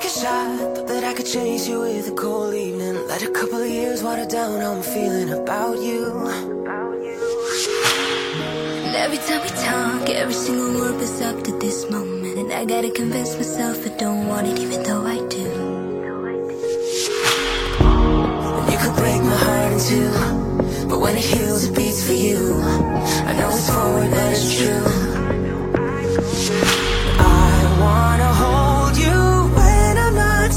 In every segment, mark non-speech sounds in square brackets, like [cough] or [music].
like a shot. Thought that I could chase you with a cold evening. Let a couple of years water down how I'm feeling about you. And every time we talk, every single word was up to this moment. And I gotta convince myself I don't want it, even though I do. You could break my heart in two, but when it heals, it beats for you. I know it's forward, but it's true.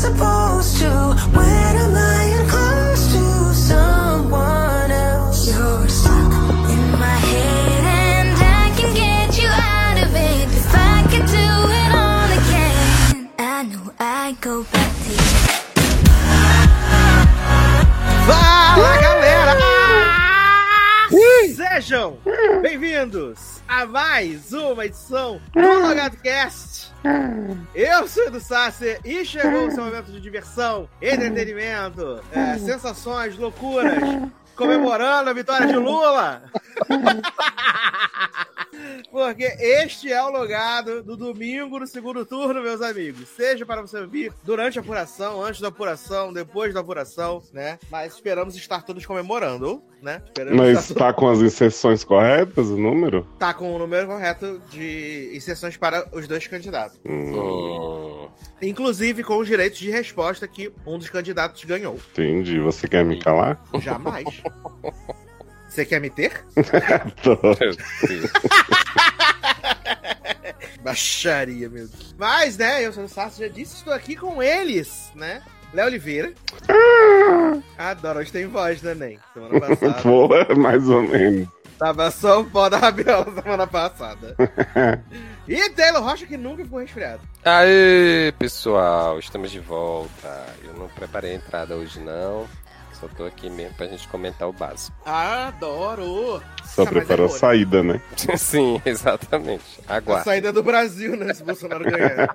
Supposed to. When I'm lying close to someone else. You're stuck in my head, and I can get you out of it if I could do it all again. I know I'd go back to you. Fala galera! Sejam bem-vindos a mais uma edição do Logado Cast. Eu sou o Edu Sasser e chegou o seu momento de diversão, entretenimento, é, sensações, loucuras, comemorando a vitória de Lula. [laughs] Porque este é o logado do domingo no segundo turno, meus amigos. Seja para você ouvir durante a apuração, antes da apuração, depois da apuração, né? Mas esperamos estar todos comemorando, né? Esperamos Mas tá com as inserções corretas o número? tá com o número correto de inserções para os dois candidatos. Hum, Inclusive com os direitos de resposta que um dos candidatos ganhou. entendi. Você quer me calar? Jamais. Você quer me ter? [laughs] Tô. [laughs] Baixaria, meu Deus. Mas, né, eu sou o Sasso, já disse, estou aqui com eles, né? Léo Oliveira. Adoro, hoje tem voz, né, Nen? Semana [laughs] passada. Boa, mais ou menos. Tava só o pó da rabiola [laughs] semana passada. [laughs] E Taylor Rocha, que nunca ficou resfriado. Aê, pessoal, estamos de volta. Eu não preparei a entrada hoje, não. Só tô aqui mesmo pra gente comentar o básico. Adoro! Só Ah, mas preparou é a boa, né? saída, né? Sim, exatamente. A saída do Brasil, né? Se Bolsonaro ganhar.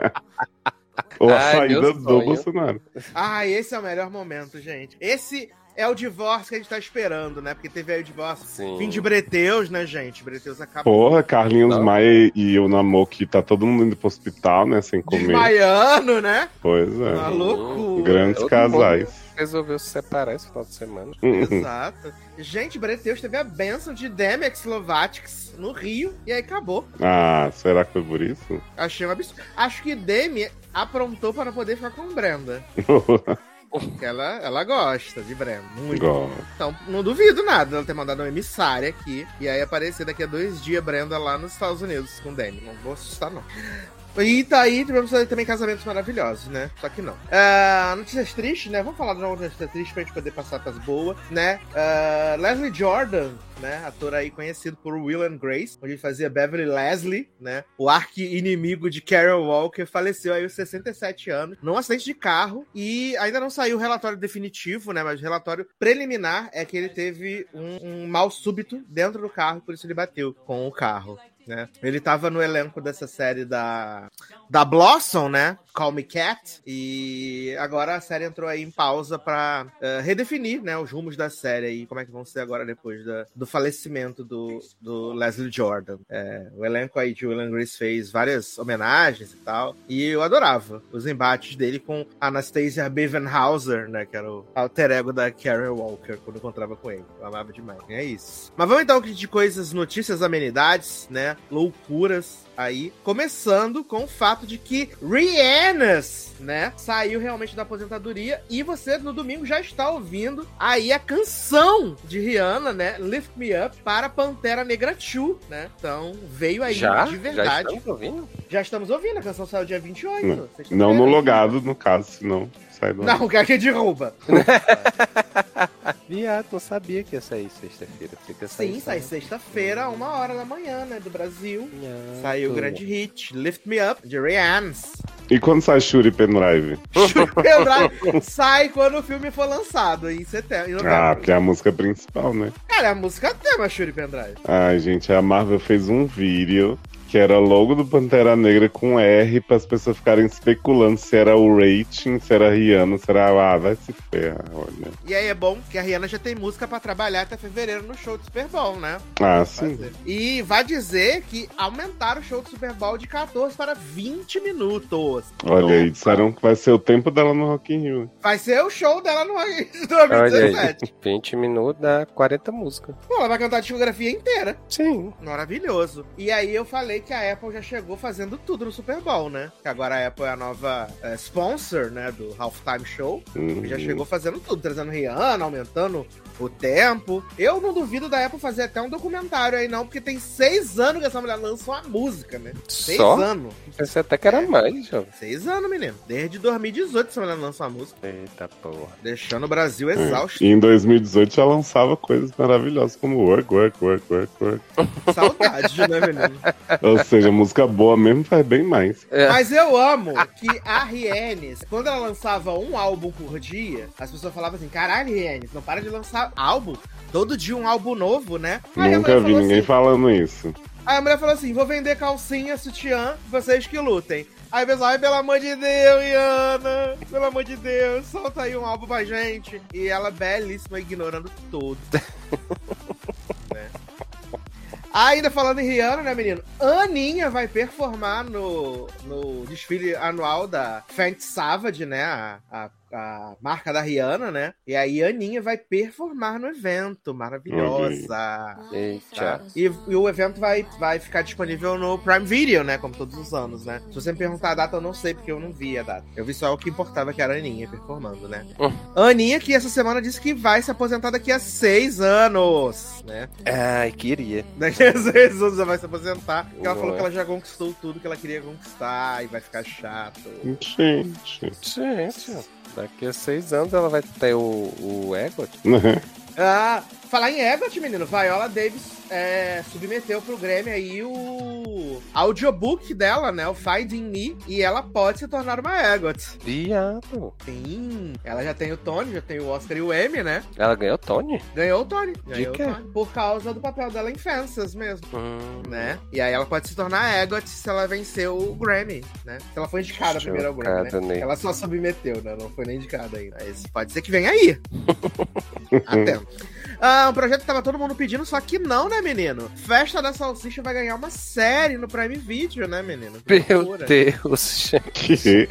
Ou a Ai, saída meu do sonho. Bolsonaro. Ah, esse é o melhor momento, gente. Esse é o divórcio que a gente tá esperando, né? Porque teve aí o divórcio. Sim. Fim de Breteus, né, gente? Breteus acabou. Porra, Carlinhos Não. Maia e o Namor que tá todo mundo indo pro hospital, né? Sem comer. Desmaiando, né? Pois Uma é. loucura. Grandes Todo casais. Resolveu se separar esse final de semana. Exato. Gente, Breteus teve a benção de Demex Slovatics no Rio e aí acabou. Ah, será que foi por isso? Achei um absurdo. Acho que Demi aprontou para poder ficar com Brenda. [laughs] Porque ela, ela gosta de Brenda. Muito. Gosto. Então, não duvido nada dela ter mandado uma emissária aqui e aí aparecer daqui a dois dias Brenda lá nos Estados Unidos com Demi. Não vou assustar, não. E tá aí, tivemos também casamentos maravilhosos, né? Só que não. Ah, notícias tristes, né? Vamos falar de uma notícia triste pra gente poder passar pras boas, né? Ah, Leslie Jordan, né? Ator aí conhecido por Will and Grace, onde ele fazia Beverly Leslie, né? O arqui-inimigo de Carol Walker, faleceu aí aos 67 anos, num acidente de carro, e ainda não saiu o relatório definitivo, né? Mas o relatório preliminar é que ele teve um, um mal súbito dentro do carro, por isso ele bateu com o carro. Né? Ele tava no elenco dessa série da, da Blossom, né? Call Me Cat. E agora a série entrou aí em pausa pra eh, redefinir, né? Os rumos da série aí, como é que vão ser agora depois da- do falecimento do, do Leslie Jordan. É, o elenco aí de Will and Grace fez várias homenagens e tal. E eu adorava os embates dele com Anastasia Bevenhauser, né? Que era o alter ego da Karen Walker, quando encontrava com ele. Eu amava demais. É isso. Mas vamos então de coisas, notícias, amenidades, né? Loucuras aí. Começando com o fato de que Rihanna's, né? Saiu realmente da aposentadoria. E você no domingo já está ouvindo aí a canção de Rihanna, né? Lift Me Up para Pantera Negra 2, né? Então veio aí Já? de Já verdade. estamos ouvindo? Já estamos ouvindo, a canção saiu dia 28. Não. Não no logado, no caso, senão sai do. Não, o cara que derruba. [laughs] Viado, não sabia que ia sair sexta-feira. Sim, sai sexta-feira, uma hora da manhã, né? Do Brasil. Viado. Saiu o grande hit, Lift Me Up, de Rihanna's. E quando sai Shuri Pendrive? [laughs] Pendrive sai quando o filme for lançado, em setembro. Em. Ah, porque é a música principal, né? Cara, é a música tema, Shuri Pendrive. Ai, gente, a Marvel fez um vídeo que era logo do Pantera Negra com R, para as pessoas ficarem especulando se era o rating, se era a Rihanna, se era. Ah, vai se ferrar, olha. E aí é bom que a Rihanna já tem música pra trabalhar até fevereiro no show do Super Bowl, né? Ah, sim. Fazer. E vai dizer que aumentaram o show do Super Bowl de 14 para 20 minutos. Olha aí, disseram que vai ser o tempo dela no Rock in Rio. Vai ser o show dela no Olha aí, 2017. 20 minutos dá 40 músicas. Pô, ela vai cantar a discografia inteira. Sim. Maravilhoso. E aí eu falei que a Apple já chegou fazendo tudo no Super Bowl, né? Que agora a Apple é a nova eh, sponsor, né, do Halftime Show. Uhum. Já chegou fazendo tudo, trazendo Rihanna, aumentando o tempo. Eu não duvido da Apple fazer até um documentário aí, não, porque tem seis anos que essa mulher lança uma música, né? Seis Só? anos. Pensei até que era mais, jovem. Seis anos, menino. Desde 2018 essa mulher lança uma música. Eita porra. Deixando o Brasil exausto. E em 2018 já lançava coisas maravilhosas como Work, Work, Work, Work, Work. Saudade, né, menino? [laughs] Ou seja, música boa mesmo faz bem mais. É. Mas eu amo que a Rienes, quando ela lançava um álbum por dia, as pessoas falavam assim: caralho, Rienes, não para de lançar álbum. Todo dia um álbum novo, né? Aí Nunca vi ninguém assim- falando isso. Aí a mulher falou assim: vou vender calcinha, sutiã, vocês que lutem. Aí o pessoal, ai, pelo amor de Deus, Iana, pelo amor de Deus, solta aí um álbum pra gente. E ela, belíssima, ignorando tudo. [laughs] Ainda falando em Rihanna, né, menino? Aninha vai performar no, no desfile anual da Fenty Savage, né? A, a, a marca da Rihanna, né? E aí a Aninha vai performar no evento. Maravilhosa. Eita. Tá? E, e o evento vai, vai ficar disponível no Prime Video, né? Como todos os anos, né? Se você me perguntar a data, eu não sei, porque eu não vi a data. Eu vi só o que importava, que era a Aninha performando, né? Hum. A Aninha, que essa semana disse que vai se aposentar daqui a seis anos, né? Ai, queria. Daqui a seis anos ela vai se aposentar. Porque ela Ué. falou que ela já conquistou tudo que ela queria conquistar e vai ficar chato. Gente. Gente, daqui a seis anos ela vai ter o, o Egot. Ah, falar em Egot, menino, Viola Davis é, submeteu pro Grammy aí o audiobook dela, né? O Finding Me, e ela pode se tornar uma Egot. Viado. Sim, ela já tem o Tony, já tem o Oscar e o Emmy, né? Ela ganhou Tony? Ganhou o Tony. Ganhou quê? o Tony. Por causa do papel dela em Fences mesmo. Hum, Né? E aí ela pode se tornar Egot se ela vencer o Grammy, né? Se ela foi indicada primeiro ao Grammy, né? né? Ela só submeteu, né? Não foi nem indicada ainda. Mas pode ser que venha aí. [laughs] Atento. Ah, um projeto que tava todo mundo pedindo, só que não, né, menino? Festa da Salsicha vai ganhar uma série no Prime Video, né, menino? Que Meu loucura. Deus. [laughs] Que?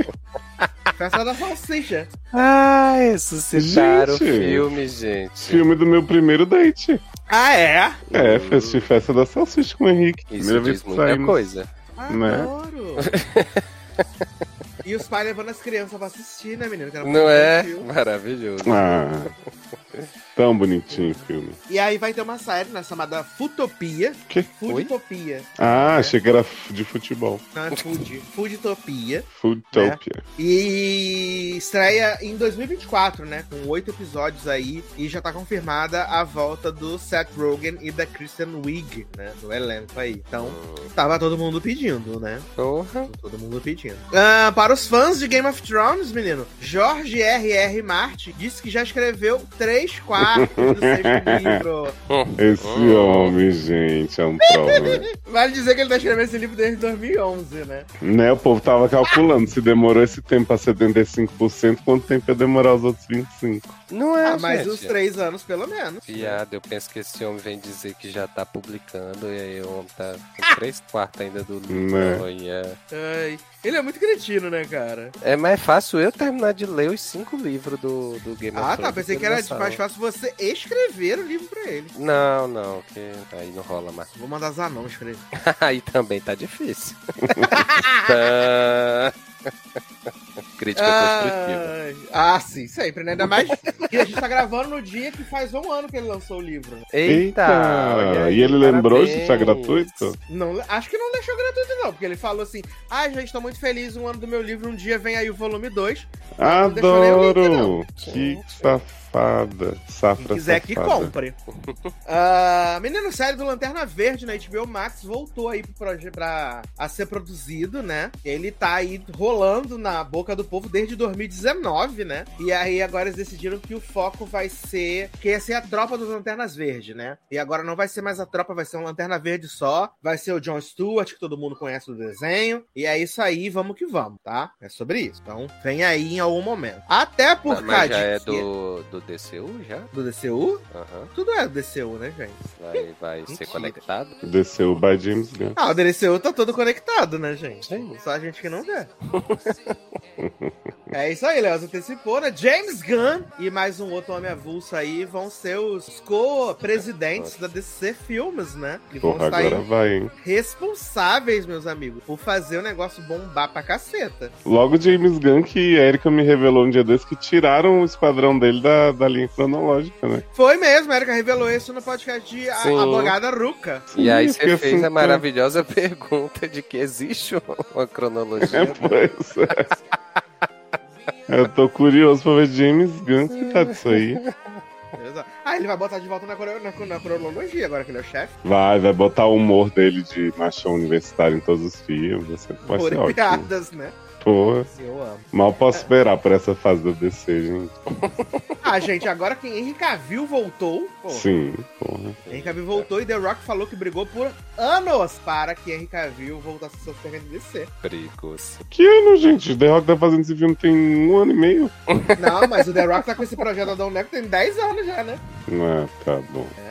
Festa da Salsicha. Ai, ressuscitaram o Gente. filme, gente. Filme do meu primeiro date. Ah, é? É, festi festa da salsicha com o Henrique. Isso Primeira diz muita saímos. coisa. Né? Adoro. e os pais levando as crianças pra assistir, né, menino? Que era Não é? filme. Maravilhoso. Ah, tão bonitinho o filme. E aí vai ter uma série, né, chamada Futopia. Que? Foodtopia. Ah, achei que era de futebol. Não é Food. Foodtopia. Foodtopia. E estreia em 2024, né? Com oito episódios aí. E já tá confirmada a volta do Seth Rogen e da Kristen Wiig, né? Do elenco aí. Então, tava todo mundo pedindo, né? Porra. Todo mundo pedindo. Ah, para os fãs de Game of Thrones, menino, George R.R. Martin disse que já escreveu três do sexto livro. Esse homem, gente, é um problema. Vale dizer que ele tá escrevendo esse livro desde 2011, né? né, o povo tava calculando se demorou esse tempo a 75%, quanto tempo ia demorar os outros 25%. Não é, Ah, mais gente. uns três anos, pelo menos. Piada, eu penso que esse homem vem dizer que já tá publicando e aí o homem tá com três quartos ainda do livro. Né. Olha. Ai, ele é muito cretino, né, cara? É mais fácil eu terminar de ler os cinco livros do, do Game of Ah, Thrones. tá. do Pensei que era lançar mais fácil você escrever o livro pra ele. Não, não, que aí não rola mais. Vou mandar Zanon escrever. [laughs] aí também tá difícil. [laughs] tá... Crítica construtiva. Ai, Ah, sim, sempre, né? Ainda mais que a gente tá gravando no dia que faz um ano que ele lançou o livro. né? Eita! aí, e ele lembrou de parabéns. deixar gratuito? Não, acho que não deixou gratuito, não, porque ele falou assim: Ah, gente, tô muito feliz, um ano do meu livro, um dia vem aí o volume 2. Não deixou nem o link, Adoro! não. Que safado. Safada. Safra Quem quiser que safada. compre. [laughs] Ah, menino, série do Lanterna Verde na HBO Max voltou aí pro projeto pra a ser produzido, né? Ele tá aí rolando na boca do povo desde 2019, né? E aí agora eles decidiram que o foco vai ser que ia ser a tropa dos Lanternas Verde, né? E agora não vai ser mais a tropa, vai ser um Lanterna Verde só. Vai ser o John Stewart, que todo mundo conhece do desenho. E é isso aí, vamos que vamos, tá? É sobre isso. Então, vem aí em algum momento. Até por Mas causa já é de- do, do DCU já? do DCU? Aham. Tudo é do DCU, né, gente? Vai, vai ser conectado? Desceu by James Gunn. Ah, o DCU tá todo conectado, né, gente? Sim. Só a gente que não vê. [laughs] é isso aí, Léo. Antecipou, né? James Gunn e mais um outro homem avulso aí vão ser os co-presidentes da DC Filmes, né? E vão Porra, agora vai, hein? responsáveis, meus amigos, por fazer o negócio bombar pra caceta. Logo James Gunn que a Erika me revelou um dia desse que tiraram o esquadrão dele da, da linha cronológica, né? Foi mesmo, a Erika revelou isso no podcast de A, Sim. a Bogada Ruca. E aí você fez assim, a maravilhosa [laughs] pergunta de que existe uma É, cronologia. pois é. Eu tô curioso pra ver James Gunn que tá disso aí. Ah, ele vai botar de volta na, na, na cronologia agora que ele é o chefe. Vai, vai botar o humor dele de machão universitário em todos os filmes. Vai ser, vai ser ótimo. piadas, né? Porra, Eu amo. mal posso esperar por essa fase da DC, gente. Ah, gente, agora que Henry Cavill voltou, pô, Sim, porra. Henry Cavill voltou e The Rock falou que brigou por anos para que Henry Cavill voltasse a ser Superman de DC. Perigoso. Que ano, gente? The Rock tá fazendo esse filme tem um ano e meio. Não, mas o The Rock tá com esse projeto da Neck tem 10 anos já, né? Ah, tá bom. Ah,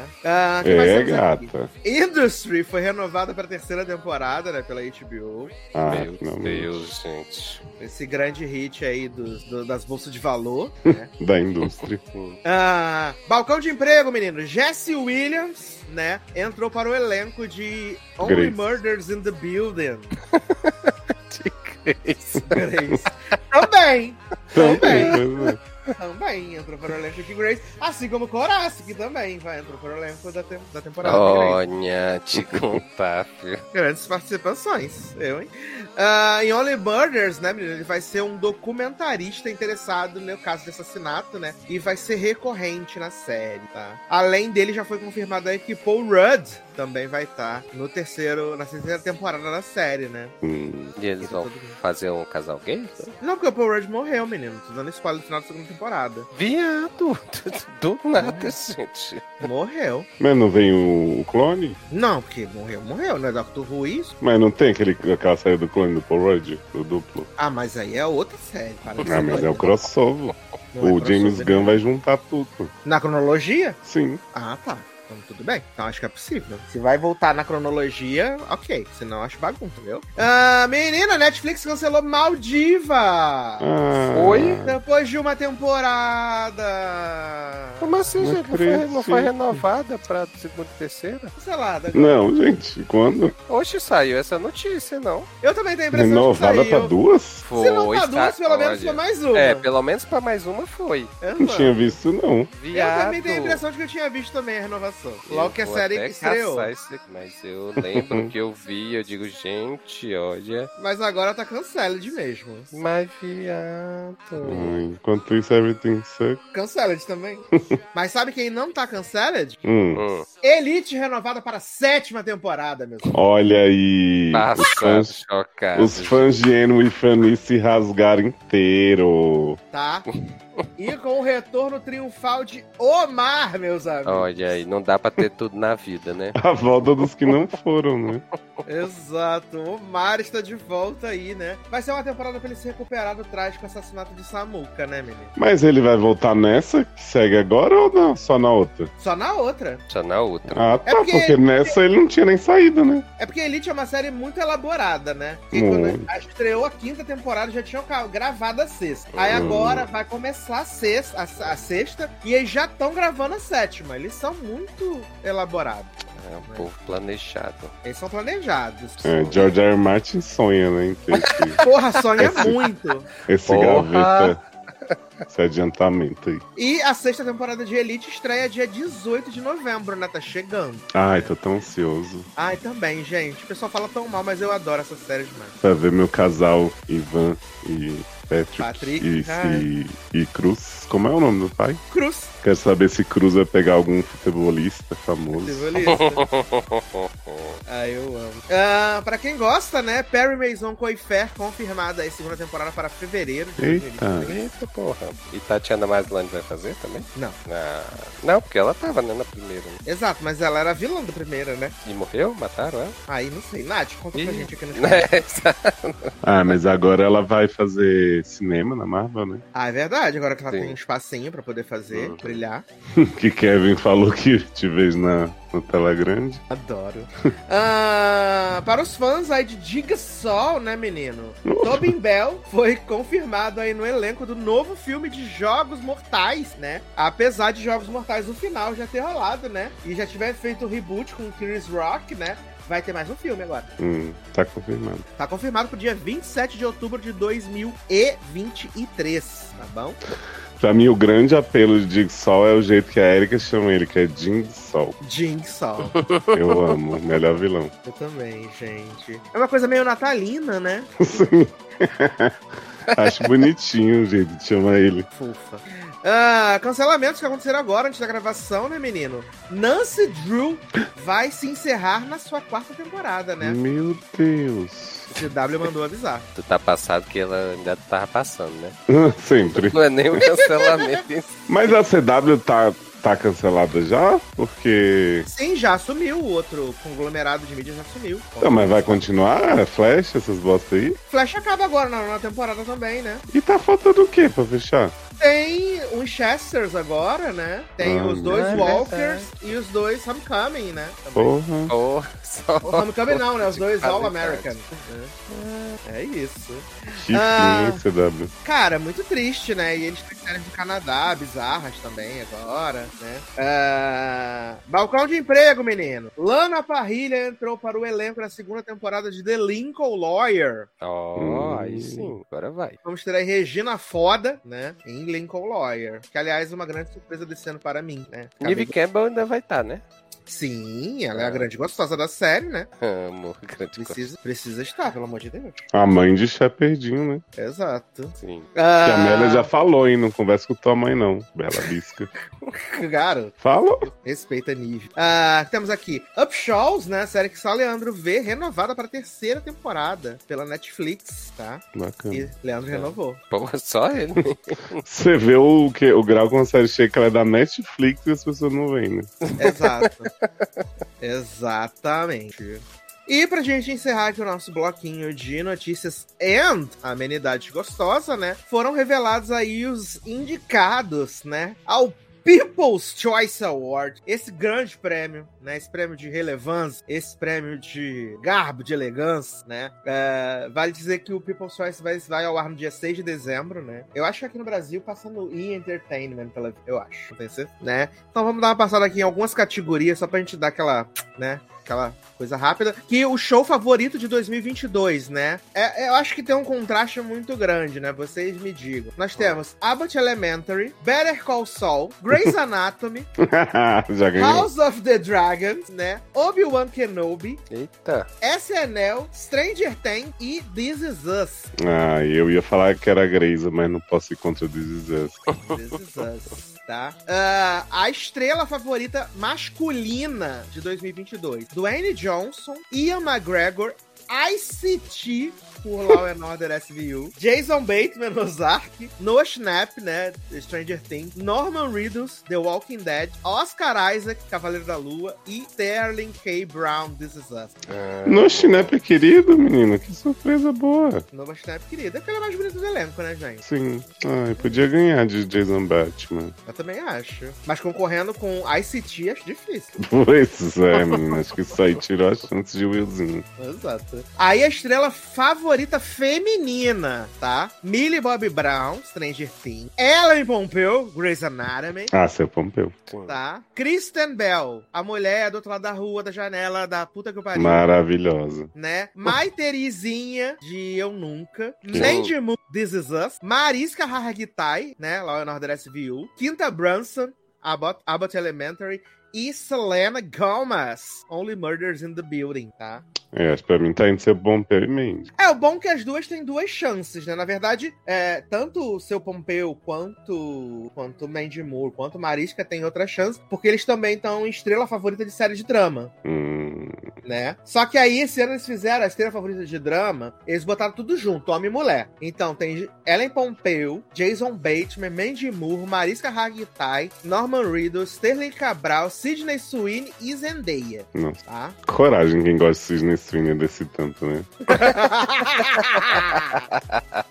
que mais É, aqui? gata. Industry foi renovada para a terceira temporada, né, pela HBO. Ah, Meu finalmente. Deus, gente. Esse grande hit aí dos, do- das bolsas de valor, [laughs] né? Da indústria. [laughs] Ah, balcão de emprego, menino. Jesse Williams, né, entrou para o elenco de Only Grace. Murders in the Building. [laughs] De Grace. Grace. Também. Também. É. Também entrou para o elenco de Grace. Assim como Corace, que também vai entrou para o elenco da, tem- da temporada. Olha, te contar, filho. Grandes participações. Eu, hein? Ah, em Only Murders, né, menino? Ele vai ser um documentarista interessado no caso de assassinato, né? E vai ser recorrente na série, tá? Além dele, já foi confirmado aí que Paul Rudd também vai estar no terceiro, na terceira temporada da série, né? Hum, E eles vão fazer um casal gay? Não, porque o Paul Rudd morreu, menino. Tô dando spoiler no final da segunda temporada. Viado! [laughs] Do nada, gente. Morreu. Mas não vem o, clone? Não, porque morreu, morreu, né? Doctor Who isso? Mas não tem aquele, aquela saída do clone do Paul Rudd? Do duplo? Ah, mas aí é outra série. Para de Ah, mas é o crossover. Não é o James crossover, Gunn não. vai juntar tudo. Na cronologia? Sim. Ah, tá. Então tudo bem. Então acho que é possível. Se vai voltar na cronologia, ok. Senão acho bagunça, viu? Ah, menina, Netflix cancelou Maldiva! Ah, Foi? Depois de uma temporada. Como assim, Não gente? Não foi, não foi renovada pra segunda e terceira? Cancelada. Não, gente, quando? Hoje saiu essa notícia, não? Eu também tenho a impressão Renovada que pra saiu. duas? Foi. Se não pra duas, sa- pelo menos foi mais uma. É, pelo menos pra mais uma foi. Não tinha visto, não. Eu Viado. também tenho a impressão de que eu tinha visto também a renovação. Eu Logo que a série até estreou. esse- Mas eu lembro que eu vi, eu digo, gente, olha. Mas agora tá canceled mesmo. Mas viado. Ah, Enquanto isso, everything sucks. Canceled também. [laughs] Mas sabe quem não tá canceled? Hum. Hum, Elite renovada para a sétima temporada, meus amigos. Olha aí. Os passado, fãs, chocado. os fãs de Eno e Fanny se rasgaram inteiro. Tá? E com o retorno triunfal de Omar, meus amigos. Olha aí, não dá pra ter tudo na vida, né? A volta dos que não foram, né? Exato. Omar está de volta aí, né? Vai ser uma temporada pra ele se recuperar do trágico assassinato de Samuka, né, menino? Mas ele vai voltar nessa que segue agora ou não? Só na outra? Só na outra. Só na outra. Ah, tá, É porque- porque... nessa ele não tinha nem saído, né? É porque Elite é uma série muito elaborada, né? E Muito. quando estreou a quinta temporada, já tinham gravado a sexta. Aí Hum. agora vai começar a sexta, a, a sexta e eles já estão gravando a sétima. Eles são muito elaborados. É um povo planejado. Eles são planejados. É, George R. R. Martin sonha, né? [laughs] Porra, sonha Esse- muito. esse Porra. gaveta. Esse adiantamento aí. E a sexta temporada de Elite estreia dia 18 de novembro, né? Tá chegando. Ai, tô tão ansioso Ai, também, gente. O pessoal fala tão mal, mas eu adoro essa série demais. pra ver meu casal Ivan e Patrick, Patrick, e, e, e Cruz. Como é o nome do pai? Cruz. Quero saber se Cruz vai pegar algum futebolista famoso. Futebolista. [laughs] Ah, eu amo. Ah, pra quem gosta, né? Perry Mason Coifer confirmada aí segunda temporada para fevereiro de Eita. 2023. Eita porra. E Tatiana Maslany vai fazer também? Não. Ah, não, porque ela tava, né, na primeira. né? Exato, mas ela era vilã da primeira, né? E morreu? Mataram ela? É, Aí não sei. Nath, conta pra Ih. gente aqui no [laughs] chat. Ah, mas agora ela vai fazer cinema na Marvel, né? Ah, é verdade. Agora que ela Sim. tem um espacinho pra poder fazer, Uhum. brilhar. [laughs] Que Kevin falou que te vejo na, na tela grande. Adoro. [laughs] Ah, para os fãs aí de Diga Sol, né, menino? Tobin Bell foi confirmado aí no elenco do novo filme de Jogos Mortais, né? Apesar de Jogos Mortais no final já ter rolado, né? E já tiver feito o reboot com Chris Rock, né? Vai ter mais um filme agora. Hum, tá confirmado. Tá confirmado pro dia 27 de outubro de 2023, tá bom? Pra mim, o grande apelo de Jigsaw é o jeito que a Erika chama ele, que é Jigsaw. Jing Sol. [laughs] Eu amo, melhor vilão. Eu também, gente. É uma coisa meio natalina, né? [laughs] Sim. [laughs] Acho bonitinho o jeito de chamar ele. Fofa. Ah, cancelamentos que aconteceram agora, antes da gravação, né, menino? Nancy Drew vai se encerrar na sua quarta temporada, né? Meu Deus. O CW mandou avisar. Tu tá passado que ela ainda tava passando, né? [laughs] Sempre. Não é nem um cancelamento. Mas a CW tá, tá cancelada já? Porque. Sim, já assumiu o outro conglomerado de mídia, já assumiu. Não, mas vai continuar? É Flash, essas bosta aí? Flash acaba agora na, na temporada também, né? E tá faltando o quê pra fechar? Tem os Chesters agora, né? Tem Ah, os dois é Walkers e os dois Homecoming, né? Também. Porra. Porra, só. O Homecoming não, né? Os dois Cara, All American. É, é isso. Que Ah. CW. Cara, muito triste, né? E eles têm séries do Canadá, bizarras também agora, né? Ah, Balcão de emprego, menino. Lana Parrilha entrou para o elenco da segunda temporada de The Lincoln Lawyer. Ó, Hum. aí sim, agora vai. Vamos ter aí Regina Foda, né? Em Lincoln Lawyer. Que, aliás, é uma grande surpresa desse ano para mim, né? Acabei Neve de- Campbell ainda vai estar, né? Sim, ela é a grande gostosa da série, né? Amo, grande. Precisa, precisa estar, pelo amor de Deus. A mãe de Shepardinho, né? Exato. Sim. Que a Ah, Amélia já falou, hein? Não conversa com tua mãe, não. Bela bisca. [laughs] Garoto. Falou? Respeita nível. Ah, temos aqui Upshaws, né? Série que só Leandro vê, renovada para a terceira temporada pela Netflix, tá? Bacana. E Leandro renovou. Porra, só ele. [laughs] Você vê o, que, o grau com a série chega que ela é da Netflix e as pessoas não veem, né? Exato. Exatamente. E pra gente encerrar aqui o nosso bloquinho de notícias and amenidade gostosa, né? Foram revelados aí os indicados, né? Ao People's Choice Award, esse grande prêmio, né? Esse prêmio de relevância, esse prêmio de garbo, de elegância, né? É, vale dizer que o People's Choice vai, vai ao ar no dia 6 de dezembro, né? Eu acho que aqui no Brasil passa no E! Entertainment, eu acho, não tenho certeza, né? Então vamos dar uma passada aqui em algumas categorias, só pra gente dar aquela, né? Aquela coisa rápida. Que o show favorito de 2022, né? É, eu acho que tem um contraste muito grande, né? Vocês me digam. Nós temos Abbott Elementary, Better Call Saul, Grey's [laughs] Anatomy. [laughs] House of the Dragons, né? Obi-Wan Kenobi, Eita. SNL, Stranger Things e This Is Us. Ah, eu ia falar que era a Greisa, mas não posso ir contra o This Is Us. This Is Us, [laughs] tá? Ah, a estrela favorita masculina de 2022. Dwayne Johnson, Ian McGregor, ICT por Law and Order SVU, Jason Bateman, [laughs] Ozark, Noah Schnapp, né, Stranger Things, Norman Reedus, The Walking Dead, Oscar Isaac, Cavaleiro da Lua e Sterling K. Brown, This Is Us. Ah, No Chinep é querido, menino. Que surpresa boa. Schnapp, querida, é ele é mais bonito do elenco, né, gente? Sim. Ai, podia ganhar de Jason Batman. Eu também acho. Mas concorrendo com ICT, acho difícil. [laughs] Pois é, menino. Acho que isso aí tirou a chance de Willzinho. Exato. Aí a estrela favorita favorita feminina, tá? Millie Bobby Brown, Stranger Things. Ellen Pompeu, Grey's Anatomy. Ah, seu Pompeu. Tá? Kristen Bell, a mulher do outro lado da rua, da janela, da puta que eu pariu. Maravilhosa. Né? Mai Terizinha, de Eu Nunca. Mandy Moon, This Is Us. Mariska Hargitay, né? Lá no Nordeste View. Quinta Brunson, Abbott, Abbott Elementary. E Selena Gomez, Only Murders in the Building, tá? É, pra mim tá entre seu Pompeu e Mandy. É, o bom é que as duas têm duas chances, né? Na verdade, é, tanto o seu Pompeu quanto quanto Mandy Moore, quanto Marisca tem outra chance, porque eles também estão em estrela favorita de série de drama, Hum, né? Só que aí, esse ano eles fizeram a estrela favorita de drama, eles botaram tudo junto, homem e mulher. Então tem Ellen Pompeu, Jason Bateman, Mandy Moore, Mariska Hargitay, Norman Reedus, Sterling Cabral, Sidney Sweeney e Zendaya, nossa. tá? Coragem quem gosta de Sidney Sweeney desse tanto, né? [laughs]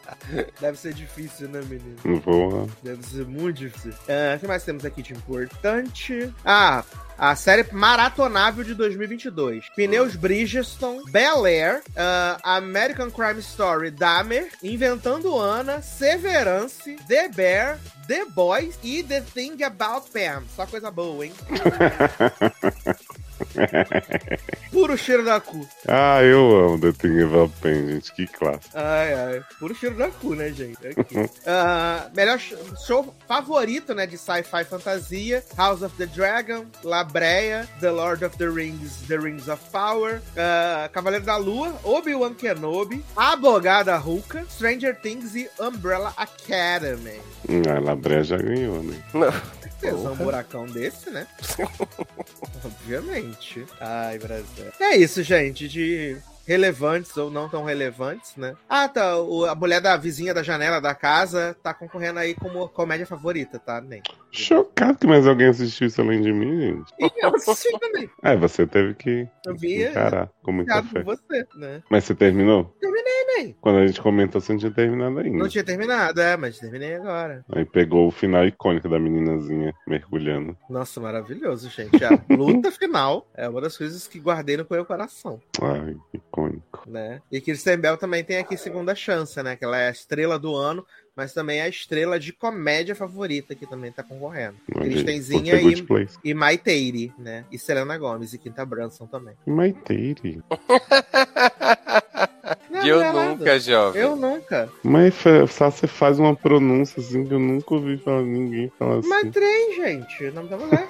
Deve ser difícil, né, menino? Não vou. Deve ser muito difícil. É, o que mais temos aqui de importante? Ah, a série maratonável de 2022. Pneus Bridgestone, Bel Air, ah, American Crime Story, Dahmer, Inventando Ana, Severance, The Bear, The Boys e The Thing About Pam. Só coisa boa, hein? [laughs] [laughs] Puro cheiro da cu. Ah, eu amo The Thing About Pain, gente. Que classe. Ai, ai. Puro cheiro da cu, né, gente? Aqui. [laughs] Ah, melhor sh- show favorito, né, de sci-fi fantasia: House of the Dragon, La Breia, The Lord of the Rings, The Rings of Power, ah, Cavaleiro da Lua, Obi-Wan Kenobi, Abogada Ruka, Stranger Things e Umbrella Academy. Hum, A Labrea já ganhou, né? Não. [laughs] Certeza, um buracão desse, né? [laughs] Obviamente. Ai, Brasil. É isso, gente, de relevantes ou não tão relevantes, né? Ah, tá. o- a mulher da vizinha da janela da casa tá concorrendo aí como comédia favorita, tá? Nem. Chocado que mais alguém assistiu isso além de mim, gente. E eu assisti também. [laughs] É, você teve que Eu vi. encarar com muita fé. por você, né? Mas você terminou? Terminei. Quando a gente comentou, você não tinha terminado ainda. Não tinha terminado, é, mas terminei agora. Aí pegou o final icônico da meninazinha mergulhando. Nossa, maravilhoso, gente. A [laughs] luta final é uma das coisas que guardei no meu coração. Ai, icônico. né? E Kristen Bell também tem aqui segunda chance, né? Que ela é a estrela do ano, mas também é a estrela de comédia favorita que também tá concorrendo. Good e, e Maiteiri, né? E Selena Gomes e Quinta Branson também. E Maiteiri. Não, E eu não é nada. nunca, jovem. Eu nunca. Mas só você faz uma pronúncia assim que eu nunca ouvi falar, ninguém falar assim. Maitrei, gente. O nome da mulher.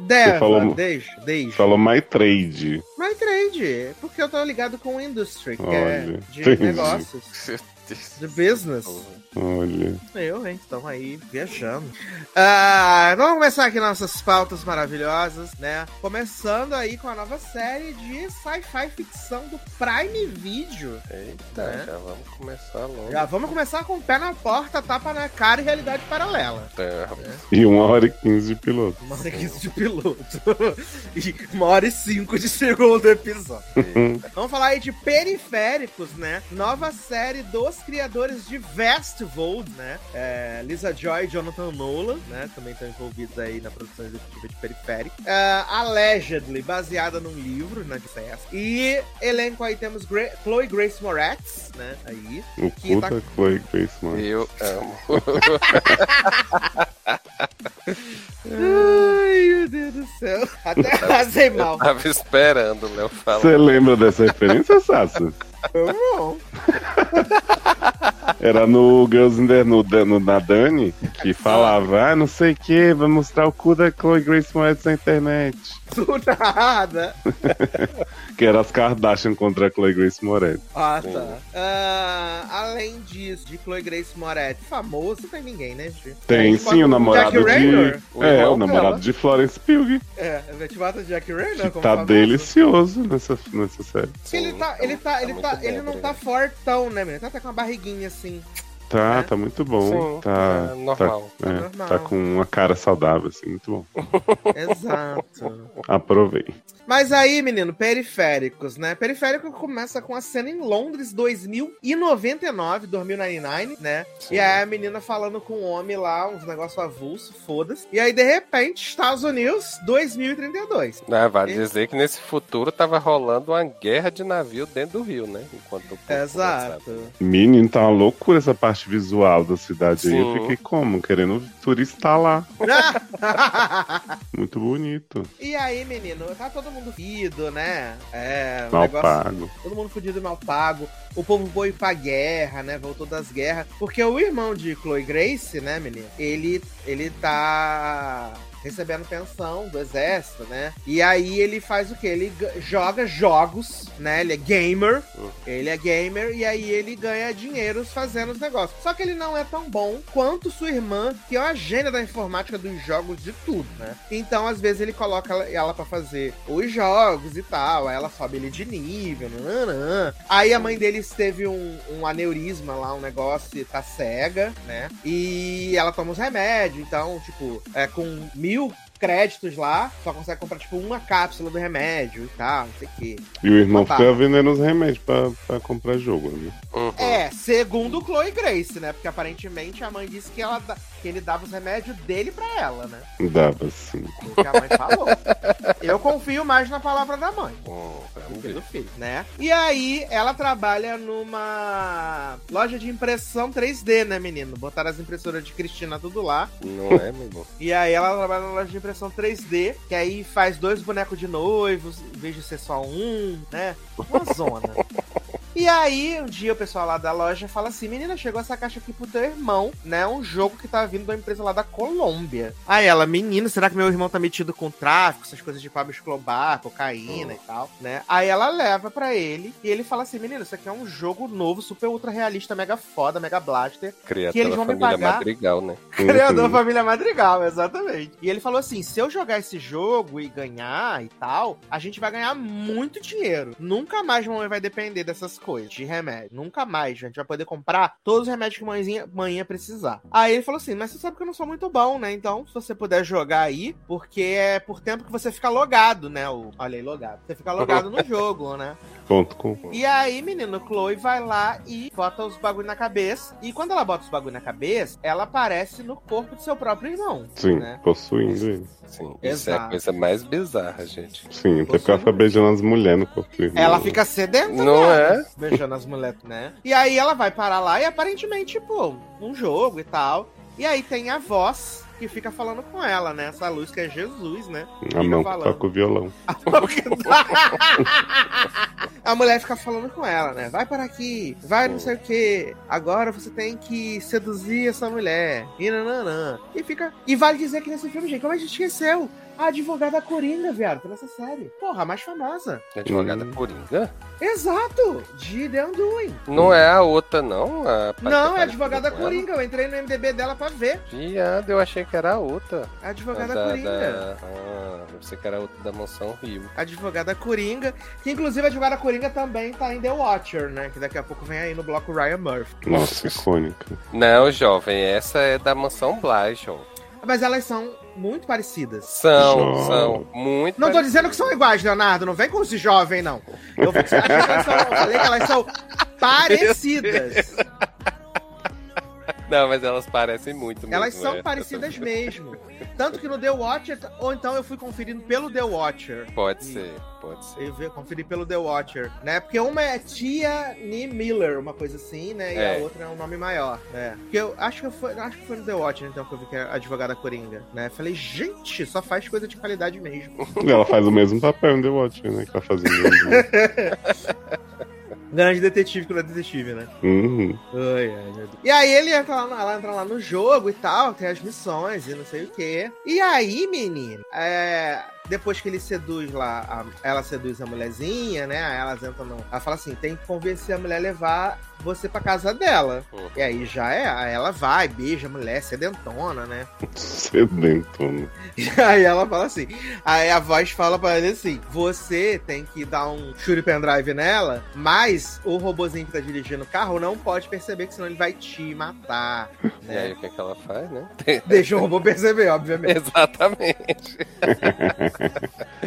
Deva, falou- deixa, deixa. Falou My Trade. Maitrade. Porque eu tô ligado com o industry, que Olha, é de entendi. negócios. [laughs] De business. Olha. Eu, hein? Estão aí viajando. Ah, vamos começar aqui nossas pautas maravilhosas, né? Começando aí com a nova série de sci-fi ficção do Prime Video. Eita, É. já vamos começar logo. Já vamos começar com o pé na porta, tapa na cara e realidade paralela. É, E uma hora e quinze de piloto. Uma hora e quinze de piloto. [laughs] e uma hora e cinco de segundo episódio. Vamos falar aí de Periféricos, né? Nova série dos criadores de Westworld, né? É, Lisa Joy e Jonathan Nolan, né? Também estão envolvidos aí na produção executiva de Periférico. É, Allegedly, baseada num livro, na dissesse. E elenco aí temos Gra Chloe Grace Moretz, né? Aí. O Que tá- Chloe Grace Moretz. Eu amo. Ai, meu Deus do céu. Até arrasei mal. Tava esperando o Léo falar. Você lembra dessa referência, Sassi? Não. [laughs] Era no Girls in the, no, no, na Dani, que falava, ah, não sei o que, vai mostrar o cu da Chloe Grace Moretz na internet. [laughs] Do nada. [laughs] Que era as Kardashian contra a Chloe Grace Moretz. Ah, tá. Ah, além disso, de Chloe Grace Moretz, famoso, tem ninguém, né, gente? Tem sim o namorado Jack Raynor. de. O é, o namorado dela. de Florence Pugh. É, a gente bota Jack Raynor como tá famoso. delicioso nessa, nessa série. Porque ele Sim, tá, ele tá, ele muito tá, ele não tá obrigado. fortão, né, menino? Ele tá até com a barriguinha assim. Tá, né? tá muito bom. Sim, tá, é normal. Tá, é, normal. tá com uma cara saudável, assim, muito bom. [laughs] Exato. Aprovei. Mas aí, menino, periféricos, né? Periférico começa com a cena em Londres 2099, 2099, né? Sim. E aí a menina falando com o homem lá, uns negócios avulso, foda-se. E aí, de repente, Estados Unidos 2032. Ah, vale E- dizer que nesse futuro tava rolando uma guerra de navio dentro do rio, né? Enquanto o. Exato. Menino, tá uma loucura essa parte visual da cidade aí. Eu Sim. fiquei como? Querendo turistar lá. [laughs] Muito bonito. e aí, menino, tá todo mundo fudido, né? É, o Mal negócio- pago. Todo mundo fudido e mal pago. O povo foi pra guerra, né? Voltou das guerras. Porque o irmão de Chloe Grace, né, menino? Ele, ele tá recebendo pensão do exército, né? E aí ele faz o quê? Ele joga jogos, né? Ele é gamer. Ele é gamer e aí ele ganha dinheiro fazendo os negócios. Só que ele não é tão bom quanto sua irmã, que é uma gênia da informática dos jogos de tudo, né? Então, às vezes, ele coloca ela, pra fazer os jogos e tal. Aí ela sobe ele de nível. nananã. Aí a mãe deles teve um, um aneurisma lá, um negócio, tá cega, né? E ela toma os remédios. Então, tipo, é com mil créditos lá, só consegue comprar, tipo, uma cápsula do remédio e tal, não sei o quê. E o irmão Opa. fica vendendo os remédios pra, pra comprar jogo, né? Uhum. É, segundo Chloe Grace, né? Porque aparentemente a mãe disse que, ela, dá- que ele dava os remédios dele pra ela, né? Dava sim. O que a mãe falou. Eu confio mais na palavra da mãe. Hum, vamos do filho, né? E aí, ela trabalha numa loja de impressão 3D, né, menino? Botaram as impressoras de Cristina tudo lá. Não é, meu irmão? E aí ela trabalha na loja de impressão 3D, que aí faz dois bonecos de noivos, em vez de ser só um, né? Uma zona. E aí, um dia o pessoal lá da loja fala assim: Menina, chegou essa caixa aqui pro teu irmão, né? Um jogo que tá vindo da empresa lá da Colômbia. Aí ela, menino, será que meu irmão tá metido com tráfico, essas coisas de Pablo Escobar, cocaína e tal, né? Aí ela leva pra ele e ele fala assim: Menino, isso aqui é um jogo novo, super ultra realista, mega foda, mega blaster. Criatura Que eles vão me família pagar. Madrigal, né? [laughs] Criador Uhum. Família Madrigal, exatamente. E ele falou assim: se eu jogar esse jogo e ganhar e tal, a gente vai ganhar muito dinheiro. Nunca mais mamãe vai depender dessas coisas, de remédio. Nunca mais. A gente vai poder comprar todos os remédios que mãezinha, mãinha precisar. Aí ele falou assim: mas você sabe que eu não sou muito bom, né? Então, se você puder jogar aí, porque é por tempo que você fica logado, né? O, olha aí, logado. Você fica logado no [laughs] jogo, né? Ponto com. E aí, menino, Chloe vai lá e bota os bagulho na cabeça. E quando ela bota os bagulho na cabeça, ela aparece no corpo do seu próprio irmão. Sim, Né? possuindo ele. Sim, isso é a Exato. coisa mais bizarra, gente. Sim, até porque ela fica beijando as mulheres no corpo do irmão. Ela fica sedenta, Não é? Beijando as mulheres, né? E aí ela vai parar lá e aparentemente, pô, um jogo e tal. E aí tem a voz que fica falando com ela, né? Essa luz que é Jesus, né? A [laughs] mão que toca o violão. a mulher fica falando com ela, né? Vai para aqui, vai não sei o que. Agora você tem que seduzir essa mulher. E nananã. E fica. E vale dizer que nesse filme, gente, como a gente esqueceu? A advogada Coringa, viado, pela essa série. Porra, a mais famosa. Advogada Hum. Coringa? Exato! De The Undoing. Não é a outra, não? A Não, é a advogada? Coringa. Eu entrei no MDB dela pra ver. Viado, eu achei que era a outra. A advogada da, Coringa. da- Ah, eu pensei que era a outra da Mansão Rio. Advogada Coringa. Que inclusive a advogada Coringa também tá em The Watcher, né? Que daqui a pouco vem aí no bloco Ryan Murphy. Nossa, icônica. Não, jovem, essa é da Mansão Bly, jovem. Mas elas são muito parecidas. São, Jovem. são muito Não tô dizendo que são iguais, Leonardo. Não vem com esse jovem, não. Eu, elas são- eu falei que elas são [laughs] parecidas. Não, mas elas parecem muito mesmo, Elas são é. parecidas [laughs] mesmo. Tanto que no The Watcher, ou então eu fui conferindo pelo The Watcher. Pode ser, pode ser. Eu conferi pelo The Watcher, né? Porque uma é Tia Nee Miller, uma coisa assim, né? E É. a outra é um nome maior, né? Porque eu acho que foi, acho que foi no The Watcher, então, que eu vi que é a advogada Coringa, né? Falei, gente, só faz coisa de qualidade mesmo. Ela faz o mesmo papel em The Watcher, né? Que tá fazendo. [laughs] Grande detetive que não é detetive, né? uhum. Ai, ai, meu Deus. E aí ele entra lá, ela entra lá no jogo e tal, tem as missões e não sei o quê. E aí, menino, é, depois que ele seduz lá, a- ela seduz a mulherzinha, né? Aí elas entram no. Ela fala assim: tem que convencer a mulher a levar você pra casa dela. Uhum. E aí já é, aí ela vai, beija a mulher, sedentona, né? [laughs] Sedentona. E aí ela fala assim, aí a voz fala pra ele assim, você tem que dar um shuri pendrive nela, mas o robozinho que tá dirigindo o carro não pode perceber que senão ele vai te matar, [laughs] E aí né? o que, que ela faz, né? [laughs] Deixa o robô perceber, obviamente. Exatamente.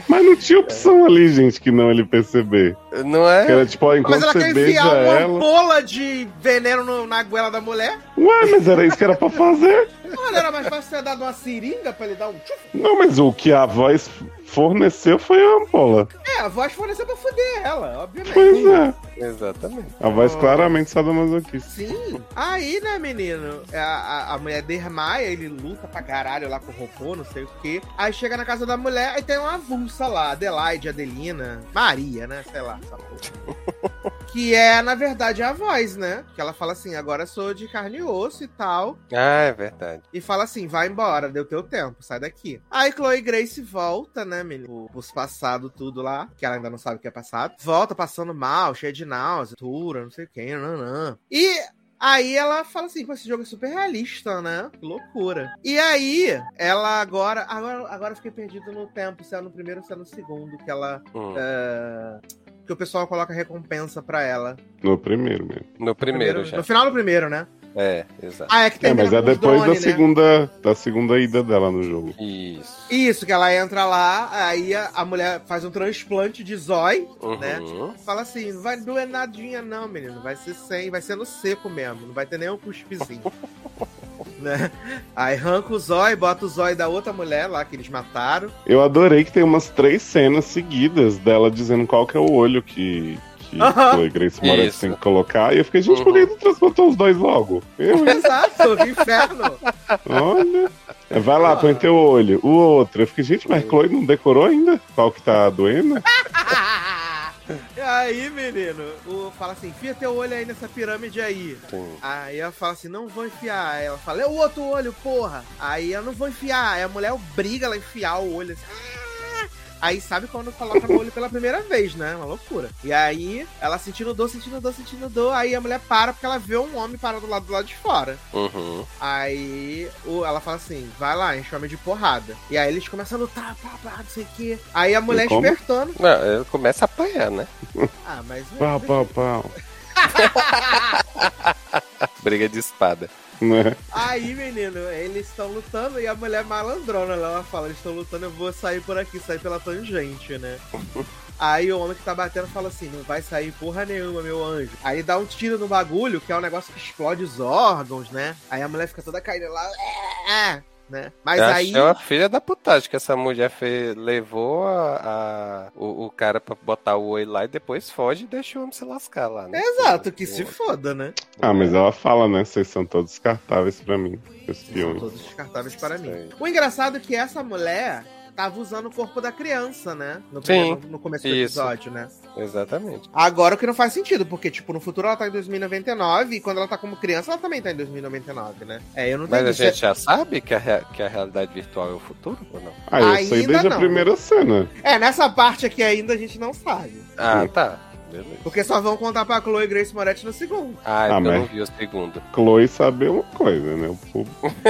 Mas não tinha opção ali, gente, que não ele perceber. Não Que é? era tipo, ó, Mas enquanto ela você quer beija enfiar uma ela. bola de veneno no- na goela da mulher? Ué, mas era isso que era pra fazer. [laughs] Olha, era mais fácil ter dado uma seringa pra ele dar um tchuf. Não, mas o que a voz forneceu foi a ampola. É, a voz forneceu pra foder ela, obviamente. Pois é. Exatamente. A voz claramente sadomasoquista. Sim. Aí, né, menino, a, a, a mulher desmaia, ele luta pra caralho lá com o robô, não sei o quê. Aí chega na casa da mulher e tem uma avulsa lá, Adelaide, Adelina, Maria, né, sei lá, essa porra. [laughs] Que é, na verdade, a voz, né? Que ela fala assim, agora sou de carne e osso e tal. Ah, é verdade. E fala assim, vai embora, deu teu tempo, sai daqui. Aí Chloe Grace volta, né, menino? Os passados tudo lá, que ela ainda não sabe o que é passado. Volta passando mal, cheia de náusea, tura, não sei o que, nanã. E Aí ela fala assim, esse jogo é super realista, né? Que loucura. E aí, ela agora. Agora, agora eu fiquei perdido no tempo, se é no primeiro ou se é no segundo, que ela. Hum. é, que o pessoal coloca recompensa pra ela. No primeiro mesmo. No primeiro já. No final do primeiro, né? É, exato. Ah, é que É, termina mas é depois drone, da né? segunda, da segunda ida dela no jogo. Isso. Isso, que ela entra lá, aí a, a mulher faz um transplante de zói, Uhum. né? Fala assim, não vai doer nadinha não, menino. Vai ser sem, vai ser no seco mesmo. Não vai ter nenhum cuspizinho. [laughs] né? Aí arranca o zóio, bota o zóio da outra mulher lá que eles mataram. Eu adorei que tem umas três cenas seguidas dela dizendo qual que é o olho que, que Aham. Chloe Grace Moretz Isso. tem que colocar. E eu fiquei, gente, por que Uhum. não transportou os dois logo? Eu? Exato, que inferno. Olha. É, Vai lá, põe teu olho. O outro. Eu fiquei, gente, mas Chloe não decorou ainda? Qual que tá doendo? [laughs] [laughs] E aí, menino, o, fala assim, enfia teu olho aí nessa pirâmide aí. Sim. Aí ela fala assim, não vou enfiar. Aí ela fala, é o outro olho, porra. Aí eu não vou enfiar. Aí a mulher obriga ela a enfiar o olho assim. Aí sabe quando coloca no olho pela primeira vez, né? Uma loucura. E aí, ela sentindo dor, sentindo dor, sentindo dor. Aí a mulher para porque ela vê um homem parado do lado do lado de fora. Uhum. Aí o- ela fala assim: vai lá, enche o homem de porrada. E aí eles começam a lutar, pá, pá, não sei o quê. Aí a mulher como? espertando. Não, ele começa a apanhar, né? [laughs] Ah, mas. Pau, pau, pau. [laughs] [laughs] Briga de espada. Né? Aí, menino, eles estão lutando e a mulher malandrona, ela fala, eles estão lutando, eu vou sair por aqui, sair pela tangente, né? Aí o homem que tá batendo fala assim, não vai sair porra nenhuma, meu anjo. Aí dá um tiro no bagulho, que é um negócio que explode os órgãos, né? Aí a mulher fica toda caída lá, é, né? Mas Eu aí... achei uma filha da putagem que essa mulher fez, levou a, a- o, o cara pra botar o olho lá e depois foge e deixa o homem se lascar lá, né? Exato, que se foda, né? Ah, mas ela fala, né? Vocês são todos descartáveis pra mim. São todos descartáveis para mim. O engraçado é que essa mulher tava usando o corpo da criança, né? No, Sim, primeiro- no começo do isso. episódio, né? Exatamente. Agora o que não faz sentido, porque, tipo, no futuro ela tá em 2099 e quando ela tá como criança ela também tá em 2099, né? É, eu não Mas a gente já sabe que a, rea- que a realidade virtual é o futuro ou não? Ah, eu sei Ainda desde não. a primeira cena. É, nessa parte aqui ainda a gente não sabe. Ah, Sim. tá. Beleza. Porque só vão contar pra Chloe Grace Moretti no segundo. Ah, Ah, então eu mas- não vi o segundo. Chloe sabe uma coisa, né? O público. [laughs]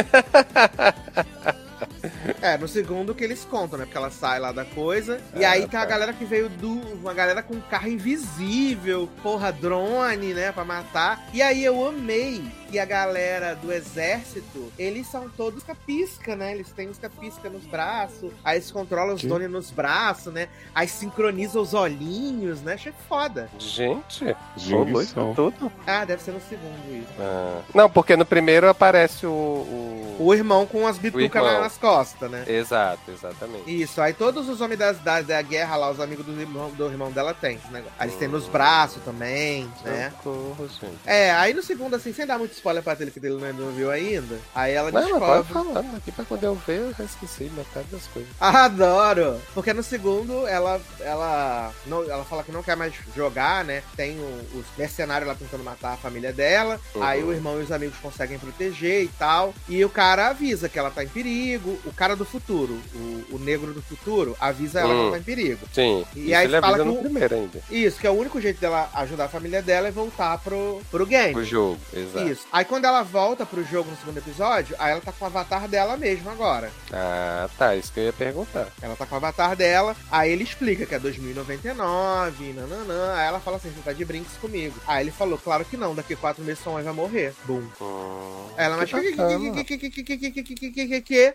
É, no segundo que eles contam, né? Porque ela sai lá da coisa. e Ah, aí tem a tá. galera que veio do. Uma galera com carro invisível, porra, drone, né? Pra matar. E aí eu amei que a galera do exército, eles são todos capisca, né? Eles têm os capisca nos braços. Aí eles controlam os Que? drones nos braços, né? Aí sincronizam os olhinhos, né? Achei foda. Gente, isso tudo. Ah, deve ser no segundo isso. Ah. Não, porque no primeiro aparece o. o- O irmão com as bitucas nas costas, né? Exato, exatamente. Isso, aí todos os homens das, da, da guerra lá, os amigos do irmão, do irmão dela tem esse negócio. Aí eles têm nos braços também, né? Socorro, gente. É, aí no segundo, assim, sem dar muito spoiler pra ele que ele não não viu ainda, aí ela Não, descobre. falando aqui pra quando eu ver, eu já esqueci metade das coisas. [laughs] Adoro! Porque no segundo, ela ela não, ela fala que não quer mais jogar, né? Tem o- os mercenários lá tentando matar a família dela. Uhum. Aí o irmão e os amigos conseguem proteger e tal. E o cara avisa que ela tá em perigo. O cara cara do futuro, o, o negro do futuro, avisa ela que Hum. ela tá em perigo. Sim. E aí ele fala que o- primeiro ainda. Isso, que é o único jeito dela ajudar a família dela é voltar pro, pro game. O jogo, exato. Isso. Aí quando ela volta pro jogo no segundo episódio, aí ela tá com o avatar dela mesmo agora. Ah, tá. Isso que eu ia perguntar. Ela tá com o avatar dela, aí ele explica que é 2099, nananã. Aí ela fala assim: você tá de brinks comigo. Aí ele falou: claro que não, daqui quatro meses sua mãe vai morrer. Bum. Hum, Aí Ela, mas que que, bacana. que, que, que, que, que, que, que, que, que, que, que?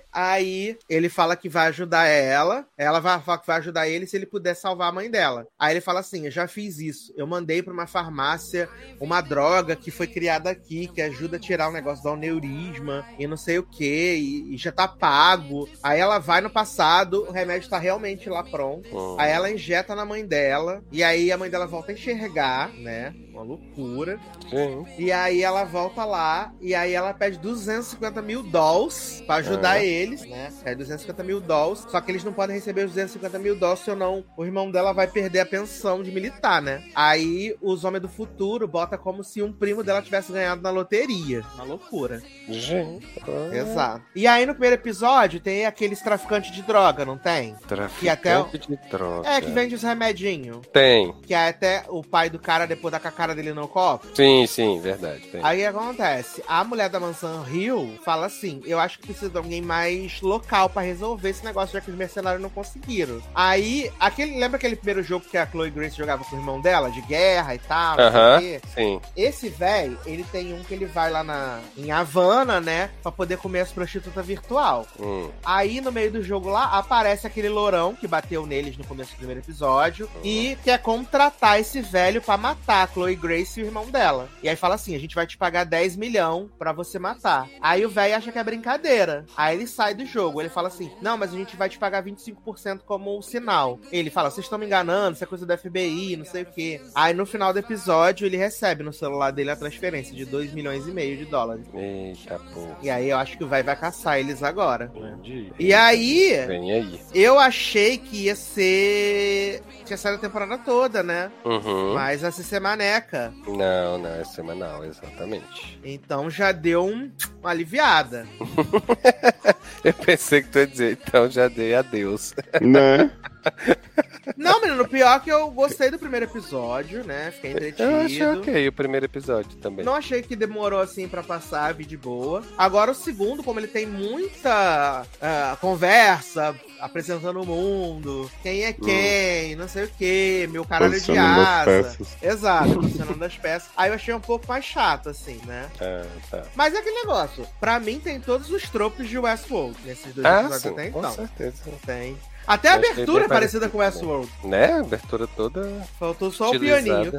Aí ele fala que vai ajudar ela. Ela vai falar que vai ajudar ele se ele puder salvar a mãe dela. Aí ele fala assim: Eu já fiz isso. Eu mandei pra uma farmácia uma droga que foi criada aqui, que ajuda a tirar o negócio do aneurisma e não sei o que, e, e já tá pago. Aí ela vai no passado, o remédio tá realmente lá pronto. Hum. Aí ela injeta na mãe dela, e aí a mãe dela volta a enxergar, né? Uma loucura. Sim. E aí ela volta lá e aí ela pede 250 mil dólares pra ajudar É. eles, né? Pede 250 mil dólares. Só que eles não podem receber os 250 mil dólares, senão o irmão dela vai perder a pensão de militar, né? Aí os homens do futuro bota como se um primo dela tivesse ganhado na loteria. Uma loucura. Gente. Exato. E aí no primeiro episódio tem aqueles traficantes de droga, não tem? Traficante Que até de droga. É, que vende os remedinhos. Tem. Que é até o pai do cara depois dar com a cara dele no copo. Sim, sim, verdade. Tem. Aí o que acontece? A mulher da mansão Rio fala assim: Eu acho que precisa de alguém mais local pra resolver esse negócio, já que os mercenários não conseguiram. Aí, aquele, lembra aquele primeiro jogo que a Chloe Grace jogava com o irmão dela, de guerra e tal? Aham, quê? sim. Esse velho, ele tem um que ele vai lá na, em Havana, né? Pra poder comer as prostitutas virtual. Hum. Aí, no meio do jogo lá, aparece aquele lourão que bateu neles no começo do primeiro episódio e quer contratar esse velho pra matar a Chloe Grace e o irmão dela. E aí fala assim: a gente vai te pagar 10 milhão pra você matar. Aí o velho acha que é brincadeira. Aí ele sai do jogo. Ele fala assim: não, mas a gente vai te pagar 25% como um sinal. Ele fala: vocês estão me enganando, isso é coisa do FBI, não sei o quê. Aí no final do episódio, ele recebe no celular dele a transferência de 2 milhões e meio de dólares. Eita, pô. E aí eu acho que o velho vai caçar eles agora. Entendi. E aí, Vem aí. eu achei que ia ser. Tinha saído a temporada toda, né? Uhum. Mas vai ser maneca. Não, não, é semanal, exatamente. Então já deu um, uma aliviada. [laughs] Eu pensei que tu ia dizer, então já dei adeus. Né? [laughs] Não, menino, pior que eu gostei do primeiro episódio, né? Fiquei Eu achei entretido. ok o primeiro episódio também. Não achei que demorou assim pra passar, vi de boa. Agora o segundo, como ele tem muita ah, conversa, apresentando o mundo, quem é quem, não sei o que, meu caralho de asa. Exato, [laughs] posicionando as peças. Aí eu achei um pouco mais chato, assim, né? Ah, tá. Mas é aquele negócio. Pra mim tem todos os tropos de Westworld nesses dois Ah, episódios sim, até com então. certeza. Tem. Até a abertura é parecida com Westworld. Né? A abertura toda. Faltou só o pianinho.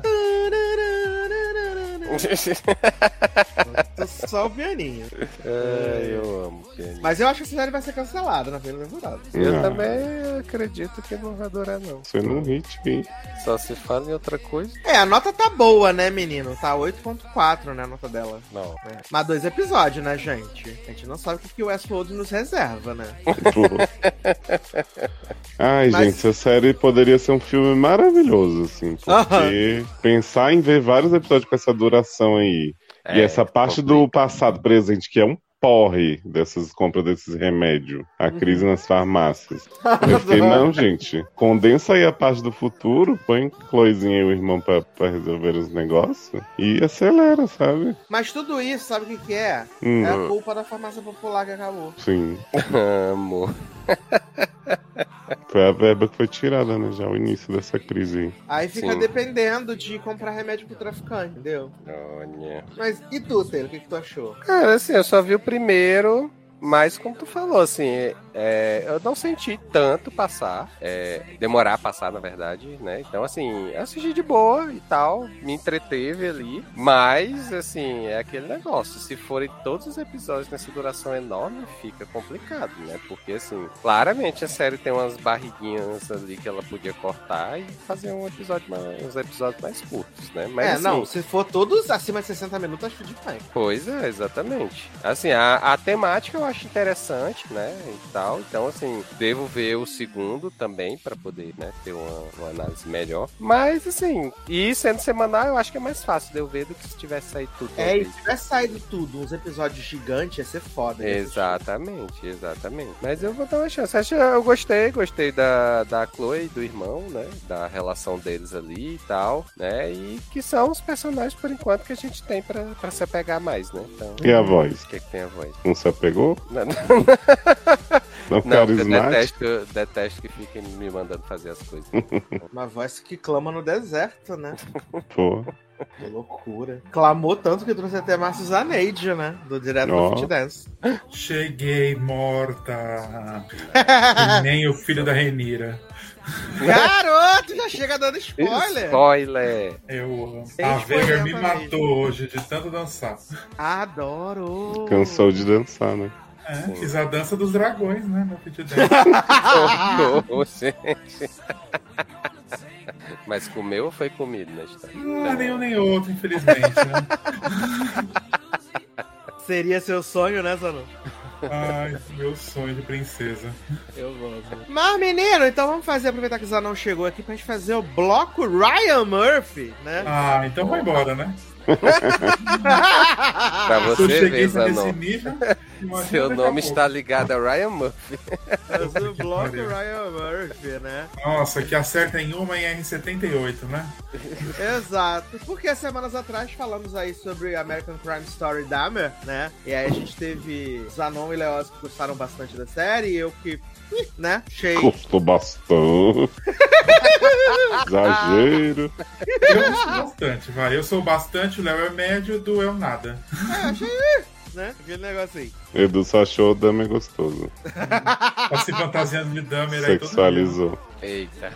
Só o pianinho. Ai, eu amo pianista. Mas eu acho que essa série vai ser cancelada na primeira temporada. Eu Não. também acredito que não vai durar, não. Sendo um hit, hein? Só se fala em outra coisa. É, a nota tá boa, né, menino? Tá 8.4, né, a nota dela. Não. É. Mas dois episódios, né, gente? A gente não sabe o que o Westworld nos reserva, né? [laughs] Ai, Mas- gente, essa série poderia ser um filme maravilhoso, assim, porque pensar em ver vários episódios com essa duração aí, e É, essa parte do passado presente, que é um porre dessas compras desses remédios, a crise nas farmácias. [laughs] Eu fiquei, não, gente, condensa aí a parte do futuro, põe Chloezinha e o irmão pra, pra resolver os negócios e acelera, sabe? Mas tudo isso, sabe o que que é? Hum, É a culpa da farmácia popular que acabou. sim. [laughs] Amo. Foi a verba que foi tirada, né? Já o início dessa crise aí. Aí fica Sim. dependendo de comprar remédio pro traficante, entendeu? Olha. Mas e tu, Taylor, o que, que tu achou? Cara, assim, eu só vi o primeiro, mas como tu falou, assim, é, eu não senti tanto passar, é, demorar a passar, na verdade, né? Então, assim, eu assisti de boa e tal, me entreteve ali, mas, assim, é aquele negócio, se forem todos os episódios nessa duração enorme, fica complicado, né? Porque, assim, claramente a série tem umas barriguinhas ali que ela podia cortar e fazer um episódio mais, uns episódios mais curtos, né? Mas, é, assim, não, se for todos acima de 60 minutos, acho demais. Pois é, exatamente. Assim, a, a temática eu acho interessante, né? E tal. Então, assim, devo ver o segundo também pra poder, né, ter uma, uma análise melhor. Mas, assim, e sendo semanal, eu acho que é mais fácil de eu ver do que se tivesse saído tudo. É, e se tivesse saído tudo, uns episódios gigantes, ia ser foda. né? Exatamente, exatamente. Mas eu vou dar uma chance. Acho, eu gostei, gostei da, da Chloe e do irmão, né? Da relação deles ali e tal, né? E que são os personagens, por enquanto, que a gente tem pra, pra se apegar mais, né? Então, E a voz? o que, que tem a voz? Não se apegou? Não, não, Não, eu detesto, detesto que fiquem me mandando fazer as coisas. [laughs] Uma voz que clama no deserto, né? Pô. Que loucura. Clamou tanto que trouxe até Márcio Zaneide, né? Do Direto Ó. do Fit Dance. Cheguei morta. [laughs] Nem o filho da Renira. Garoto, já chega dando spoiler. Spoiler! Eu A Veiga me matou hoje de tanto dançar. Adoro. Cansou de dançar, né? É, fiz a dança dos dragões, né? No Fit Dance. Socorro, gente. Mas comeu ou foi comido na história? Ah, nenhum nem outro, infelizmente. Né? [laughs] Seria seu sonho, né, Zanu? Ai, meu sonho de princesa. Eu gosto. Mas, menino, então vamos fazer, aproveitar que o Zanão chegou aqui pra gente fazer o bloco Ryan Murphy, né? Ah, então vai embora, né? [laughs] Pra Se eu você cheguei ver, nesse Zanon. nível, Seu a nome está ligado a Ryan Murphy. Fazer o [laughs] bloco. Ryan Murphy, né? Nossa, que acerta em uma em R78, né? [laughs] Exato. Porque semanas atrás falamos aí sobre American Crime Story Dahmer, né? E aí a gente teve Zanon e Leoz que gostaram bastante da série, e eu que, né? Achei. Custou bastante. [laughs] Exagero. Eu gosto bastante, vai. Eu sou bastante, o Léo é médio, do eu nada. É, achei. Né? Aquele negócio aí. Edu só achou o Dame gostoso. [laughs] Tá se fantasiando de Dahmer aí. Sexualizou. Eita.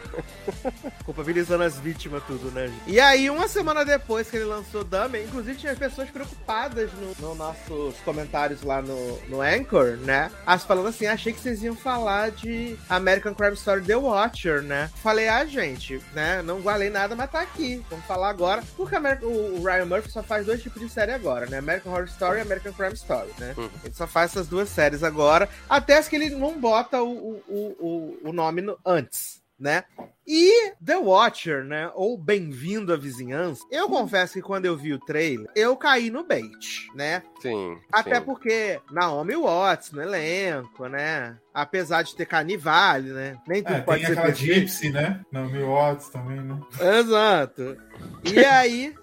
Culpabilizando as vítimas, tudo, né? gente? E aí, uma semana depois que ele lançou Dahmer, inclusive tinha pessoas preocupadas no, no nossos comentários lá no, no Anchor, né? As falando assim, achei que vocês iam falar de American Crime Story The Watcher, né? Falei, ah, gente, né? Não guardei nada, mas tá aqui. Vamos falar agora. Porque o Ryan Murphy só faz dois tipos de série agora, né? American Horror Story e American Crime Story, né? Uhum. Ele só faz essas duas séries agora. Até as que ele não bota o, o, o, o- nome no- antes, né? E The Watcher, né? Ou Bem-vindo à Vizinhança. Eu confesso que quando eu vi o trailer, eu caí no bait, né? Sim. Até sim. porque Naomi Watts no elenco, né? Apesar de ter canivale, né? Nem tudo É, pode tem ser aquela perfeito. Gypsy, né? Não, Mil Watts também, né? Exato. E [laughs] aí,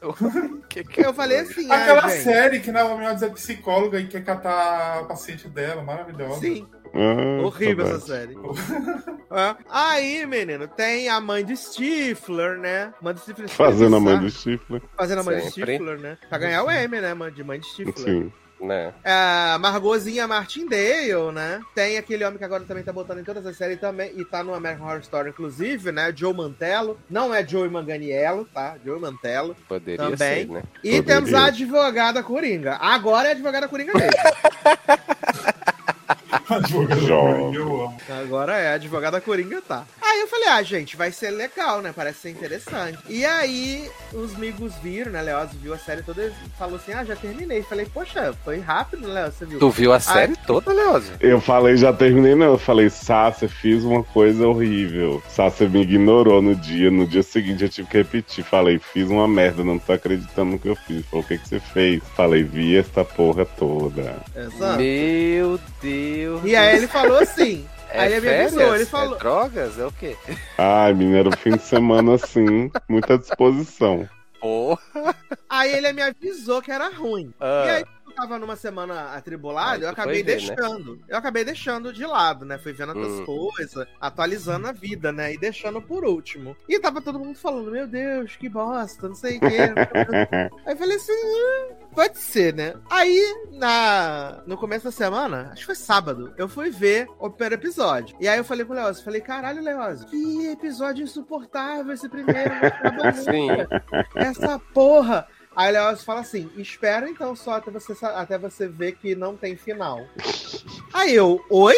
Que que eu falei assim, Aquela ah, gente, série que Naomi Watts é psicóloga e quer catar a paciente dela, maravilhosa. Sim, Ah, horrível essa série. É. Aí, menino, tem a mãe de Stifler, né? Mãe de Stifler. Fazendo a mãe do chifre. Fazendo a mãe de Sempre. Stifler, né? Pra ganhar o M, né? mãe- De mãe de Stifler. Sim. Né? A Margotzinha Martindale, né? Tem aquele homem que agora também tá botando em todas as séries também, e tá no American Horror Story, inclusive, né? Joe Mantello. Não é Joey Manganiello, tá? Joe Mantello. Poderia Também. ser, né? E Poderia. temos a advogada Coringa. Agora é a advogada Coringa mesmo. [laughs] Advogado Jovem. eu amo. Agora é, a advogada Coringa tá. Aí eu falei, ah, gente, vai ser legal, né? Parece ser interessante. E aí, os amigos viram, né? Leoz viu a série toda e falou assim: ah, já terminei. Falei, poxa, foi rápido, né, Leoz? Você viu? Tu viu a série toda, Leoz? Eu falei, já terminei, não. Eu falei, Sácia, fiz uma coisa horrível. Sácia me ignorou no dia. No dia seguinte eu tive que repetir. Falei, fiz uma merda, não tô acreditando no que eu fiz. Falou, o que, que você fez? Falei, vi essa porra toda. Exato. Meu Deus. E aí ele falou assim. [laughs] É aí ele me avisou, ele falou. É drogas? É o quê? Ai, menina, era o fim de semana assim, muita disposição. Porra. Aí ele me avisou que era ruim. Ah. E aí, eu tava numa semana atribulada, eu acabei ver, né? deixando. Eu acabei deixando de lado, né? Fui vendo outras Hum. coisas, atualizando a vida, né? E deixando por último. E tava todo mundo falando, meu Deus, que bosta, não sei o quê. [laughs] Aí eu falei assim, "Hum, pode ser, né? Aí, na, no começo da semana, acho que foi sábado, eu fui ver o primeiro episódio. E aí eu falei com o Leoz, falei, caralho, Leoz, que episódio insuportável esse primeiro. [laughs] Sim. Essa porra. Aí o Leoz fala assim: espera então só até você, até você ver que não tem final. Aí eu, oi?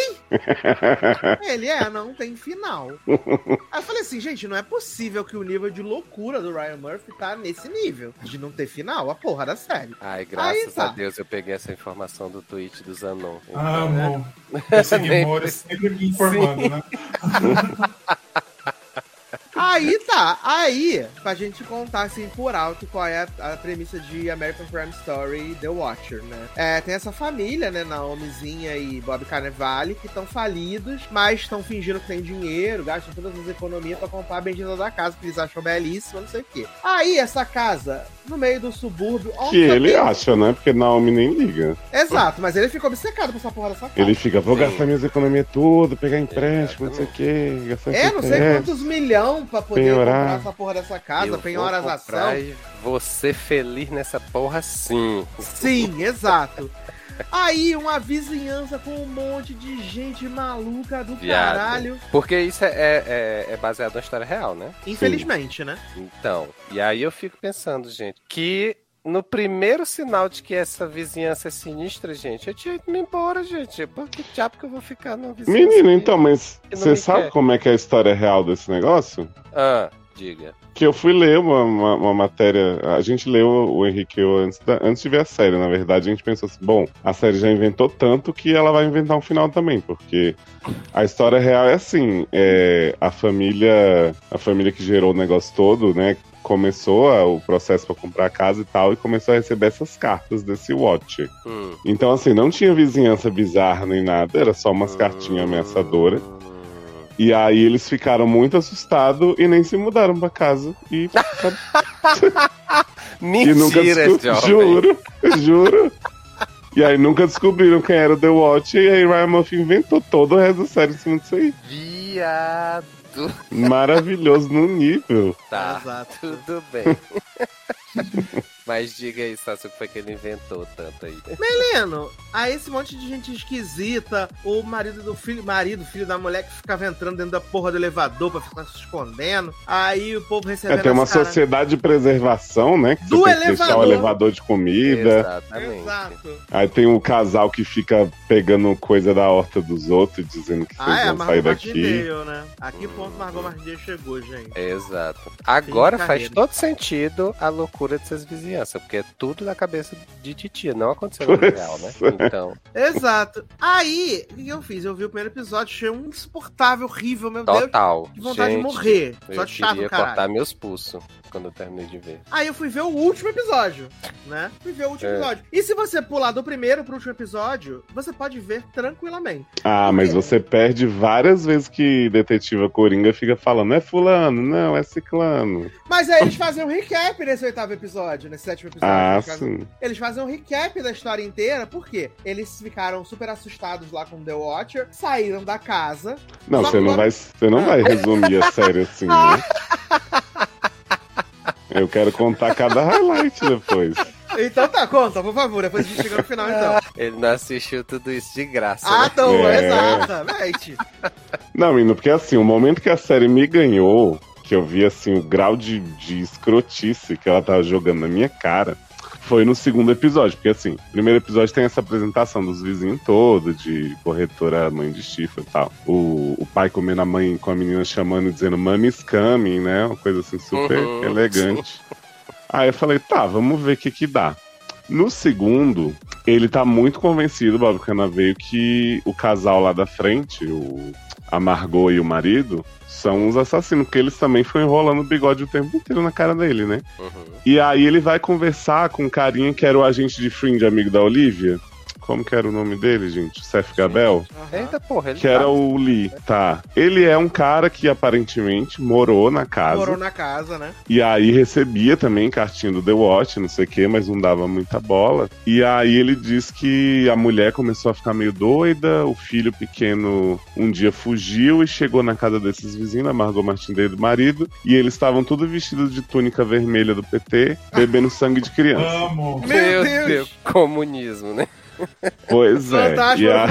Ele é, não tem final. Aí eu falei assim, gente, não é possível que o nível de loucura do Ryan Murphy tá nesse nível. De não ter final, a porra da série. Ai, graças Aí tá. a Deus eu peguei essa informação do tweet do Zanon. Amo. [laughs] Esse Guimora sempre me informando, né? [laughs] Aí tá, aí, pra gente contar assim por alto qual é a, a premissa de American Crime Story The Watcher, né? É, tem essa família, né, Naomizinha e Bob Carnevale, que estão falidos, mas estão fingindo que tem dinheiro, gastam todas as economias pra comprar a bendita da casa, que eles acham belíssima, não sei o quê. Aí, essa casa, no meio do subúrbio... onde Que ele tem- acha, né? Porque Naomi nem liga. Exato, mas ele ficou obcecado com essa porra dessa casa. Ele fica, vou Sim. gastar minhas economias tudo, pegar empréstimo, não sei o quê, gastar É, não sei quantos milhão pra poder Penhorar. comprar essa porra dessa casa, Eu penhorar vou as comprar ações. e Você feliz nessa porra sim. Sim, exato. Aí, uma vizinhança com um monte de gente maluca do Viado. caralho. Porque isso é, é, é baseado na história real, né? Infelizmente, né? Então, e aí eu fico pensando, gente, que no primeiro sinal de que essa vizinhança é sinistra, gente, eu tinha ido me embora, gente. Por que diabo que eu vou ficar numa vizinhança? Menino, que- então, mas você sabe quer? como é que é a história real desse negócio? Ah, diga. Que eu fui ler uma, uma, uma matéria. A gente leu o Henrique eu antes, da- antes de ver a série, na verdade. A gente pensou assim: bom, a série já inventou tanto que ela vai inventar um final também, porque a história real é assim: é, a família. A família que gerou o negócio todo, né? Começou a- o processo para comprar a casa e tal, e começou a receber essas cartas desse Watch. Hum. Então, assim, não tinha vizinhança bizarra nem nada, era só umas cartinhas ameaçadoras. E aí eles ficaram muito assustados e nem se mudaram pra casa. E, [laughs] e nunca Mentira, desco- jovem. Juro, juro. E aí nunca descobriram quem era o The Watch. E aí Ryan Murphy inventou todo o resto da série em cima disso aí. Viado. Maravilhoso no nível. Tá, Exato. tudo bem. [laughs] Mas diga aí, Sassi, o que foi que ele inventou tanto aí? Heleno, aí esse monte de gente esquisita, o marido do filho, marido, filho da mulher que ficava entrando dentro da porra do elevador pra ficar se escondendo. Aí o povo recebendo É, tem uma as caras- sociedade de preservação, né? Que Do você tem que deixar o elevador. elevador de comida. Exatamente. Exato. Aí tem o casal que fica pegando coisa da horta dos outros, dizendo que Ah, vocês é, a vão sair Margot daqui. Martindale, né? A que ponto Margot Martindale chegou, gente? Exato. Agora faz todo sentido a loucura dessas vizinhanças, porque é tudo na cabeça de titia, não aconteceu no real, né? é. Então, Exato. Aí, o que eu fiz? Eu vi o primeiro episódio, achei um insuportável, horrível, meu Deus. total. Vontade Gente, de morrer. Só Eu de chato, queria caralho. cortar meus pulsos quando eu terminei de ver. Aí eu fui ver o último episódio, né? Fui ver o último É. episódio. E se você pular do primeiro pro último episódio, você pode ver tranquilamente. Ah, mas você perde várias vezes que detetiva Coringa fica falando, é fulano, não, é ciclano. Mas aí eles fazem um recap nesse oitavo episódio, nesse sétimo episódio. Ah, Eles fazem- sim. Eles fazem um recap da história inteira, por quê? Eles ficaram super assustados lá com The Watcher, saíram da casa. Não, você não vai, você não vai [laughs] resumir a série assim, né? [laughs] Eu quero contar cada highlight depois. Então tá, conta, por favor, depois a gente chega no final então. Ele não assistiu tudo isso de graça. Ah, né? então, É. exatamente. Não, menino, porque assim, o momento que a série me ganhou, que eu vi assim o grau de, de escrotice que ela tava jogando na minha cara, foi no segundo episódio. Porque assim, o primeiro episódio tem essa apresentação dos vizinhos todo, de corretora mãe de chifre e tal. O, o pai comendo a mãe com a menina chamando e dizendo Mami's coming, né? Uma coisa assim super Uhum, elegante. [laughs] Aí eu falei, tá, vamos ver o que que dá. No segundo, ele tá muito convencido, Bob Canaveio, que o casal lá da frente, o a Margot e o marido, são os assassinos, porque eles também foram enrolando o bigode o tempo inteiro na cara dele, né? Uhum. E aí ele vai conversar com um carinha que era o agente de Fringe, amigo da Olivia. Como que era o nome dele, gente? Seth Gabel? Eita porra, ele Que era tá- o Lee, tá. Ele é um cara que aparentemente morou na casa. Morou na casa, né? E aí recebia também cartinha do The Watch, não sei o que, mas não dava muita bola. E aí ele diz que a mulher começou a ficar meio doida, o filho pequeno um dia fugiu e chegou na casa desses vizinhos, a Margot Martindale do marido, e eles estavam tudo vestidos de túnica vermelha do PT, bebendo sangue de criança. Amo. Meu Meu Deus. Deus, comunismo, né? Pois é. Fantástico E, a-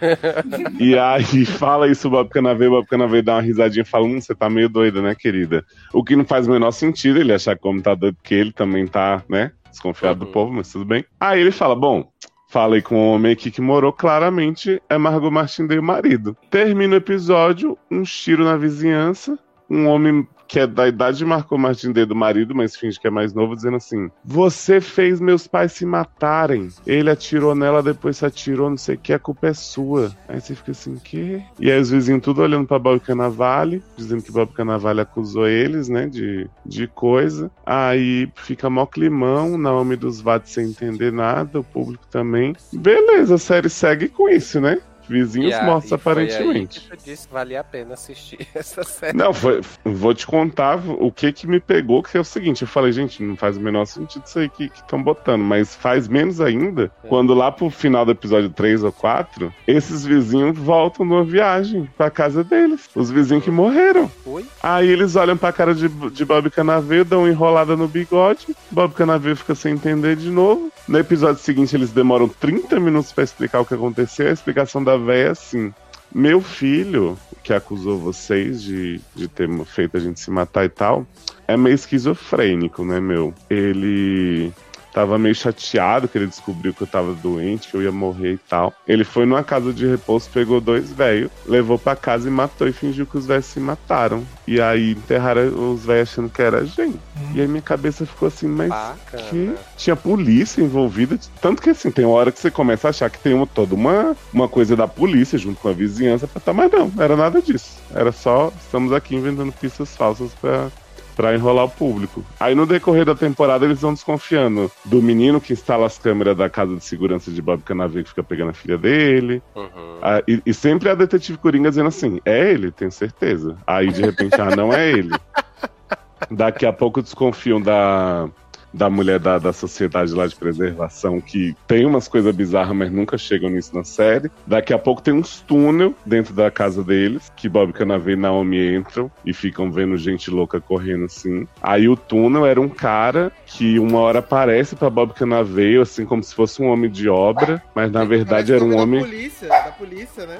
[laughs] e aí fala isso o Bob Canavê, o Bob Canavê dá uma risadinha e fala, hum, você tá meio doida, né, querida? O que não faz o menor sentido ele achar que como tá doido, porque ele também tá, né, desconfiado do Uhum. povo, mas tudo bem. Aí ele fala, bom, Falei com um homem aqui que morou, claramente é Margot Martindale o marido. Termina o episódio, um tiro na vizinhança, um homem que é da idade de Margot Martindale do marido, mas finge que é mais novo, dizendo assim: Você fez meus pais se matarem. Ele atirou nela, depois se atirou, não sei o que, a culpa é sua. Aí você fica assim, que? E aí os vizinhos tudo olhando pra Bob Cannavale, dizendo que Bob Cannavale acusou eles, né, de, de coisa. Aí fica mó climão, Naomi dos Vades sem entender nada, o público também. Beleza, a série segue com isso, né? Vizinhos E a- mortos, e foi aí aparentemente. disse que valia a pena assistir [laughs] essa série. Não, foi, vou te contar o que que me pegou, que é o seguinte, eu falei, gente, não faz o menor sentido isso aí que estão botando, mas faz menos ainda quando lá pro final do episódio 3 ou 4, esses vizinhos voltam numa viagem pra casa deles, os vizinhos que morreram. Oi? Aí eles olham pra cara de, de Bob Canaveio, dão uma enrolada no bigode, Bob Canaveio fica sem entender de novo. No episódio seguinte eles demoram 30 minutos pra explicar o que aconteceu, a explicação da véia assim... Meu filho, que acusou vocês de, de ter feito a gente se matar e tal, é meio esquizofrênico, né, meu? Ele tava meio chateado que ele descobriu que eu tava doente, que eu ia morrer e tal. Ele foi numa casa de repouso, pegou dois velhos, levou pra casa e matou e fingiu que os velhos se mataram. E aí enterraram os velhos achando que era a gente. E aí minha cabeça ficou assim, mas Bacana. que tinha polícia envolvida. Tanto que assim, tem hora que você começa a achar que tem uma, toda uma, uma coisa da polícia junto com a vizinhança pra tá, mas não, era nada disso. Era só, estamos aqui inventando pistas falsas pra, pra enrolar o público. Aí no decorrer da temporada eles vão desconfiando do menino que instala as câmeras da casa de segurança de Bob Canaveiro que fica pegando a filha dele. Uhum. Ah, e, e sempre a detetive Coringa dizendo assim: é ele, tenho certeza. Aí de repente, ah, não é ele. [laughs] Daqui a pouco desconfiam da, da mulher da, da sociedade lá de preservação, que tem umas coisas bizarras, mas nunca chegam nisso na série. Daqui a pouco tem uns túnel dentro da casa deles, que Bob Canaveiro e Naomi entram e ficam vendo gente louca correndo assim. Aí o túnel era um cara que uma hora aparece pra Bob Canaveiro, assim, como se fosse um homem de obra, mas na verdade era um homem. Da polícia, da polícia, né?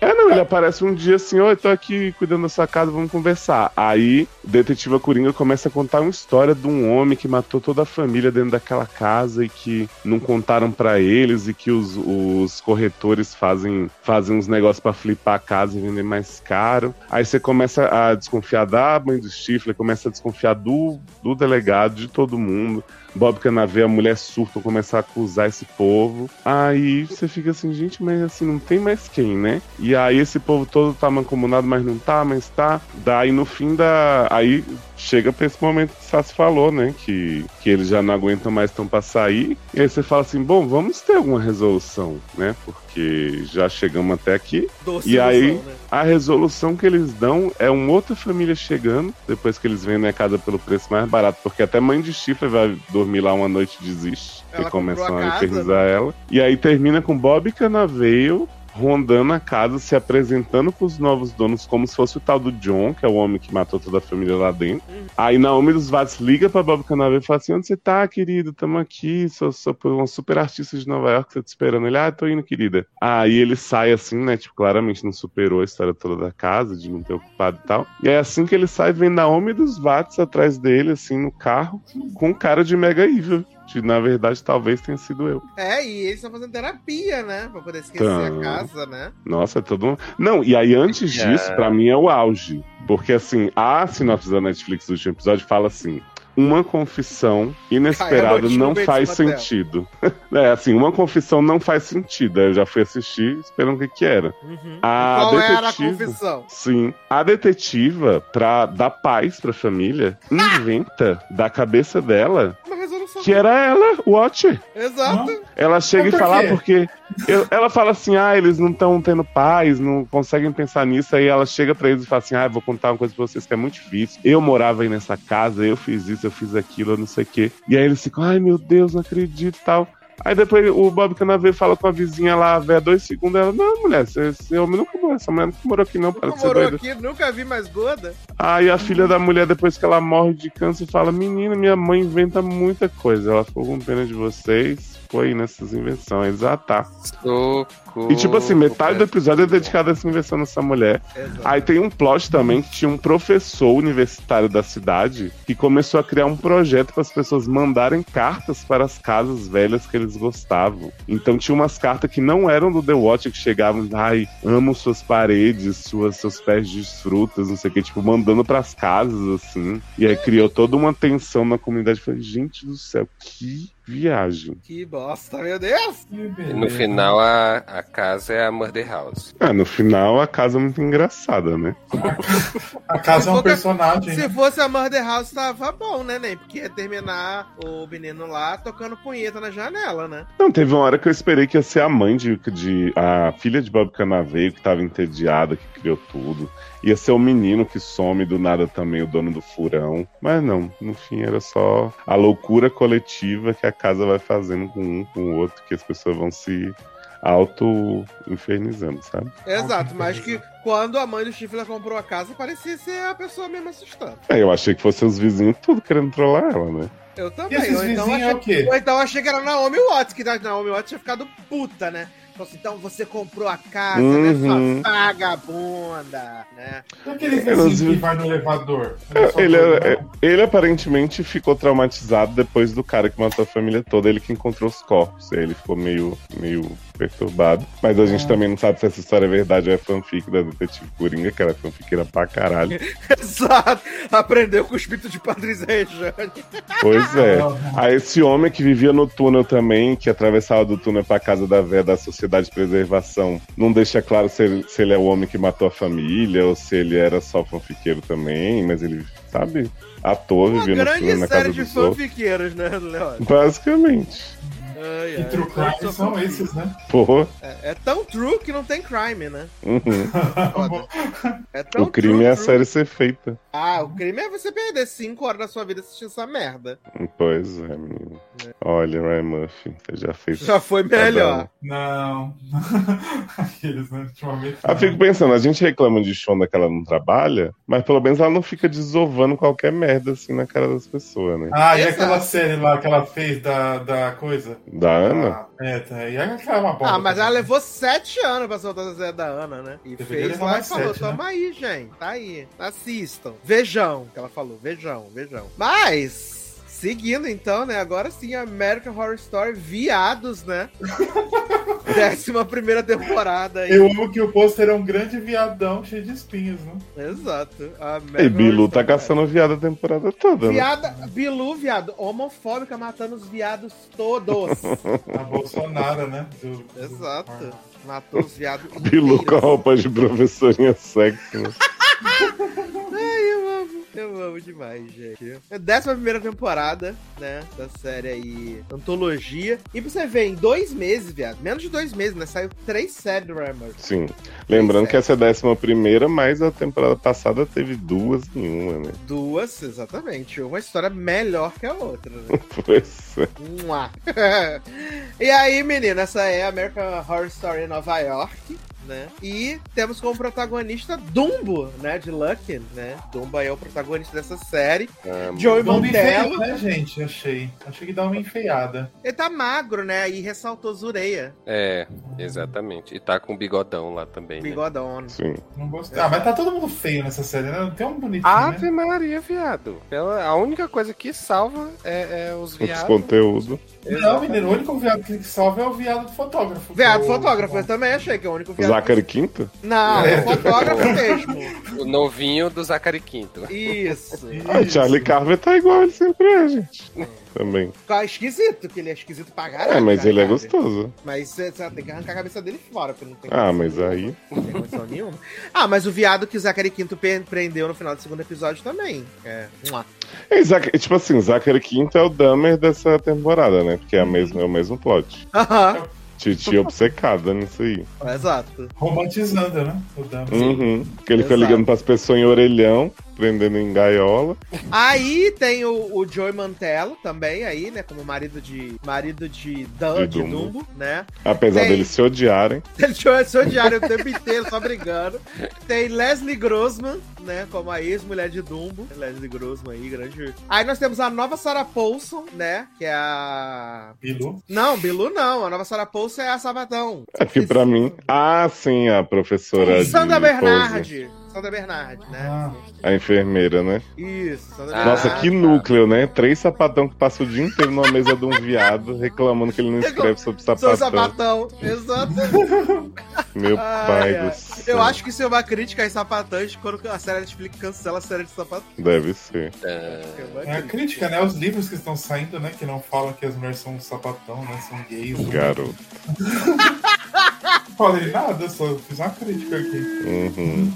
É, não, ele aparece um dia assim, oi, tô aqui cuidando da sua casa, vamos conversar. Aí, o detetive Coringa começa a contar uma história de um homem que matou toda a família dentro daquela casa e que não contaram pra eles e que os, os corretores fazem, fazem uns negócios pra flipar a casa e vender mais caro. Aí você começa a desconfiar da mãe do Stifler, começa a desconfiar do, do delegado, de todo mundo. Bob Canaveiro, a mulher surta, começar a acusar esse povo. Aí você fica assim, gente, mas assim, não tem mais quem, né? E aí esse povo todo tá mancomunado, mas não tá, mas tá. Daí no fim da. Aí chega pra esse momento que Sassi falou, né? Que, que eles já não aguentam mais tão pra sair. E aí você fala assim, bom, vamos ter alguma resolução, né? Porque já chegamos até aqui. Doce E aí, né? a resolução que eles dão é uma outra família chegando, depois que eles vendem a casa pelo preço mais barato, porque até mãe de chifre vai dormir lá uma noite e desiste, Ela e começam a a casa, infernizar ela. E aí termina com Bob Canaveio rondando a casa, se apresentando pros novos donos como se fosse o tal do John, que é o homem que matou toda a família lá dentro. Aí Naomi dos Vados liga pra Bob Canaveiro e fala assim, onde você tá, querido? Tamo aqui, sou, sou uma super artista de Nova York, tô te esperando. Ele, ah, tô indo, querida. Aí ele sai assim, né, tipo, claramente não superou a história toda da casa, de não ter ocupado e tal. E é assim que ele sai, vem Naomi dos Vados atrás dele, assim, no carro, com cara de mega evil. Que na verdade talvez tenha sido eu. É, e eles estão fazendo terapia, né? Pra poder esquecer Tão. a casa, né? Nossa, é todo um. Não, e aí antes É. disso, pra mim é o auge. Porque assim, a sinopse da Netflix do último episódio fala assim. Uma confissão inesperada não faz sentido. [laughs] é, assim, uma confissão não faz sentido. Eu já fui assistir esperando o que que era. Uhum. A Qual era a detetive- confissão? Sim. A detetiva, pra dar paz pra família, inventa da cabeça dela Que era ela, o Watcher. Exato. Ela chega e fala, porque. eu- ela fala assim, ah, eles não estão tendo paz, não conseguem pensar nisso. Aí ela chega pra eles e fala assim, ah, eu vou contar uma coisa pra vocês que é muito difícil. Eu morava aí nessa casa, eu fiz isso, eu fiz aquilo, eu não sei o quê. E aí eles ficam, ai meu Deus, não acredito e tal. Aí depois o Bob Canaveiro fala com a vizinha lá, véia, dois segundos, ela, não, mulher, esse, esse homem nunca morou, essa mulher nunca morou aqui não, Nunca morou doida. aqui, nunca vi mais gorda. Aí a filha da mulher, depois que ela morre de câncer, fala: Menina, minha mãe inventa muita coisa. Ela ficou com pena de vocês. Foi nessas invenções. Ah, tá. E tipo assim, metade do episódio é dedicado a essa inversão nessa mulher. Exato. Aí tem um plot também que tinha um professor universitário da cidade que começou a criar um projeto para as pessoas mandarem cartas para as casas velhas que eles gostavam. Então tinha umas cartas que não eram do The Watch que chegavam, ai, amo suas paredes, suas, seus pés de frutas, não sei o que, tipo, mandando para as casas assim. E aí criou toda uma tensão na comunidade. Eu Falei, gente do céu, que viagem. Que bosta, meu Deus! Que E beleza. no final, a, a casa é a Murder House. Ah, no final a casa é muito engraçada, né? A casa é um personagem. Se fosse a Murder House, tava bom, né, nem? Porque ia terminar o menino lá tocando punheta na janela, né? Não, teve uma hora que eu esperei que ia ser a mãe de, de a filha de Bob Canaveio, que tava entediada, que criou tudo. Ia ser o menino que some do nada também, o dono do furão. Mas não, no fim era só a loucura coletiva que a casa vai fazendo com um, com o outro, que as pessoas vão se auto-infernizando, sabe? Exato, mas que quando a mãe do Stifler comprou a casa, parecia ser a pessoa mesmo assustando. Aí eu achei que fossem os vizinhos tudo querendo trollar ela, né? Eu E também. esses Ou então, vizinhos é achei, o quê? ou então achei que era Naomi Watts, que Naomi Watts tinha ficado puta, né? Falou assim, então você comprou a casa, Uhum. né, sua vagabunda, né? E aquele vizinho vi. que vai no elevador? só Ele, doido, é- ele aparentemente ficou traumatizado depois do cara que matou a família toda, ele que encontrou os corpos. Aí ele ficou meio, meio perturbado. Mas a gente Ah. também não sabe se essa história é verdade ou é fanfic da Detetive Coringa, que era fanfiqueira pra caralho. [laughs] Exato. Aprendeu com o espírito de Patrícia Rejane. Pois é. Não, não. Aí esse homem que vivia no túnel também, que atravessava do túnel pra casa da véia da Sociedade de Preservação, não deixa claro se ele, se ele é o homem que matou a família ou se ele era só fanfiqueiro também, mas ele, sabe, ator, Uma vivia no túnel grande na casa série de dos outros. fanfiqueiros, né, Leon? Basicamente. Ai, Que ai, true crime são esses, né? Porra. É, é tão true que não tem crime, né? Uhum. [laughs] É tão O crime true, é a true. série ser feita. Ah, o crime é você perder 5 horas da sua vida assistindo essa merda. Pois é, menino. Olha, Ryan Murphy, você já fez. Já foi melhor. Não. [laughs] Aqueles, né? Ultimamente. Ah, fico pensando, a gente reclama de Shonda que ela não trabalha, mas pelo menos ela não fica desovando qualquer merda assim na cara das pessoas, né? Ah, e Exato. aquela série lá que ela fez da, da coisa? Da Ana? Ah, é, tá. E aquela é uma bosta. Ah, mas ela levou 7 anos pra soltar a Zé da Ana, né? E Deveria fez lá e mais falou: sete, né? tamo aí, gente. Tá aí. Assistam. Vejam, que ela falou. Vejam, vejam. Mas. Seguindo então, né? Agora sim, American Horror Story Viados, né? [laughs] Décima primeira temporada aí. Eu amo que o pôster é um grande viadão cheio de espinhos, né? Exato. American E Bilu tá caçando viado a temporada toda, né? Viada, Bilu, viado, homofóbica matando os viados todos. [laughs] A Bolsonaro, né? Do- do- Exato. Matou os viados. Bilu com a roupa de professorinha sexy, né? [laughs] Ai, eu amo. Eu amo demais, gente. É a décima primeira temporada, né? Da série aí, Antologia. E pra você ver, em dois meses, viado, menos de dois meses, né? Saiu três séries do Ryan Murphy. Sim. Lembrando que essa é a décima primeira, mas a temporada passada teve duas em uma, né? Duas, exatamente. Uma história melhor que a outra, né? [laughs] Pois é. [laughs] E aí, menino, essa é a American Horror Story em Nova York. Né? E temos como protagonista Dumbo, né? De Lucky, né? Dumbo aí é o protagonista dessa série. Amo. Joey Montelo. né, gente? Achei. Achei que dá uma enfeiada. Ele tá magro, né? E ressaltou Zureia. É, exatamente. E tá com bigodão lá também. Né? Bigodão. Sim. Não gostei. Ah, mas tá todo mundo feio nessa série, né? Não tem um bonitinho, Ave né? Maria, viado. Ela, a única coisa que salva é, é os Os viados. Não, menino, o único viado que salva é o viado do fotógrafo. Viado O- fotógrafo, eu também achei que é o único viado. Zachary Quinto? Não, É. é fotógrafo mesmo. O novinho do Zacari Quinto. Isso. Ah, Charlie Carver tá igual ele sempre é, gente. Também. Fica esquisito, que ele é esquisito pra caralho. É, mas cara, ele é gostoso. Mas você você tem que arrancar a cabeça dele fora, porque não tem Ah, condição mas nenhuma. aí. Não tem condição nenhuma. Ah, mas o viado que o Zachary Quinto prendeu no final do segundo episódio também. É. É, Zac- tipo assim, Zachary Quinto é o Dahmer dessa temporada, né? Porque é, a mesma, é o mesmo plot. Aham, Titi obcecada nisso aí. exato. Romantizando, né? O Dama. Uhum. Que ele fica Exato. ligando pras pessoas em orelhão. Prendendo em gaiola. Aí tem o, o Joey Mantello também aí, né? Como marido de marido de, Dan, De de Dumbo. Dumbo, né? Apesar Tem. deles se odiarem. [laughs] Eles seu diário o tempo inteiro só brigando. Tem Leslie Grossman, né? Como a ex-mulher de Dumbo. Leslie Grossman aí, grande. Aí nós temos a nova Sarah Paulson, né? Que é a. Bilu. Não, Bilu não. A nova Sarah Paulson é a Sabatão. É que pra mim. Ah, sim, a professora. Sandra de Pose. Sandra Bernardi, né? Ah, A enfermeira, né? Isso, Sandra Ah, Nossa, que núcleo, né? Três sapatão que passam o dia inteiro numa mesa de um viado [laughs] reclamando que ele não escreve sobre Sou sapatão. sapatão, exato. [laughs] Meu Ai, pai ai. do céu. Eu acho que isso é uma crítica aos sapatões quando a série Netflix cancela a série de sapatão. Deve ser. É uma é a crítica, né? Os livros que estão saindo, né? Que não falam que as mulheres são um sapatão, né? São gays. Garoto. Não [laughs] falei nada, só fiz uma crítica aqui. Uhum.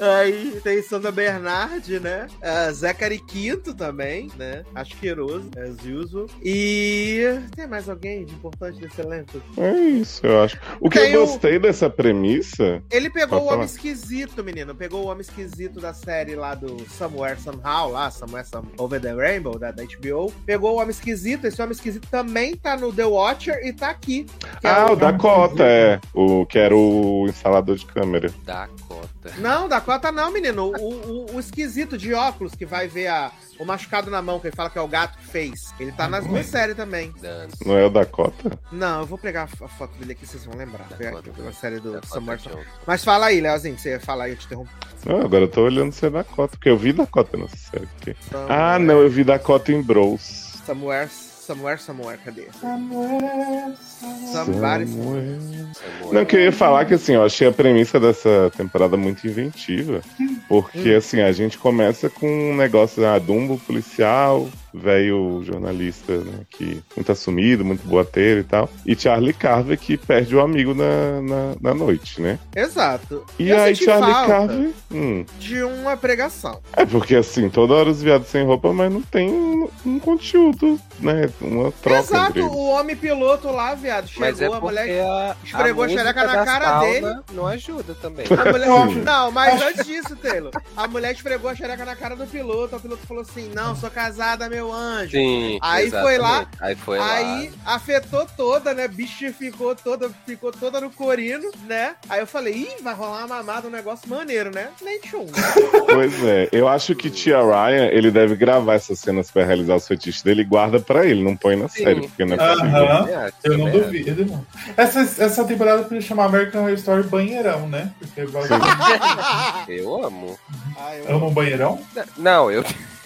Aí tem Sandra Bernardi, né? Uh, Zachary Quinto também, né? Asqueroso, as usual. E tem mais alguém de importante nesse elenco? É isso, eu acho. O que Tem eu o- gostei dessa premissa. Ele pegou Pode o Homem falar. Esquisito, menino. Pegou o Homem Esquisito da série lá do Somewhere Somehow, lá, Somewhere Some Over the Rainbow, da, da HBO. Pegou o Homem Esquisito. Esse Homem Esquisito também tá no The Watcher e tá aqui. é Ah, o o- Dakota, é. O que era o instalador de câmera. Dakota. [laughs] Não, Dakota não, menino. O, o, o esquisito de óculos que vai ver a, o machucado na mão, que ele fala que é o gato que fez. Ele tá nas duas séries também. Dance. Não é o Dakota? Não, eu vou pegar a foto dele aqui, vocês vão lembrar. Vou pegar Dakota Johnson. série do Johnson. Mas fala aí, Leozinho, você ia falar aí, eu te interrompi. Não, agora eu tô olhando se é Dakota, porque eu vi Dakota nessa série aqui. Ah, não, eu vi Dakota em Bros. Somewhere, somewhere, somewhere, cadê? Samuel, Somebody. Samuel. Samuel. Não, que eu ia falar que assim, eu achei a premissa dessa temporada muito inventiva. Porque assim, a gente começa com um negócio, ah, Dumbo policial, velho jornalista, né? Que muito assumido, muito boateiro e tal. E Charlie Carver que perde o amigo na, na, na noite, né? Exato. E Eu aí Charlie falta Carver. Hum, De uma pregação. é porque assim, toda hora os viados sem roupa, mas não tem um, um conteúdo, né? Uma troca Exato, entre eles. o homem piloto lá, viado, chegou, Mas é a mulher. a, esfregou a música xereca na cara sauna dele. Não ajuda também. A mulher... Não, mas antes disso, Taylor, a mulher esfregou a xereca na cara do piloto. O piloto falou assim: Não, sou casada, meu anjo. Sim. Aí foi lá, exatamente. Aí foi Aí lá. afetou toda, né? Bichificou toda, ficou toda no corino, né? Aí eu falei, ih, vai rolar uma mamada, um negócio maneiro, né? Nem tchum. [laughs] Pois é, eu acho que Tia Ryan, ele deve gravar essas cenas pra realizar os fetiches dele e guarda pra ele, não põe na Sim. série, porque não é possível. Aham. É, Eu não também duvido, não. Essa, essa temporada podia chamar American Horror Story Banheirão, né? Porque. [laughs] Eu amo. Ai, eu... ama um banheirão. Não, eu.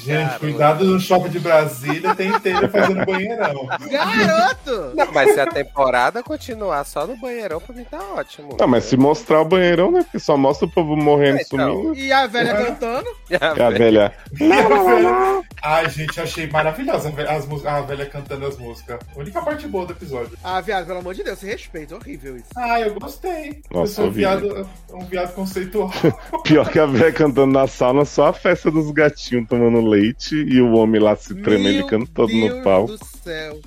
Gente, Caramba. cuidado no shopping de Brasília, tem inteira fazendo banheirão. Garoto! Não, mas se a temporada continuar só no banheirão, pra mim tá ótimo. Não, mas se mostrar o banheirão, né? Porque só mostra o povo morrendo, É, então. sumindo. E a velha cantando? E a velha. Ai, gente, achei maravilhosa a velha, as a velha cantando as músicas. Única parte boa do episódio. Ah, viado, pelo amor de Deus, se respeita, horrível isso. Ah, eu gostei. eu Nossa, sou um viado, um viado conceitual. [laughs] Pior que a velha cantando na sauna, só a festa dos gatinhos tomando leite e o homem lá se tremelicando todo Deus no pau. Céu,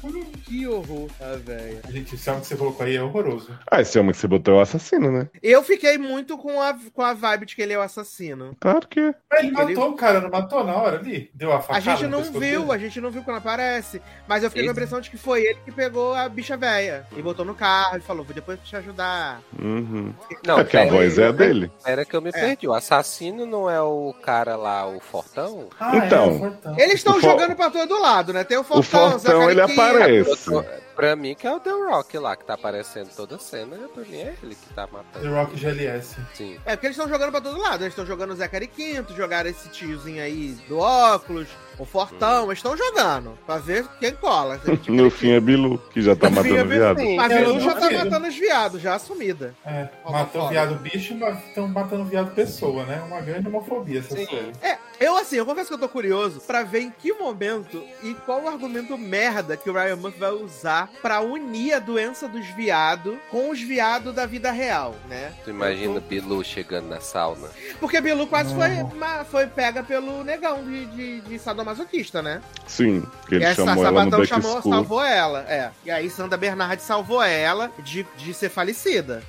que horror, a velha. Gente, esse homem que você colocou aí é horroroso. Ah, esse homem que você botou é o assassino, né? Eu fiquei muito com a, com a vibe de que ele é o assassino. Claro que é. Mas ele Ele- matou o cara, não matou na hora ali? Deu a A facada gente no não viu, dele? a gente não viu quando aparece. Mas eu fiquei com a Esse- impressão de que foi ele que pegou a bicha velha. E botou no carro e falou, vou depois te ajudar. Uhum. Não, é que a voz é a dele. Era que eu me perdi. O assassino não é o cara lá, o Fortão? Ah, Então, é, o Fortão. Eles estão For- jogando pra todo lado, né? Tem o Fortão, O Fortão, ele Zacariquinha. Pra mim, que é o The Rock lá, que tá aparecendo toda cena. Pra mim é ele que tá The matando. Rock GLS. Sim. É porque eles estão jogando pra todo lado. Eles estão jogando o Zé Cariquinto, jogaram esse tiozinho aí do óculos, o Fortão. Eles estão jogando pra ver quem cola. No fim é Bilu, que já tá é matando viado. Sim. Mas Bilu já tá duvido. matando os viados, já assumida. É, matou viado bicho, mas estão matando viado pessoa, né? Uma grande homofobia essa Sim. série. É, eu assim, eu confesso que eu tô curioso pra ver em que momento e qual o argumento merda que o Ryan Murphy vai usar pra unir a doença dos viados com os viados da vida real, né? Tu imagina o Bilu chegando na sauna. Porque Bilu quase foi, foi pega pelo negão de, de, de sadomasoquista, né? Sim, que ele e essa chamou ela no Sabatão chamou, School. salvou ela, é. E aí Sandra Bernard salvou ela de, de ser falecida.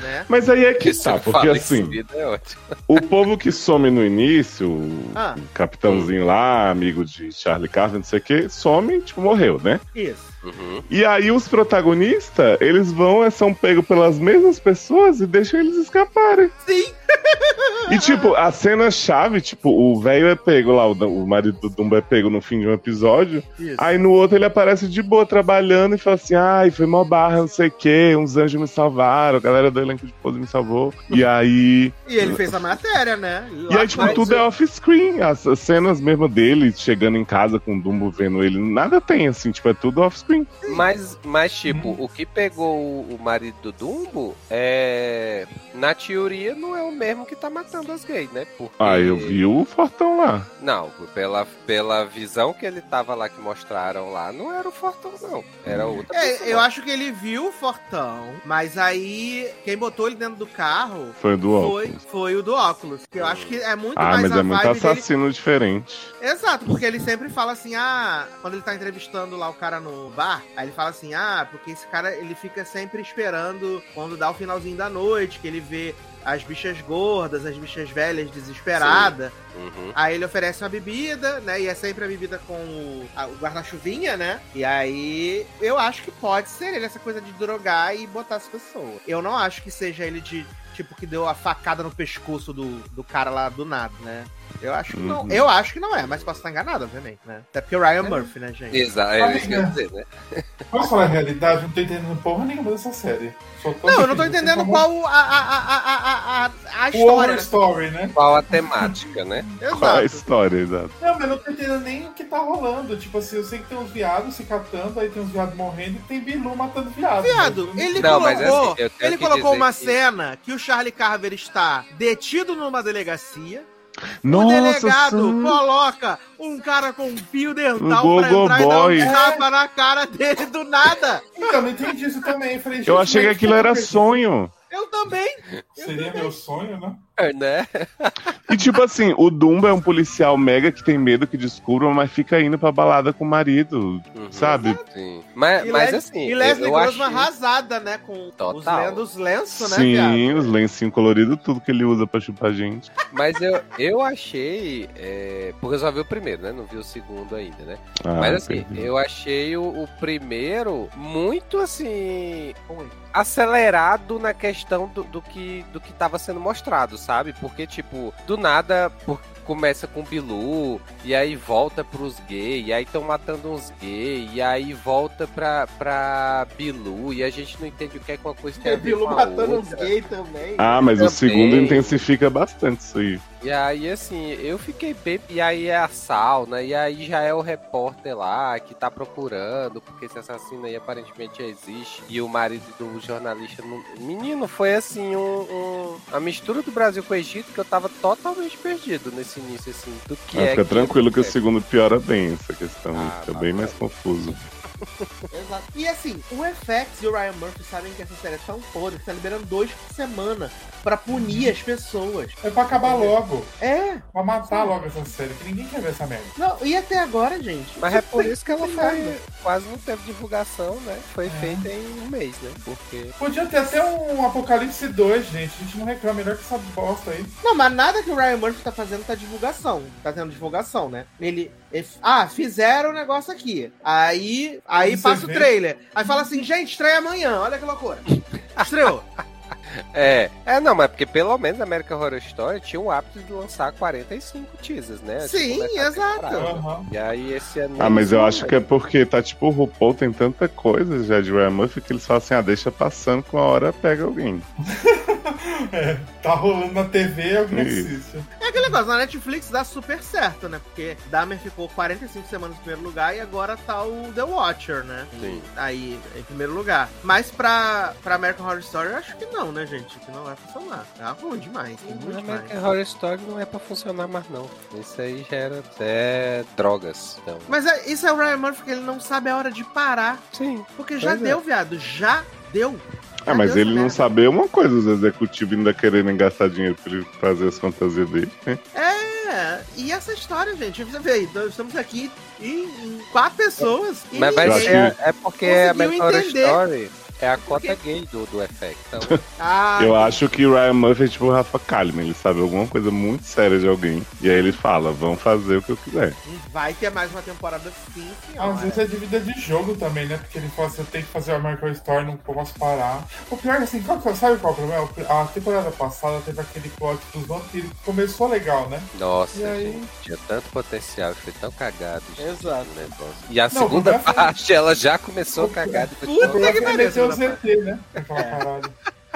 né? Mas aí é que Esse tá, porque fala em assim, é o povo que some no início, o Ah. capitãozinho lá, amigo de Charlie Carter, não sei o que, some, tipo, morreu, né? Isso. Uhum. E aí os protagonistas, eles vão, é, são pegos pelas mesmas pessoas e deixam eles escaparem. Sim. E tipo, a cena chave, tipo, o velho é pego lá, o, o marido do Dumbo é pego no fim de um episódio, Isso. aí no outro ele aparece de boa trabalhando e fala assim, ai, foi mó barra, não sei o que, uns anjos me salvaram, a galera do elenco de pose me salvou. E aí... E ele fez a matéria, né? E aí, tipo, tudo é off-screen. As, as cenas mesmo dele chegando em casa com o Dumbo vendo ele, nada tem, assim, tipo, é tudo off-screen. Mas, mas, tipo, o que pegou o, marido do Dumbo é. Na teoria, não é o mesmo que tá matando as gays, né? Porque... Ah, eu vi o Fortão lá. Não, pela, pela visão que ele tava lá, que mostraram lá, não era o Fortão, não. Era outra pessoa. É, eu acho que ele viu o Fortão, mas aí quem botou ele dentro do carro Foi do foi, óculos. foi o do óculos. Que eu acho que é muito Ah, mais mas a é muito vibe dele. assassino diferente. Exato, porque ele sempre fala assim, ah, quando ele tá entrevistando lá o cara no aí ele fala assim, ah, porque esse cara, ele fica sempre esperando quando dá o finalzinho da noite, que ele vê as bichas gordas, as bichas velhas desesperadas. Uhum. Aí ele oferece uma bebida, né? E é sempre a bebida com o, o guarda-chuvinha, né? E aí eu acho que pode ser ele, essa coisa de drogar e botar as pessoas. Eu não acho que seja ele de, tipo, que deu a facada no pescoço do, do cara lá do nada, né? Eu acho que não. Uhum. Eu acho que não é, mas posso estar enganado, obviamente, né? Até porque o Ryan Murphy, né, gente? Exato, é isso que eu ia dizer, né? Posso falar a realidade? Não tô entendendo porra nenhuma dessa série. Não, eu não tô entendendo como- qual a, a, a, a, a, história. over né? story, né? Qual a temática, né? Qual é a Exato. história, exato? Não, mas eu não tô entendendo nem o que tá rolando. Tipo assim, eu sei que tem uns viados se catando, aí tem uns viados morrendo e tem Bilu matando viados. Viado, eu ele Não, mas colocou, assim, ele colocou uma que- cena que o Charlie Carver está detido numa delegacia. O Nossa, delegado sim. coloca um cara com um fio dental Um pra entrar e dar um boy. tapa na cara dele do nada. Então, não entendi isso também. Falei, Eu achei que aquilo era sonho. Eu também. Seria meu sonho, né? Né? E tipo assim, o Dumbo é um policial mega que tem medo que descubram, mas fica indo pra balada com o marido, Uhum. sabe? Sim. Mas, E, mas Les- assim, e Leslie Grossman achei... arrasada, né? Com os, Total. os lenços, né, viado? Sim, os lencinhos coloridos, tudo que ele usa pra chupar gente. Mas eu, eu achei. é, Porque eu só vi o primeiro, né? Não vi o segundo ainda, né? Ah, Mas assim, perdi. eu achei o, o primeiro muito assim. acelerado na questão do, do que do que tava sendo mostrado, sabe? Porque, tipo, do nada. por- Começa com o Bilu, e aí volta pros gays, e aí estão matando uns gays, e aí volta pra, pra Bilu, e a gente não entende o que é que uma coisa tem a E ver Bilu matando uns gays também. Ah, mas o Também. segundo intensifica bastante isso aí. E aí, assim, eu fiquei bem. E aí é a sauna, e aí já é o repórter lá que tá procurando, porque esse assassino aí aparentemente já existe. E o marido do jornalista. Não... Menino, foi assim, um, um- a mistura do Brasil com o Egito que eu tava totalmente perdido nesse início, assim, do que Ah, é. fica que- tranquilo que o segundo piora bem essa questão, Ah, fica tá bem bom. mais confuso. [laughs] Exato. E assim, o FX e o Ryan Murphy sabem que essa série é tão podre que tá liberando dois por semana pra punir as pessoas. É pra acabar logo. É. Pra matar logo essa série, que ninguém quer ver essa merda. Não, e até agora, gente. Mas é por isso que ela foi. Quase não teve divulgação, né? Foi É. feita em um mês, né? Porque. Podia ter até um Apocalipse 2, gente. A gente não reclama melhor que essa bosta aí. Não, mas nada que o Ryan Murphy tá fazendo tá divulgação. Tá tendo divulgação, né? Ele. Ah, fizeram o negócio aqui. Aí. Aí Você passa o trailer. Aí fala assim, gente, estreia amanhã. Olha que loucura. Estreou. É, é, não, mas porque pelo menos a American Horror Story tinha o hábito de lançar 45 teasers, né? de Sim, exato. Aham. E aí esse ano. Ah, mas eu acho que é porque tá tipo, o RuPaul tem tanta coisa já de Ryan Murphy que eles falam assim, ah, deixa passando com a hora pega alguém. [laughs] É, tá rolando na TV, alguém Isso. assiste. É aquele negócio, na Netflix dá super certo, né? Porque Dahmer ficou 45 semanas em primeiro lugar e agora tá o The Watcher, né? Sim. Aí, em primeiro lugar. Mas pra, pra American Horror Story, eu acho que não, né, gente? Que não vai funcionar. Tá ruim demais. Tem A muito demais. American Horror Story não é pra funcionar mais, não. Isso aí já era é drogas. Então. Mas é- isso é o Ryan Murphy, que ele não sabe a hora de parar. Sim. Porque já é. deu, viado. Já deu. Ah, mas Deus ele não sabe uma coisa, os executivos ainda querendo gastar dinheiro pra ele fazer as fantasias dele, né? É, e essa história, gente, você vê aí, nós estamos aqui em, em quatro pessoas e Mas vai ser. É porque conseguiu a. Story. É a cota gay do, do FX. [laughs] Então, Ah, Eu acho que o Ryan Murphy é tipo o Rafa Kalimann, ele sabe alguma coisa muito séria de alguém. E aí ele fala, vão fazer o que eu quiser. vai ter mais uma temporada sim, senhora. Às vezes é dívida de jogo também, né? Porque ele fala assim, eu tenho que fazer a American Story, não posso parar. O pior é assim, que- sabe qual é o problema? A temporada passada teve aquele plot dos vampiros que começou legal, né? nossa, E aí? gente, tinha tanto potencial, foi tão cagado. Exato. E a Não, segunda é parte, ela já começou cagada. e Puta que pariu, meteu o segunda ZT, né? [laughs] Aquela parada.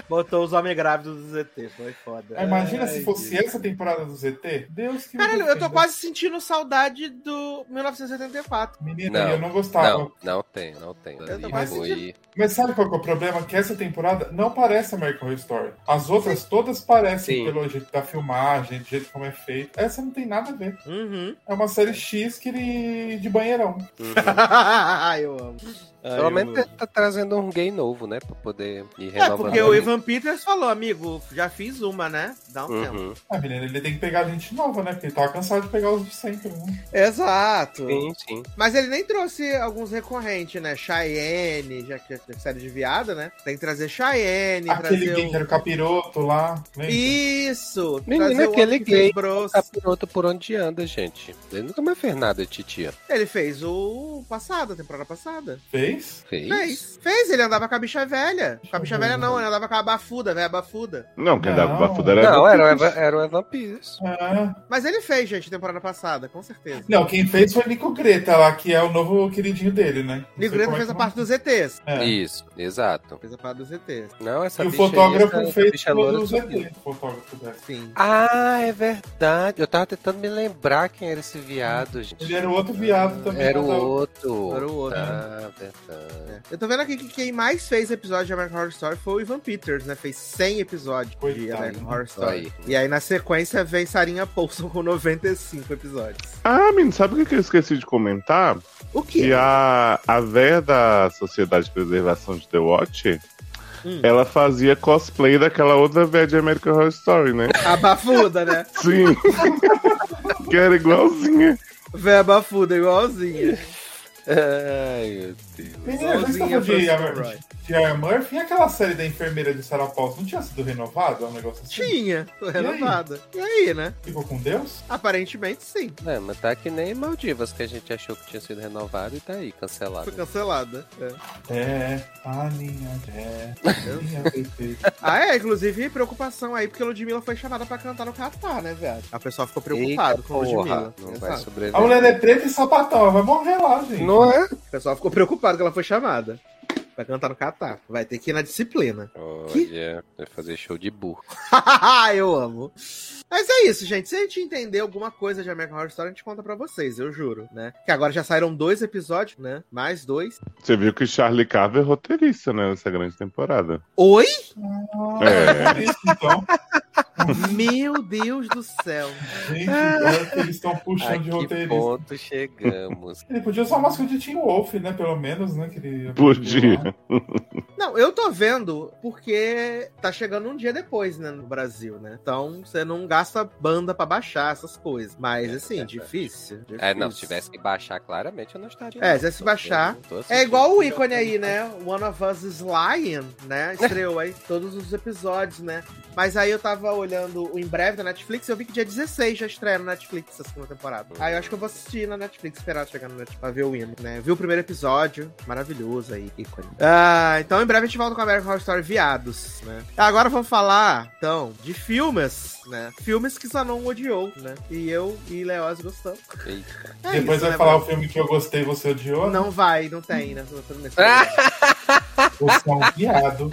Botou os homens grávidos do ZT, foi foda. Aí Imagina Ai, se fosse Deus. essa temporada do ZT. Deus que me Caralho, eu tô defenda. quase sentindo saudade do 1974. Menina, Não, eu não gostava. Não, não tem, não tem. Quase foi... Mas sabe qual que é o problema? Que essa temporada não parece American Horror Story. As outras todas parecem Sim. pelo jeito da filmagem, do jeito como é feito. Essa não tem nada a ver. Uhum. É uma série X que ele... de banheirão. [laughs] eu amo. Pelo eu menos ele tá trazendo um gay novo, né? Pra poder ir É, renovando. porque o Ivan Peters falou, amigo, já fiz uma, né? Dá um tempo. Uhum. Ah, menina, ele tem que pegar gente nova, né? Porque ele tava cansado de pegar os de sempre, né? Exato. Sim, sim. Mas ele nem trouxe alguns recorrentes, né? Cheyenne, já que é série de viado, né? Tem que trazer Cheyenne, Aquele gay o... que era o capiroto lá. lembra? Isso! Menina, trazer o aquele gay Bros. Capiroto por onde anda, gente. Ele nunca mais fez nada, titia. Ele fez o passado, a temporada passada. Fez? Fez? Fez. Fez, ele andava com a bicha velha. Com a bicha velha não, ele andava com a bafuda, a velha bafuda. Não, quem dava Não. bafuda era Não, era o. Evan, era o Evan Peters. Ah. Mas ele fez, gente, temporada passada, com certeza. Não, quem fez foi Nico Greta lá, que é o novo queridinho dele, né? Nico Greta é fez que a parte dos ETs. É. Isso, exato. Fez a parte dos ETs. Não, essa E o bicha aí, fotógrafo essa fez bicha loura o sumiu. ZT, o fotógrafo. Sim. Ah, é verdade. Eu tava tentando me lembrar quem era esse viado, gente. Ele era o outro viado também. Era o é outro. Era o outro. Ah, verdade. É. Eu tô vendo aqui que quem mais fez episódio de American Horror Story foi o Ivan Peters, né? Fez 100 episódios de Coitado, American né? Horror Story. Aí. E aí, na sequência, vem Sarinha Paulson com 95 episódios. Ah, menino, sabe o que que eu esqueci de comentar? O quê? Que a, a véia da Sociedade de Preservação de The Watch, Hum. ela fazia cosplay daquela outra véia de American Horror Story, né? A bafuda, né? [laughs] Sim. que era igualzinha. Véia bafuda, igualzinha. Ai, meu Deus. Menina, vocês Igualzinha estão de, Iron Murphy e aquela série da enfermeira de Sarah Paulson não tinha sido renovada? Um negócio assim? Tinha, tô renovada. E aí, né? Ficou com Deus? Aparentemente, sim. É, mas tá que nem Maldivas, que a gente achou que tinha sido renovado e tá aí, cancelado. Foi cancelada. É. É, Aninha, é. Aninha perfeita. Ah, é, inclusive, preocupação aí, porque a Ludmilla foi chamada pra cantar no Catar, né, velho? A pessoa ficou preocupada com a Ludmilla. não vai sobreviver. A mulher é preta e sapatão, ela vai morrer lá, gente. Não é? O pessoal ficou preocupado que ela foi chamada. Vai cantar no Catar. Vai ter que ir na disciplina. Olha, vai fazer show de burro. [laughs] eu amo. Mas é isso, gente. Se a gente entender alguma coisa de American Horror Story, a gente conta pra vocês, eu juro, né? Que agora já saíram dois episódios, né? Mais dois. Você viu que Charlie Carver é roteirista, né? Nessa grande temporada. Oi? É. Isso, [laughs] então. Meu Deus do céu. Gente, que eles estão puxando de que roteirista. ponto chegamos? Ele podia usar uma música de Tim Wolf, né? Pelo menos, né? Que ele Podia. Não, eu tô vendo porque tá chegando um dia depois, né, no Brasil, né? Então você não gasta banda pra baixar essas coisas. Mas, assim, difícil, difícil. É, não, se tivesse que baixar, claramente eu não estaria. É, se tivesse que baixar. É igual o ícone aí, né? One of Us is Lying, né? [laughs] Estreou aí todos os episódios, né? Mas aí eu tava olhando o em breve da Netflix e eu vi que dia 16 já estreia no Netflix a segunda temporada. Aí eu acho que eu vou assistir na Netflix, esperar chegar no Netflix pra ver o hino, né? Vi o primeiro episódio, maravilhoso aí, ícone. Ah, então em breve a gente volta com a American Horror Story Viados, né? Agora vamos falar, então, de filmes, né? Filmes que só não odiou, né? E eu e Leoz gostamos. Eita. É Depois isso, vai né, falar mano? o filme que eu gostei e você odiou. Não vai, não tem, né? [laughs] Você é um viado.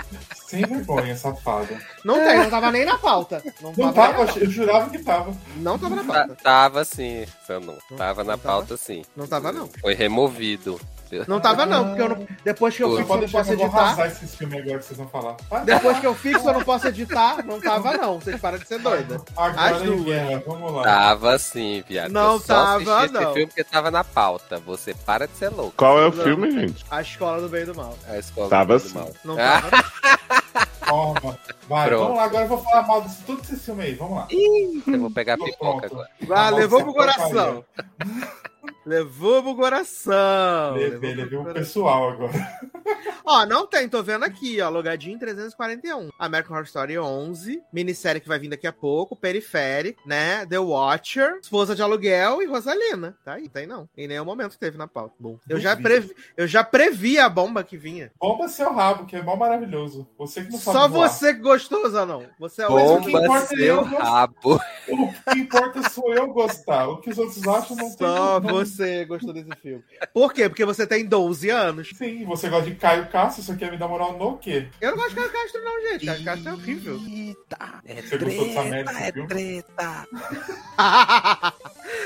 Sem vergonha, safada. Não tem, não tava nem na pauta. Não, Não tava, tava, eu jurava que tava. Não tava na Tá- pauta. Tava sim, Sanu. Não- Tava na não tava? pauta sim. Não tava, não. Foi removido. Não tava, não, porque eu não, depois que eu Pô, fixo, eu Pode não posso eu editar. filmes agora que vocês vão falar. Vai. Depois que eu fixo, eu não posso editar. Não tava, não. Vocês param de ser doida. As Agora em duas. guerra, vamos lá. Tava sim, viado. Não Eu tava, assisti esse não. filme porque tava na pauta. Você para de ser louco. Qual é o Não. filme, gente? A escola do bem e do mal. A escola Tava do sim. mal. Não tava. [laughs] Toma. Vai, Pronto. vamos lá. Agora eu vou falar mal desse tudo esse filme aí. Vamos lá. eu vou pegar a Tô pipoca pronto. agora. Vai, levou pro coração. [laughs] Levou pro coração. Levei, levou levei o coração. pessoal agora. [laughs] Ó, não tem, tô vendo aqui, ó, logadinho 341. American Horror Story 11, minissérie que vai vir daqui a pouco, Periférico, né? The Watcher, Esposa de Aluguel e Rosalina. Tá aí, tem não. Em nenhum momento teve na pauta. Bom, eu já, previ, eu já previ a bomba que vinha. Bomba seu rabo, que é mó maravilhoso. Você que não sabe Só voar. você que gostou, Zanão. Você é o Bom, único que Bomba importa é seu eu, né? rabo. O que importa sou eu gostar. O que os outros acham não tem Só não- você gostou desse filme. Por quê? Porque você tem 12 anos. Sim, você gosta de Caio Castro, você quer me dar moral no quê? Eu não gosto de Caio Castro, não, gente. Caio Castro é horrível. Eita, é Você gostou dessa merda, treta, é viu? treta.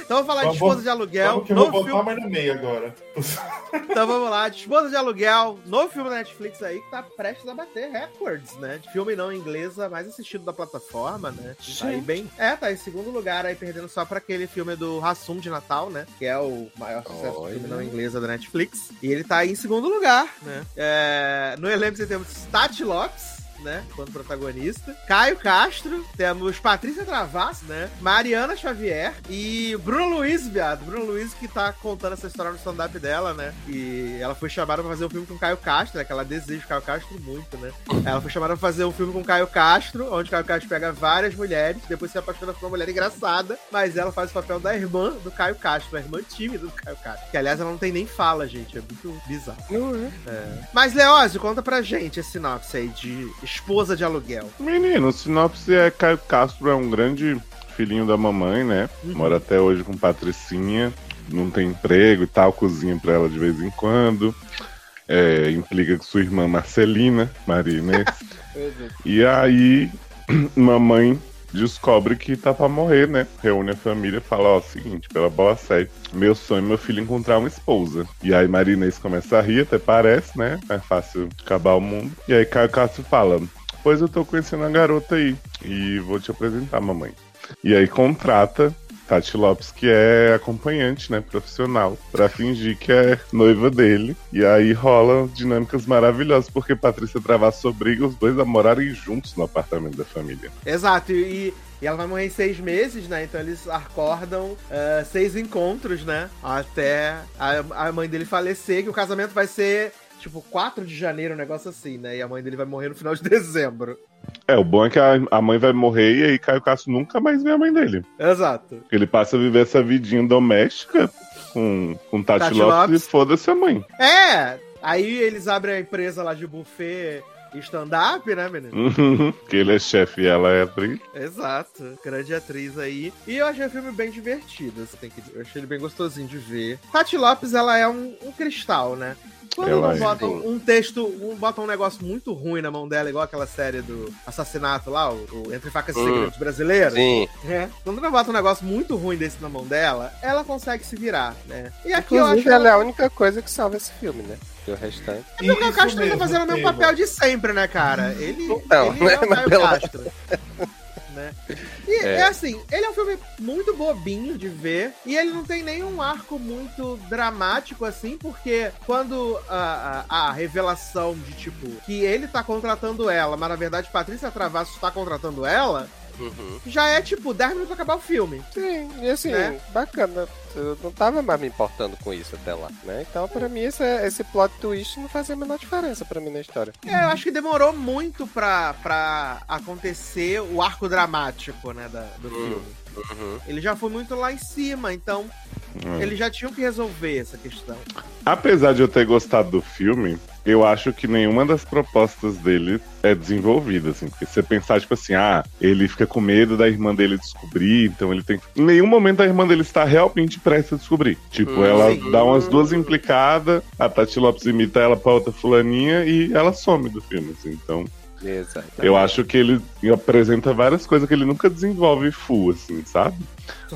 então vamos falar de Vamos- Esposa de Aluguel. Vamos que eu vou novo botar filme- mais no meio agora. Então vamos lá, de Esposa de Aluguel, novo filme da Netflix aí que tá prestes a bater recordes, né? De filme não inglesa mais assistido da plataforma, né? Tá aí bem. É, tá em segundo lugar aí, perdendo só pra aquele filme do Hassum de Natal, né? Que é o maior sucesso do Olha. filme não inglesa da Netflix. E ele tá aí em segundo lugar, né? É, no elenco você temos Tati Lopes. Né, quando protagonista. Caio Castro, temos Patrícia Travas, né? Mariana Xavier e Bruno Luiz, viado. Bruno Luiz que tá contando essa história no stand-up dela, né? E ela foi chamada pra fazer um filme com Caio Castro, né? Que ela deseja o Caio Castro muito, né? Ela foi chamada pra fazer um filme com Caio Castro, onde Caio Castro pega várias mulheres, depois se apaixona por uma mulher engraçada, mas ela faz o papel da irmã do Caio Castro, a irmã tímida do Caio Castro. Que aliás ela não tem nem fala, gente. É muito bizarro. Mas, Leózio, conta pra gente esse sinopse aí de esposa de aluguel. Menino, o sinopse é Caio Castro é um grande filhinho da mamãe, né? Uhum. Mora até hoje com Patricinha, não tem emprego e tal, cozinha pra ela de vez em quando. É, implica com sua irmã Marcelina, Maria Inês. [laughs] E aí, [clears throat] mamãe descobre que tá pra morrer, né? Reúne a família e fala, ó, seguinte, pela bola séria, meu sonho é meu filho encontrar uma esposa. E aí Maria Inês começa a rir, até parece, né? É fácil acabar o mundo. E aí Caio Castro fala, pois eu tô conhecendo a garota aí, e vou te apresentar, mamãe. E aí contrata Tati Lopes, que é acompanhante, né, profissional, pra fingir que é noiva dele. E aí rola dinâmicas maravilhosas, porque Patrícia Travasso obriga os dois a morarem juntos no apartamento da família. Exato, e, e ela vai morrer em seis meses, né? Então eles acordam eh, seis encontros, né? Até a, a mãe dele falecer, que o casamento vai ser, tipo, 4 de janeiro, um negócio assim, né? E a mãe dele vai morrer no final de [laughs] dezembro. É, o bom é que a, a mãe vai morrer e aí Caio Castro nunca mais vê a mãe dele. Exato. Ele passa a viver essa vidinha doméstica com, com Tati, Tati Lopes, Lopes. e foda-se a mãe. É! Aí eles abrem a empresa lá de buffet stand-up, né, menino? Uhum, que ele é chefe e ela é atriz. Exato, grande atriz aí. E eu achei o filme bem divertido, você tem que Eu achei ele bem gostosinho de ver. Tati Lopes, ela é um, um cristal, né? Quando Ela não é. botam um texto, um, botam um negócio muito ruim na mão dela, igual aquela série do assassinato lá, o, o Entre Facas e Hum. Segredos brasileiro. Sim. É. Quando não bota um negócio muito ruim desse na mão dela, ela consegue se virar, né? E aqui eu Inclusive, acho ela é a única coisa que salva esse filme, né? E o restante. que o Caio Isso Castro tá mesmo, fazendo o mesmo papel de sempre, né, cara? Ele, Então, ele né, é o mas Caio pela- Castro. Né? E é. É. assim, ele é um filme muito bobinho de ver e ele não tem nenhum arco muito dramático assim, porque quando a, a, a revelação de tipo que ele tá contratando ela, mas na verdade Patrícia Travasso tá contratando ela, Uhum. já é tipo 10 minutos pra acabar o filme. Sim, e assim, Né? bacana. Eu não tava mais me importando com isso até lá, né? Então, pra mim, esse, esse plot twist não fazia a menor diferença pra mim na história. É, eu acho que demorou muito pra, pra acontecer o arco dramático, né, da, do Hum. filme. Uhum. Ele já foi muito lá em cima, então Hum. eles já tinham que resolver essa questão. Apesar de eu ter gostado do filme, eu acho que nenhuma das propostas dele é desenvolvida, assim. Porque se você pensar, tipo assim, ah, ele fica com medo da irmã dele descobrir, então ele tem. Em nenhum momento a irmã dele está realmente prestes a descobrir. Tipo, Hum, ela sim. dá umas duas implicadas, a Tati Lopes imita ela pra outra fulaninha e ela some do filme, assim. Então, Exato. eu acho que ele apresenta várias coisas que ele nunca desenvolve full, assim, sabe?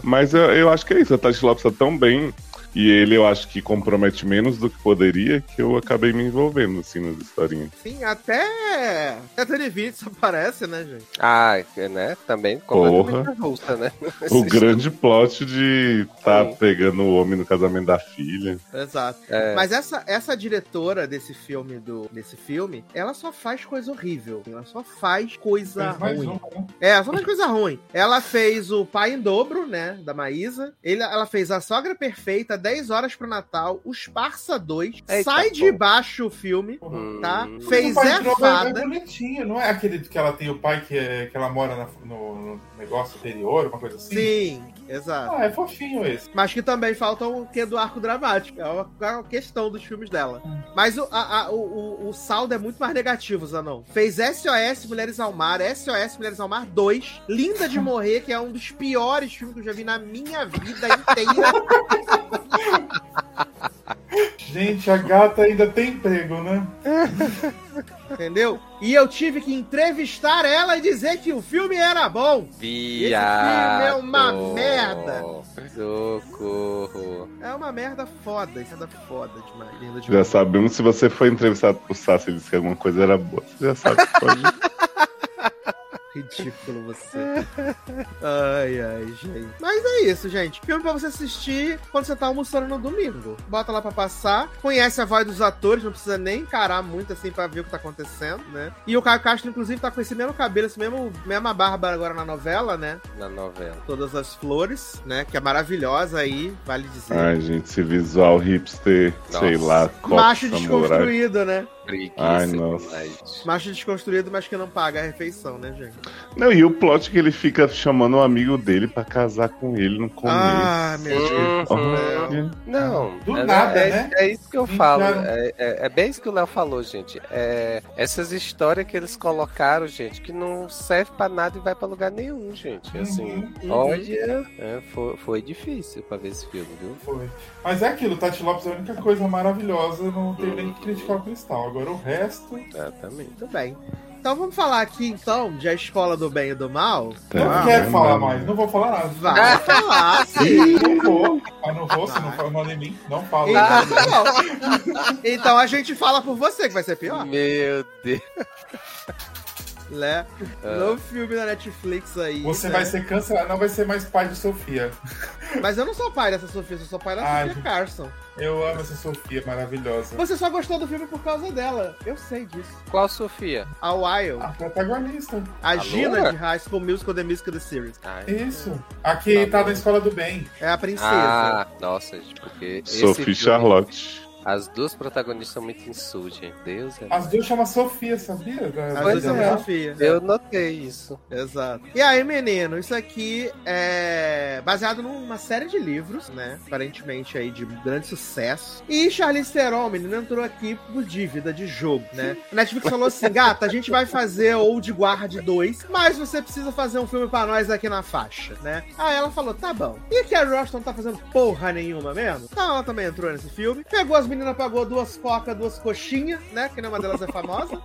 Mas eu, eu acho que é isso, a Tati Lopes tá tão bem. E ele eu acho que compromete menos do que poderia, que eu acabei me envolvendo, assim, nas historinhas. Sim, até. Até Tony Vinicius aparece, né, gente? Ah, né? Também completamente avulsa, né? O grande plot de tá Sim. pegando o homem no casamento da filha. Exato. É. Mas essa, essa diretora desse filme, do, desse filme, ela só faz coisa horrível. Ela só faz coisa ruim. uma, né? É, ela só faz coisa ruim. Ela fez o Pai em Dobro, né? Da Maísa. Ele, ela fez A Sogra Perfeita, 10 horas pro Natal, Os Parça 2, Eita, sai pô. de baixo o filme, tá? Hum. Fez o pai é fada. É bonitinho, não é aquele que ela tem o pai que, é, que ela mora na- no, no negócio anterior, uma coisa assim? Sim, exato. Ah, é fofinho esse. Mas que também falta o que do arco dramático. É uma, é uma questão dos filmes dela. Mas o, a- a- o, o, o saldo é muito mais negativo, Zanon. Fez SOS Mulheres ao Mar, SOS Mulheres ao Mar 2, Linda de Morrer, que é um dos piores filmes que eu já vi na minha vida inteira. [laughs] Gente, a gata ainda tem emprego, né? [laughs] entendeu? E eu tive que entrevistar ela e dizer que o filme era bom. Viado. filme é uma merda. Socorro. É uma merda foda, isso é da foda demais. Linda de Já sabemos se você foi entrevistado por Sassi e disse que alguma coisa era boa. Você já sabe que pode. [laughs] Ridículo você. Ai, ai, gente. Mas é isso, gente. Filme pra você assistir quando você tá almoçando no domingo. Bota lá pra passar. Conhece a voz dos atores, não precisa nem encarar muito assim pra ver o que tá acontecendo, né? E o Caio Castro, inclusive, tá com esse mesmo cabelo, esse mesmo, mesma barba agora na novela, né? Na novela. Todas as flores, né? Que é maravilhosa aí, vale dizer. Ai, gente, esse visual hipster, sei Nossa. lá, copo Macho desconstruído, né? Preguiça Ai, nossa. demais. Macho desconstruído, mas que não paga a refeição, né, gente? Não, e o plot que ele fica chamando um amigo dele pra casar com ele no começo. Ah, meu Deus. Olha. Não, Do é, nada, é, né? É isso que eu falo. É, é- é bem isso que o Léo falou, gente. É, essas histórias que eles colocaram, gente, que não serve pra nada e vai pra lugar nenhum, gente. Assim, Uhum. olha, é, foi, foi difícil pra ver esse filme, viu? Foi. Mas é aquilo, Tati Lopes é a única coisa maravilhosa, eu não tenho nem que criticar o cristal. Agora o resto. Exatamente. Muito bem. Então vamos falar aqui, então, de A Escola do Bem e do Mal. Não Ah, quero não, falar não. mais, não vou falar nada. Vai falar, [laughs] sim. Não vou, mas não vou, se não for em mim, não falo. Então, tá então a gente fala por você, que vai ser pior. Meu Deus. Né? No filme da Netflix aí. Você né? vai ser cancelado, não vai ser mais pai de Sofia. Mas eu não sou pai dessa Sofia, eu sou pai da Ai, Sofia Carson. Eu amo essa Sofia maravilhosa. Você só gostou do filme por causa dela. Eu sei disso. Qual Sofia? A Wild. A protagonista. A a Gina loura? de High School Musical, The Musical, The Series. Ai, Isso. Aqui tá na escola do bem. É a princesa. Ah, nossa, gente, porque. esse Sophie filme, Charlotte. As duas protagonistas são muito insultas, gente. Deus é. As duas chamam Sofia, sabia? Pois é. Sofia. Eu notei isso. Exato. E aí, menino, isso aqui é baseado numa série de livros, né? Aparentemente aí de grande sucesso. E Charlize Theron, menino, entrou aqui por dívida de jogo, né? A Netflix falou assim, [laughs] gata, a gente vai fazer Old Guard 2, mas você precisa fazer um filme pra nós aqui na faixa, né? Aí ela falou, tá bom. E que a Rush não tá fazendo porra nenhuma mesmo? Então ela também entrou nesse filme. Pegou as meninas, pagou duas cocas, duas coxinhas, né? Que nenhuma delas é famosa.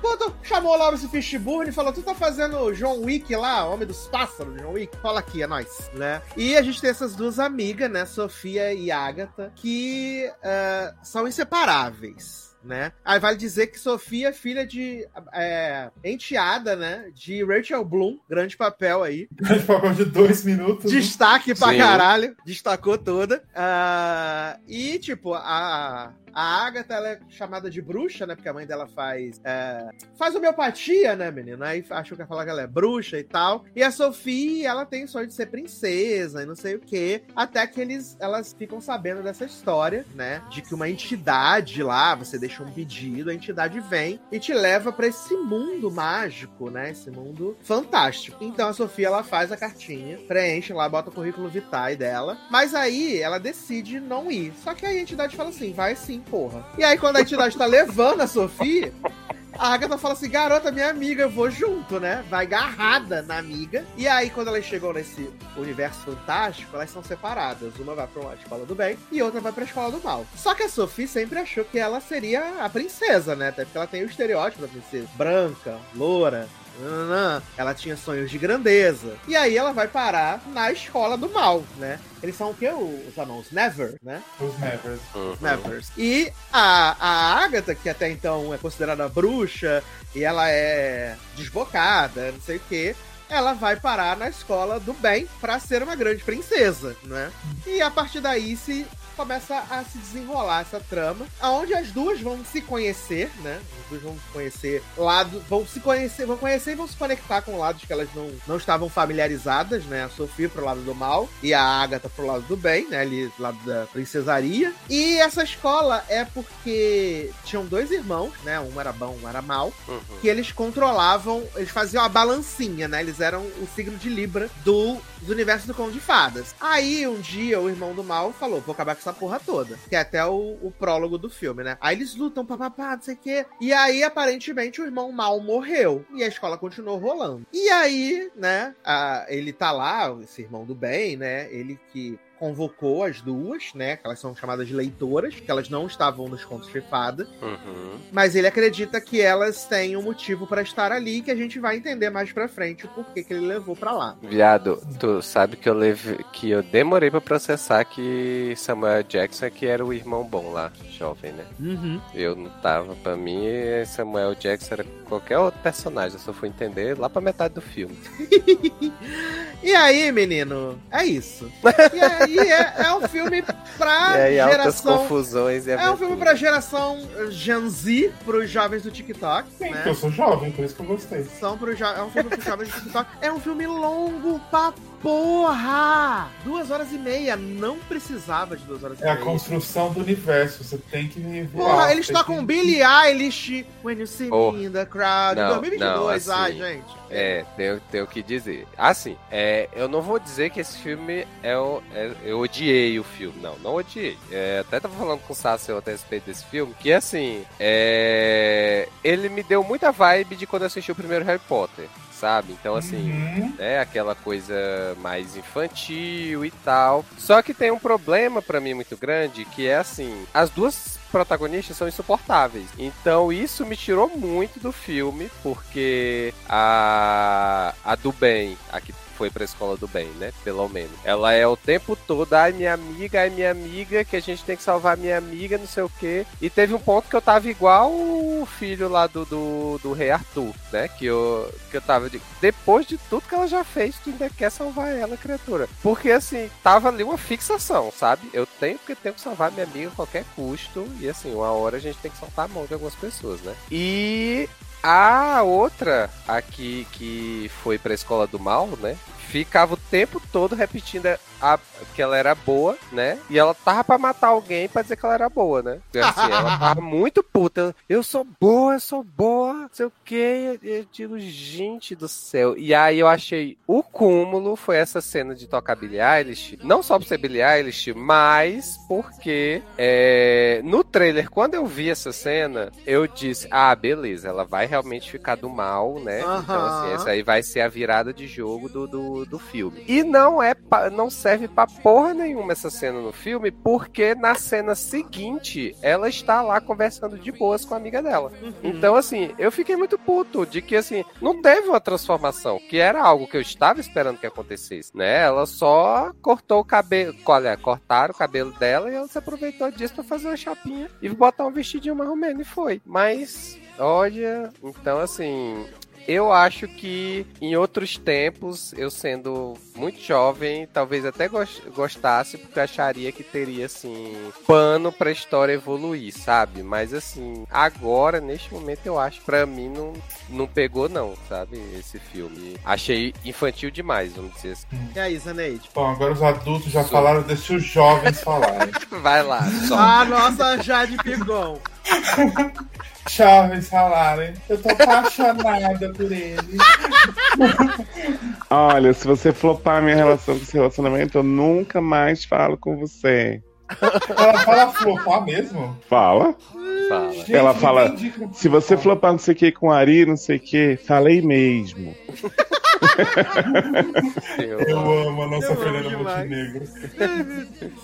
Botou- chamou lá esse Fishburne e falou: Tu tá fazendo John Wick lá, Homem dos Pássaros, John Wick? Fala aqui, é nóis, né? E a gente tem essas duas amigas, né? Sofia e Agatha, que ah, são inseparáveis. Né? Aí vale dizer que Sofia é filha de é, enteada, né? De Rachel Bloom, grande papel aí. [laughs] Grande papel de dois minutos. Destaque pra Sim. caralho. Destacou toda. Ah, e, tipo, a, a Agatha, ela é chamada de bruxa, né? Porque a mãe dela faz. é, faz homeopatia, né, menina? Aí achou que ia falar que ela é bruxa e tal. E a Sophie, ela tem o sonho de ser princesa e não sei o quê. Até que eles, elas ficam sabendo dessa história, né? De que uma entidade lá, você deixa um pedido, a entidade vem e te leva pra esse mundo mágico, né? Esse mundo fantástico. Então a Sofia, ela faz a cartinha, preenche lá, bota o currículo vitae dela. Mas aí ela decide não ir. Só que aí a entidade fala assim: vai sim, porra. E aí quando a entidade tá levando a Sofia. A Agatha fala assim, garota, minha amiga, eu vou junto, né? Vai agarrada na amiga. E aí, quando elas chegam nesse universo fantástico, elas são separadas. Uma vai pra uma escola do bem e outra vai pra escola do mal. Só que a Sophie sempre achou que ela seria a princesa, né? Até porque ela tem o estereótipo da princesa. Branca, loura. Ela tinha sonhos de grandeza. E aí ela vai parar na escola do mal, né? Eles são o quê? Os anãos? Never, né? Os Nevers. Uhum. Nevers. E a, a Agatha, que até então é considerada bruxa, e ela é desbocada, não sei o quê, ela vai parar na escola do bem pra ser uma grande princesa, né? E a partir daí se começa a se desenrolar essa trama, aonde as duas vão se conhecer, né? As duas vão se conhecer lado, vão se conhecer, vão conhecer e vão se conectar com lados que elas não, não estavam familiarizadas, né? A Sofia pro lado do mal e a Agatha pro lado do bem, né? Ali do lado da princesaria. E essa escola é porque tinham dois irmãos, né? Um era bom, um era mal, Uhum. que eles controlavam, eles faziam a balancinha, né? Eles eram o signo de Libra do, do universo do Conto de Fadas. Aí, um dia, o irmão do mal falou, vou acabar com essa porra toda. Que é até o, o prólogo do filme, né? Aí eles lutam, papapá, não sei o quê. E aí, aparentemente, o irmão mal morreu. E a escola continuou rolando. E aí, né, a- ele tá lá, esse irmão do bem, né? Ele que convocou as duas, né? Que elas são chamadas de leitoras, que elas não estavam nos contos de fada. Uhum. Mas ele acredita que elas têm um motivo pra estar ali e que a gente vai entender mais pra frente o porquê que ele levou pra lá. Viado, tu sabe que eu leve... que eu demorei pra processar que Samuel Jackson é que era o irmão bom lá, jovem, né? Eu não tava, pra mim, Samuel Jackson era qualquer outro personagem, eu só fui entender lá pra metade do filme. [laughs] E aí, menino? É isso. [laughs] E aí é, é um filme pra [laughs] e aí, altas geração. confusões e É um filme pra geração Gen Z, pros jovens do TikTok, Sim, né? porque eu sou jovem, por isso que eu gostei. São pro jo... É um filme pros jovens do TikTok. É um filme longo pra porra! Duas horas e meia. Não precisava de duas horas e É a meia. construção do universo, você tem que ver. Porra, eles tocam que- Billie Eilish, When You See Oh. Me in the Crowd, Não, 2022, não, ai, assim, gente. É, tenho, tenho que dizer. Assim, é, eu não vou dizer que esse filme é, o, é- Eu odiei o filme. Não, não odiei. É, até tava falando com o Sassi ontem a respeito desse filme. Que assim, é, ele me deu muita vibe de quando eu assisti o primeiro Harry Potter. Sabe? Então, assim. Uhum. É aquela coisa mais infantil e tal. Só que tem um problema pra mim muito grande, que é assim, as duas protagonistas são insuportáveis. Então isso me tirou muito do filme, porque a a do bem, a que foi pra escola do bem, né? Pelo menos. Ela é o tempo todo, ai minha amiga, ai minha amiga, que a gente tem que salvar minha amiga, não sei o quê. E teve um ponto que eu tava igual o filho lá do, do, do rei Arthur, né? Que eu, que eu tava de, depois de tudo que ela já fez, tu ainda quer salvar ela, criatura. Porque assim, tava ali uma fixação, sabe? Eu tenho porque tenho que salvar minha amiga a qualquer custo. E assim, uma hora a gente tem que soltar a mão de algumas pessoas, né? E a outra aqui que foi pra escola do mal, né? Ficava o tempo todo repetindo a, que ela era boa, né? E ela tava pra matar alguém pra dizer que ela era boa, né? Assim, [laughs] ela tava muito puta. Eu sou boa, eu sou boa, não sei o que. Eu digo, gente do céu. E aí eu achei o cúmulo foi essa cena de tocar Billie Eilish. Não só por ser Billie Eilish, mas porque é, no trailer, quando eu vi essa cena, eu disse: Ah, beleza, ela vai realmente ficar do mal, né? Então, assim, essa aí vai ser a virada de jogo do, do, do filme. E não é não serve pra porra nenhuma essa cena no filme, porque na cena seguinte ela está lá conversando de boas com a amiga dela. Então, assim, eu fiquei muito puto de que, assim, não teve uma transformação, que era algo que eu estava esperando que acontecesse, né? Ela só cortou o cabelo, olha, cortaram o cabelo dela e ela se aproveitou disso pra fazer uma chapinha e botar um vestidinho marromeno e foi. Mas, olha, então, assim, eu acho que em outros tempos, eu sendo muito jovem, talvez até gos- gostasse, porque acharia que teria, assim, pano pra história evoluir, sabe? Mas, assim, agora, neste momento, eu acho, pra mim, não, não pegou, não, sabe? Esse filme. Achei infantil demais, vamos dizer assim. E aí, Zaneide? Bom, agora os adultos já Sim. falaram, deixa os jovens falarem. [laughs] Vai lá, só. A nossa Jade Pigon. [laughs] jovens falarem. Eu tô apaixonada por ele. Olha, se você flopar minha relação com esse relacionamento, eu nunca mais falo com você. Ela fala flopar mesmo? Fala. Fala. Gente, Ela fala, Se você flopar não sei o que com Ari, não sei o que, falei mesmo. Eu- Eu amo a nossa Fernanda. Montenegro.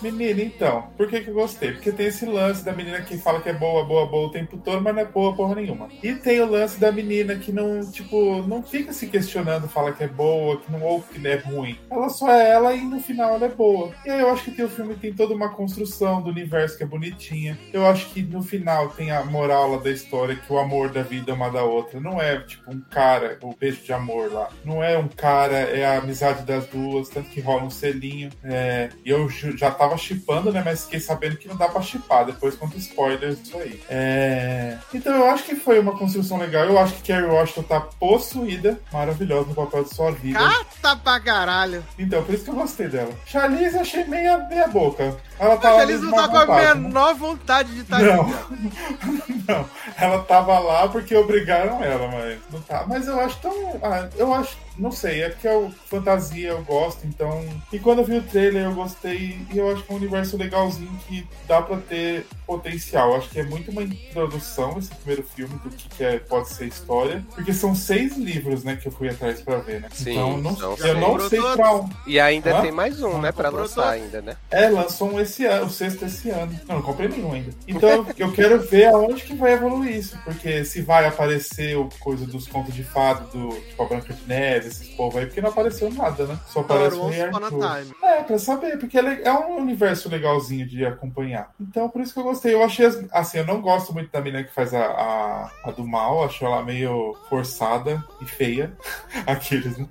Menina, então, por que, que eu gostei? Porque tem esse lance da menina que fala que é boa, boa, boa o tempo todo, mas não é boa porra nenhuma. E tem o lance da menina que não, tipo, não fica se questionando, fala que é boa, que não ouve que é ruim. Ela só é ela e no final ela é boa. E aí eu acho que tem o filme tem toda uma construção do universo que é bonitinha. Eu acho que no final tem a moral lá da história que o amor da vida é uma da outra. Não é tipo um cara, o beijo de amor lá. Não é um um cara, é a amizade das duas, tanto que rola um selinho. É, e eu já tava chipando, né? Mas fiquei sabendo que não dá pra chipar. Depois conta spoilers disso aí. É, então eu acho que foi uma construção legal. Eu acho que Carrie Washington tá possuída, maravilhosa no papel de sua vida. Cata pra caralho. Então, por isso que eu gostei dela. Charlize eu achei meia, meia boca. Ela Feliz ali não tá com a menor vontade de estar Não. aqui. [laughs] Não, ela tava lá porque obrigaram ela, mas não tá. Mas eu acho tão. ah, eu acho. Não sei, é porque é fantasia, eu gosto, então. E quando eu vi o trailer, eu gostei. E eu acho que é um universo legalzinho que dá pra ter potencial. Eu acho que é muito uma introdução esse primeiro filme do que, que é, pode ser história. Porque são seis livros, né, que eu fui atrás pra ver, né? Sim, então não, são eu seis. não sei pra um. E ainda Hã? tem mais um, né, pra Comprou lançar ainda, né? É, lançou um esse ano, o sexto esse ano. Não, não comprei nenhum ainda. Então [laughs] eu quero ver aonde que vai evoluir isso. Porque se vai aparecer o coisa dos contos de fado, do, tipo a Branca de Neve, esses povos aí, porque não apareceu nada, né? Só aparece o Rei Arthur. É, pra saber, porque é um universo legalzinho de acompanhar. Então, por isso que eu gostei. Eu achei, as- assim, eu não gosto muito da menina que faz a, a, a do mal, acho ela meio forçada e feia. [laughs] Aqueles, né?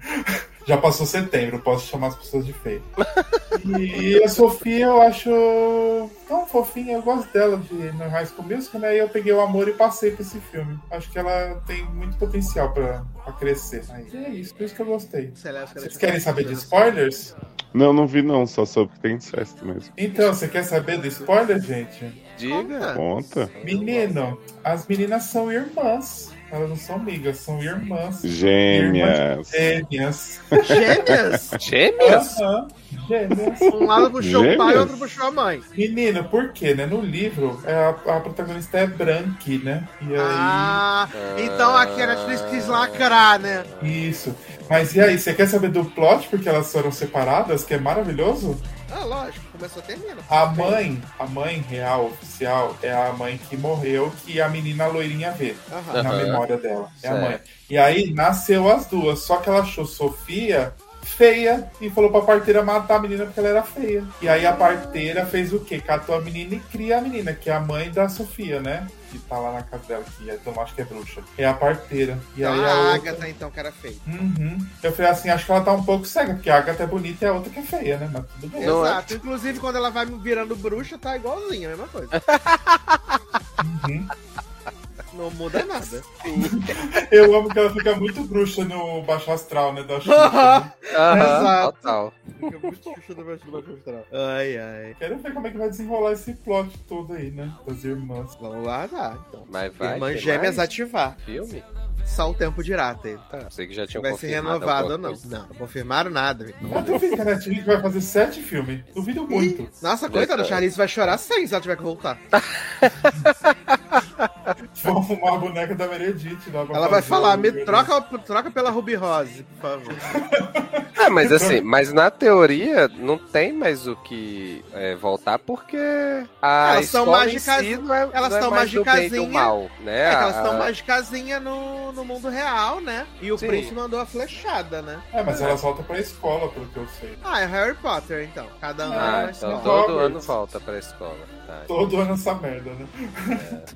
Já passou setembro, posso chamar as pessoas de feia. E a Sofia eu acho tão fofinha, eu gosto dela de no High School Musical, né? E eu peguei o amor e passei pra esse filme. Acho que ela tem muito potencial pra, pra crescer. Aí. E é isso, por isso que eu gostei. Vocês querem saber de spoilers? Não, não vi não, só soube que tem incesto mesmo. Então, você quer saber do spoiler, gente? Diga. Conta. Menino, as meninas são irmãs. Elas não são amigas, são irmãs. Gêmeas. Gêmeas. Gêmeas? Gêmeas? Aham, Gêmeas. Um lado puxou o pai, Gêmeas? outro puxou a mãe. Menino, por quê, né? No livro, é, a, a protagonista é branque, né? E aí. Ah, então aqui a Netflix quis lacrar, né? Isso. Mas e aí, você quer saber do plot porque elas foram separadas, que é maravilhoso? Ah, lógico, começou termina. A mãe, a mãe real, oficial, é a mãe que morreu, que a menina loirinha vê. Aham. na memória dela. É a Certo. mãe. E aí nasceu as duas, só que ela achou Sofia feia e falou pra parteira matar a menina porque ela era feia. E aí a parteira fez o quê? Catou a menina e cria a menina, que é a mãe da Sofia, né? Que tá lá na casa dela, que é, então acho que é bruxa. É a parteira. E aí Então, a a outra... Agatha, então, que era feia. Uhum. Eu falei assim, acho que ela tá um pouco cega, porque a Agatha é bonita e a outra que é feia, né? Mas tudo bem. Não é? Exato. Inclusive, quando ela vai virando bruxa, tá igualzinha, a mesma coisa. Uhum. Não muda nada. Eu amo que ela fica muito bruxa no Baixo Astral, né? Da Xuxa. Aham, Exato. total. Fica muito xuxa do baixo astral. Ai, ai. Quero ver como é que vai desenrolar esse plot todo aí, né? Das irmãs. Vamos lá, tá. Então. Mas vai. Irmã tem Gêmeas mais ativar. Filme? Só o tempo dirá. Tá, sei que já tinham Vai ser renovado ou não. coisa. Não, não confirmaram nada. Eu duvido que a Netflix vai fazer sete filmes. Duvido muito. Nossa, coitada, a Charlize vai chorar sem se ela tiver que voltar. [laughs] Vão arrumar a boneca da Meredith Ela vai fazer falar, o- me troca, troca pela Ruby Rose, por favor. É, [laughs] mas assim, mas na teoria não tem mais o que é, voltar porque a Elas são escola em mágicas- si não é, elas não é são mais do bem e do magicazinha. mal, né? É que elas A- estão mais casinha no, no mundo real, né? E o Sim. príncipe mandou a flechada, né? É, mas elas voltam pra escola, pelo que eu sei. Ah, é Harry Potter, então. Cada ano Ah, então todo Hogwarts. ano volta pra escola. Tá. Todo ano essa merda, né?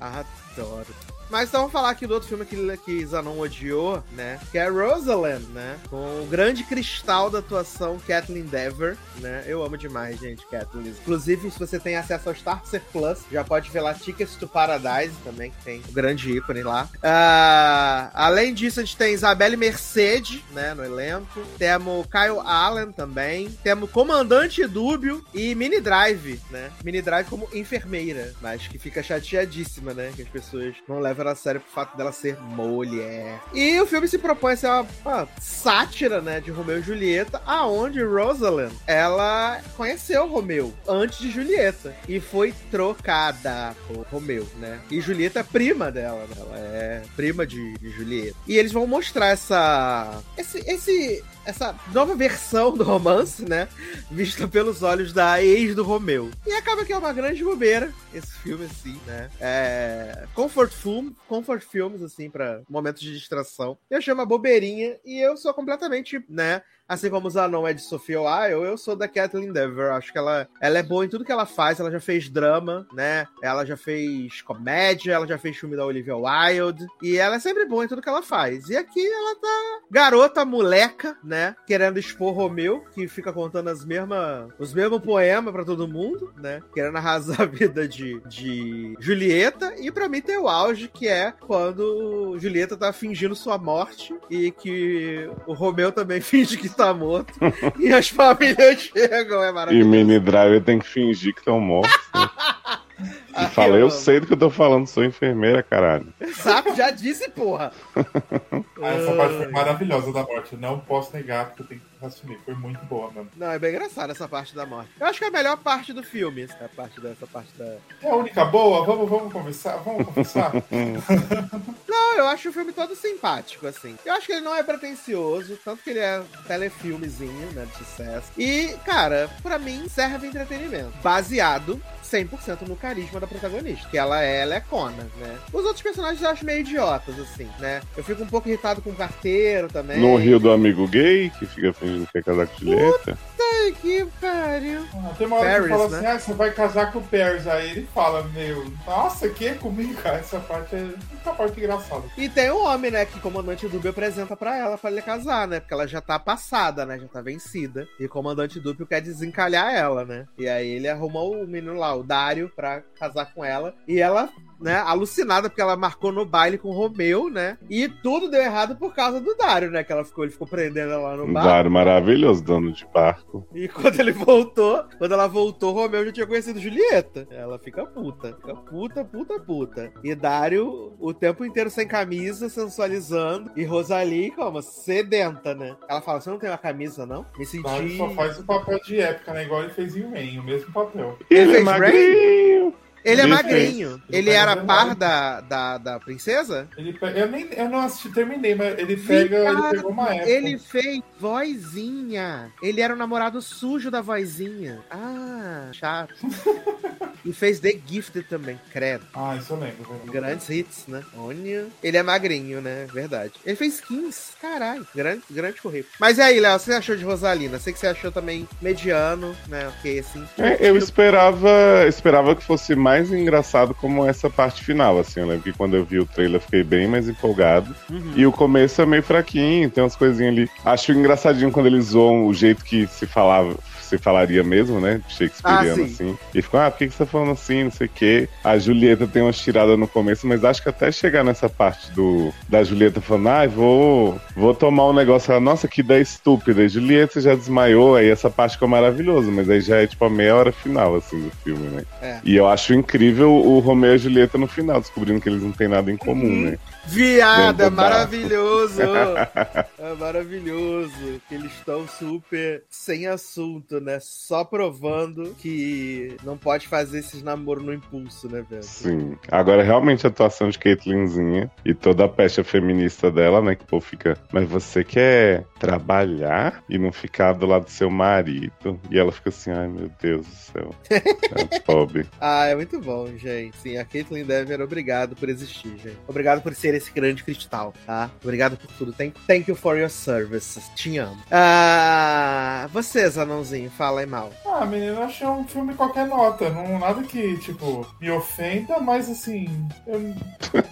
[laughs] Adoro. Mas então vamos falar aqui do outro filme que, que Zanon odiou, né? Que é Rosalind, né? Com o grande cristal da atuação Kathleen Dever, né? Eu amo demais, gente, Kathleen. Inclusive, se você tem acesso ao Star Plus, já pode ver lá Tickets to Paradise também, que tem o grande ícone lá. Ah, além disso, a gente tem Isabelle Mercedes, né? No elenco. Temos Kyle Allen também. Temos Comandante Dúbio e Mini Drive, né? Mini Drive como enfermeira, mas que fica chateadíssima, né? Que as pessoas não levam ela a sério por fato dela ser mulher. E o filme se propõe a ser uma, uma sátira, né? De Romeu e Julieta, aonde Rosalind, ela conheceu Romeu antes de Julieta e foi trocada por Romeu, né? E Julieta é prima dela, né? Ela é prima de, de Julieta. E eles vão mostrar essa... Esse... esse essa nova versão do romance, né? Vista pelos olhos da ex do Romeu. E acaba que é uma grande bobeira esse filme, assim, né? É. Comfort film, comfort films, assim, pra momentos de distração. Eu chamo uma bobeirinha e eu sou completamente, né? Assim como o Zanon é de Sophia Wilde, eu sou da Kathleen Dever. Acho que ela, ela é boa em tudo que ela faz. Ela já fez drama, né? Ela já fez comédia, ela já fez filme da Olivia Wilde. E ela é sempre boa em tudo que ela faz. E aqui ela tá garota, moleca, né? Querendo expor Romeu, que fica contando as mesmas, os mesmos poemas pra todo mundo, né? Querendo arrasar [laughs] a vida de, de Julieta. E pra mim tem o auge, que é quando Julieta tá fingindo sua morte e que o Romeu também [laughs] finge que tá morto. e as famílias [laughs] chegam, é E maravilhoso. Mini Driver tem que fingir que estão mortos. né? [laughs] E fala, eu amo. sei do que eu tô falando, sou enfermeira, caralho. Exato, já disse, porra. [laughs] Ah, essa parte foi maravilhosa da morte. Eu não posso negar, porque eu tenho que assumir. Foi muito boa mesmo. Não, é bem engraçado essa parte da morte. Eu acho que é a melhor parte do filme, essa parte dessa parte da. É a única boa? Vamos, vamos conversar? Vamos conversar? [laughs] Não, eu acho o filme todo simpático, assim. Eu acho que ele não é pretencioso, tanto que ele é telefilmezinho, né, de sucesso. E, cara, pra mim serve entretenimento. Baseado 100% no carisma da protagonista, que ela é lecona, né? Os outros personagens eu acho meio idiotas, assim, né? Eu fico um pouco irritado com o carteiro também. No rio do amigo gay, que fica fingindo que é casar com Julieta. Ai, que pariu. Ah, Tem uma hora que Paris, ele fala né? assim, ah, você vai casar com o Paris. Aí ele fala, meu, nossa, que é comigo? cara? Essa parte é essa parte engraçada. E tem o homem, né, que o comandante Dúbio apresenta pra ela pra ele casar, né? Porque ela já tá passada, né? Já tá vencida. E o comandante Dúbio quer desencalhar ela, né? E aí ele arrumou o menino lá, o Dário, pra casar com ela. E ela, né, alucinada, porque ela marcou no baile com o Romeu, né? E tudo deu errado por causa do Dário, né? Que ela ficou, ele ficou prendendo ela no Um bar. Dário maravilhoso, dono de barco. E [laughs] quando ele voltou, quando ela voltou, Romeu já tinha conhecido Julieta. Ela fica puta. Fica puta, puta, puta. E Dário o tempo inteiro sem camisa, sensualizando. E Rosalie, como? Sedenta, né? Ela fala: Você não tem uma camisa, não? Me Ele senti. só faz o papel de época, né? Igual ele fez em Man, o mesmo papel. Ele Ele é fez magrinho. Ele é Ele magrinho. fez. Ele Ele era par da, da, da princesa? Ele pe- eu, nem, eu não assisti, terminei, mas ele pega, ele pegou uma época. Ele fez vozinha. Ele era o namorado sujo da vozinha. Ah, chato. [laughs] e fez The Gifted também, credo. Ah, isso eu lembro. velho. Grandes hits, né? Olha. Ele é magrinho, né? Verdade. Ele fez 15. Caralho. Grande, grande currículo. Mas e aí, Léo, o que você achou de Rosalina? Sei que você achou também mediano, né? Ok, assim. É, eu esperava, esperava que fosse mais engraçado como essa parte final, assim. Eu lembro que quando eu vi o trailer eu fiquei bem mais empolgado. Uhum. E o começo é meio fraquinho, tem umas coisinhas ali. Acho engraçadinho quando eles zoam o jeito que se falava, se falaria mesmo, né? Shakespeareano, Ah, sim. assim. E ficam, ah, por que, que você tá falando assim? Não sei o quê. A Julieta tem umas tiradas no começo, mas acho que até chegar nessa parte do da Julieta falando, ah, vou, vou tomar um negócio. Ela, Nossa, que ideia estúpida. E Julieta já desmaiou, aí essa parte ficou maravilhosa, mas aí já é tipo a meia hora final, assim, do filme, né? É. E eu acho incrível o Romeu e a Julieta no final, descobrindo que eles não têm nada em comum, Uhum. né? Viado, é maravilhoso! [laughs] é maravilhoso. Que eles estão super sem assunto, né? Só provando que não pode fazer esses namoros no impulso, né, velho? Sim. Agora, realmente, a atuação de Caitlinzinha e toda a pecha feminista dela, né? Que o povo fica. Mas você quer trabalhar e não ficar do lado do seu marido? E ela fica assim, ai meu Deus do céu. É pobre. [laughs] Ah, é muito bom, gente. Sim, a Caitlyn Dever, obrigado por existir, gente. Obrigado por ser esse grande cristal, tá? Obrigado por tudo. Thank, thank you for your services. Te amo. Ah, você, Zanãozinho, fala aí mal. Ah, menino, eu achei um filme qualquer nota. Não, nada que, tipo, me ofenda, mas assim. eu-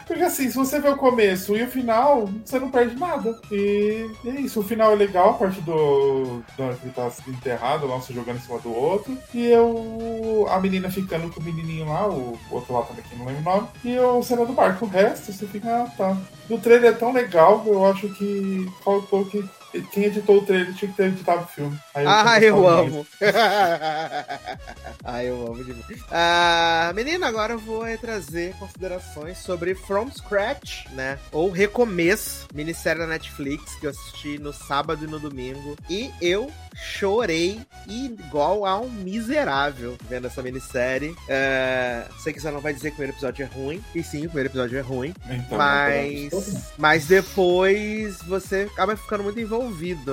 Porque assim, se você vê o começo e o final, você não perde nada. E é isso, o final é legal, a parte do. do que tá enterrado, lá, se jogando em cima do outro. E eu. A menina ficando com o menininho lá, o outro lá também, que não lembro o nome. E o cena do barco. O resto, você fica, tá. O trailer é tão legal, eu acho que faltou que. Quem editou o trailer tinha que ter editado o filme. Aí Ah, eu mais. amo. [laughs] ah, eu amo demais. Ah, menina, agora eu vou eh, trazer considerações sobre From Scratch, né? Ou Recomeço, minissérie da Netflix que eu assisti no sábado e no domingo. E eu chorei igual a um miserável vendo essa minissérie. É, sei que você não vai dizer que o primeiro episódio é ruim. E sim, o primeiro episódio é ruim. Então, Mas, mas depois você acaba ficando muito envolvido,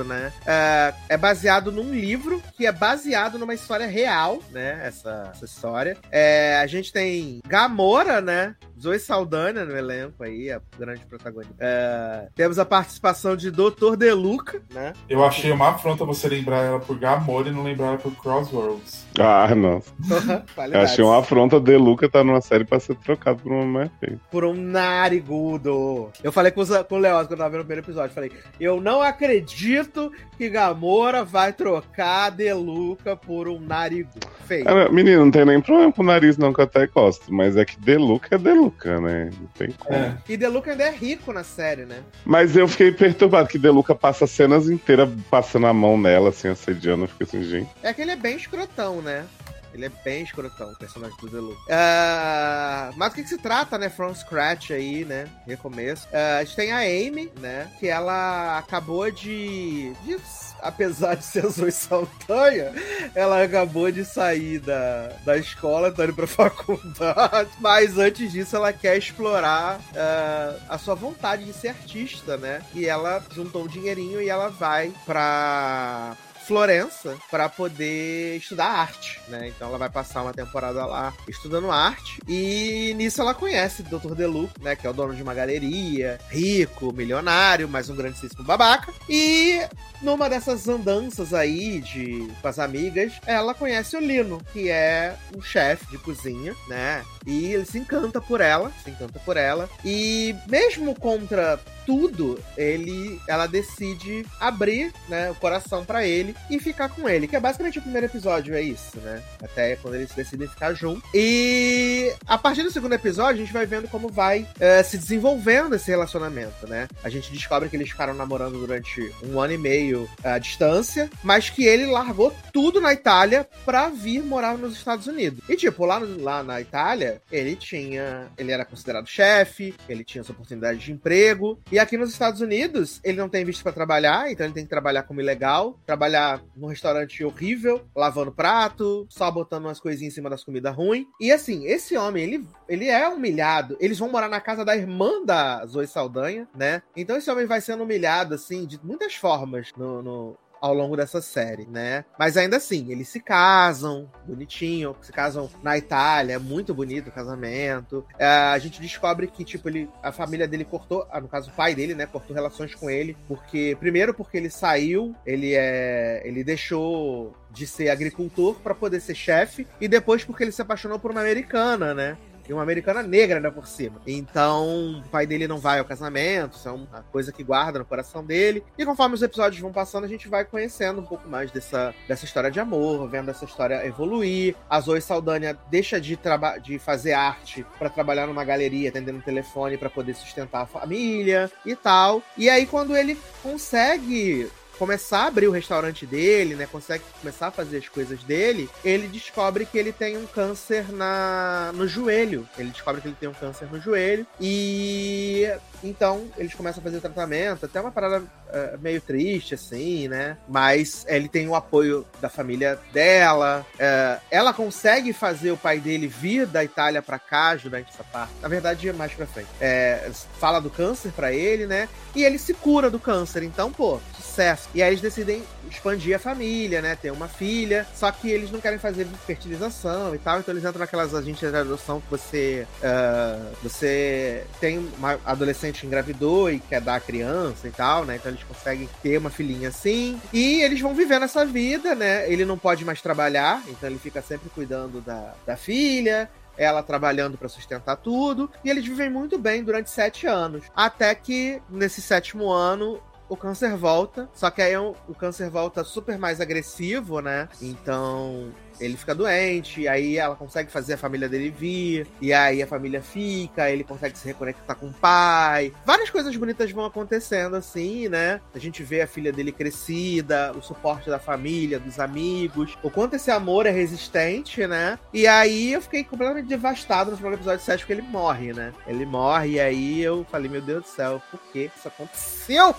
né? É, é baseado num livro que é baseado numa história real, né? Essa, essa história. É, a gente tem Gamora, né? Zoe Saldana no elenco aí, a grande protagonista. É, temos a participação de Dr. Deluca, né? Eu achei uma afronta você lembrar ela por Gamora e não lembrar ela por Crossroads. Ah, nossa. [laughs] Eu achei uma afronta de Luca tá numa série pra ser trocado por uma mulher feia. Por um narigudo. Eu falei com, os- com o Leoz quando eu tava vendo o primeiro episódio. Falei, eu não acredito que Gamora vai trocar Deluca por um narigudo. Feio. Cara, menino, não tem nem problema com o nariz, não, que eu até gosto. Mas é que Deluca é Deluca, né? Não tem como. É. E Deluca ainda é rico na série, né? Mas eu fiquei perturbado que Deluca passa cenas inteiras passando a mão nela, assim, assediando. Eu fiquei assim, gente. É que ele é bem escrotão, né? Ele é bem escrotão, o personagem do Deluca. Ah, mas do que, que se trata, né? From Scratch aí, né? Recomeço. Ah, a gente tem a Amy, né? Que ela acabou de. de- apesar de ser Zoe Saldanha, ela acabou de sair da, da escola, tá indo pra [laughs] faculdade. Mas antes disso, ela quer explorar ah, a sua vontade de ser artista, né? E ela juntou um dinheirinho e ela vai pra Florença para poder estudar arte, né? Então ela vai passar uma temporada lá estudando arte e nisso ela conhece o Dr. Deluc, né? Que é o dono de uma galeria, rico, milionário, mas um grandíssimo babaca. E numa dessas andanças aí de com as amigas, ela conhece o Lino, que é um chefe de cozinha, né? E ele se encanta por ela, se encanta por ela. E mesmo contra tudo, ele, ela decide abrir, né, o coração pra ele e ficar com ele, que é basicamente o primeiro episódio, é isso, né? Até quando eles decidem ficar juntos. E a partir do segundo episódio, a gente vai vendo como vai eh, se desenvolvendo esse relacionamento, né? A gente descobre que eles ficaram namorando durante um ano e meio à distância, mas que ele largou tudo na Itália pra vir morar nos Estados Unidos. E tipo, lá, lá na Itália, ele tinha. Ele era considerado chefe, ele tinha sua oportunidade de emprego. E aqui nos Estados Unidos, ele não tem visto pra trabalhar, então ele tem que trabalhar como ilegal, trabalhar num restaurante horrível, lavando prato, só botando umas coisinhas em cima das comidas ruins. E assim, esse homem, ele, ele é humilhado. Eles vão morar na casa da irmã da Zoe Saldanha, né? Então esse homem vai sendo humilhado, assim, de muitas formas no- no, ao longo dessa série, né? Mas ainda assim, eles se casam, bonitinho, se casam na Itália, é muito bonito o casamento. É, a gente descobre que, tipo, ele, a família dele cortou, ah, no caso o pai dele, né, cortou relações com ele, porque, primeiro porque ele saiu, ele é, ele deixou de ser agricultor pra poder ser chefe, e depois porque ele se apaixonou por uma americana, né? E uma americana negra, né, por cima. Então, o pai dele não vai ao casamento, isso é uma coisa que guarda no coração dele. E conforme os episódios vão passando, a gente vai conhecendo um pouco mais dessa, dessa história de amor, vendo essa história evoluir. A Zoe Saldanha deixa de, de fazer arte pra trabalhar numa galeria, atendendo telefone pra poder sustentar a família e tal. E aí, quando ele consegue começar a abrir o restaurante dele, né? Consegue começar a fazer as coisas dele, ele descobre que ele tem um câncer na no joelho. Ele descobre que ele tem um câncer no joelho e então eles começam a fazer tratamento, até uma parada eh, meio triste assim, né? Mas ele tem o apoio da família dela. eh, ela consegue fazer o pai dele vir da Itália pra cá, ajudar essa parte. Na verdade, é mais pra frente. É, fala do câncer pra ele, né? E ele se cura do câncer. Então, pô, sucesso. E aí eles decidem expandir a família, né? Ter uma filha. Só que eles não querem fazer fertilização e tal. Então eles entram naquelas agências de adoção que você. ah, você tem uma adolescente engravidou e quer dar a criança e tal, né? Então eles conseguem ter uma filhinha assim. E eles vão vivendo essa vida, né? Ele não pode mais trabalhar, então ele fica sempre cuidando da, da filha ela trabalhando pra sustentar tudo, e eles vivem muito bem durante sete anos. Até que, nesse sétimo ano, o câncer volta, só que aí o, o câncer volta super mais agressivo, né? Então. Ele fica doente, aí ela consegue fazer a família dele vir, e aí a família fica, ele consegue se reconectar com o pai. Várias coisas bonitas vão acontecendo assim, né? A gente vê a filha dele crescida, o suporte da família, dos amigos, o quanto esse amor é resistente, né? E aí eu fiquei completamente devastado no final do episódio 7 porque ele morre, né? Ele morre, e aí eu falei, meu Deus do céu, por que isso aconteceu?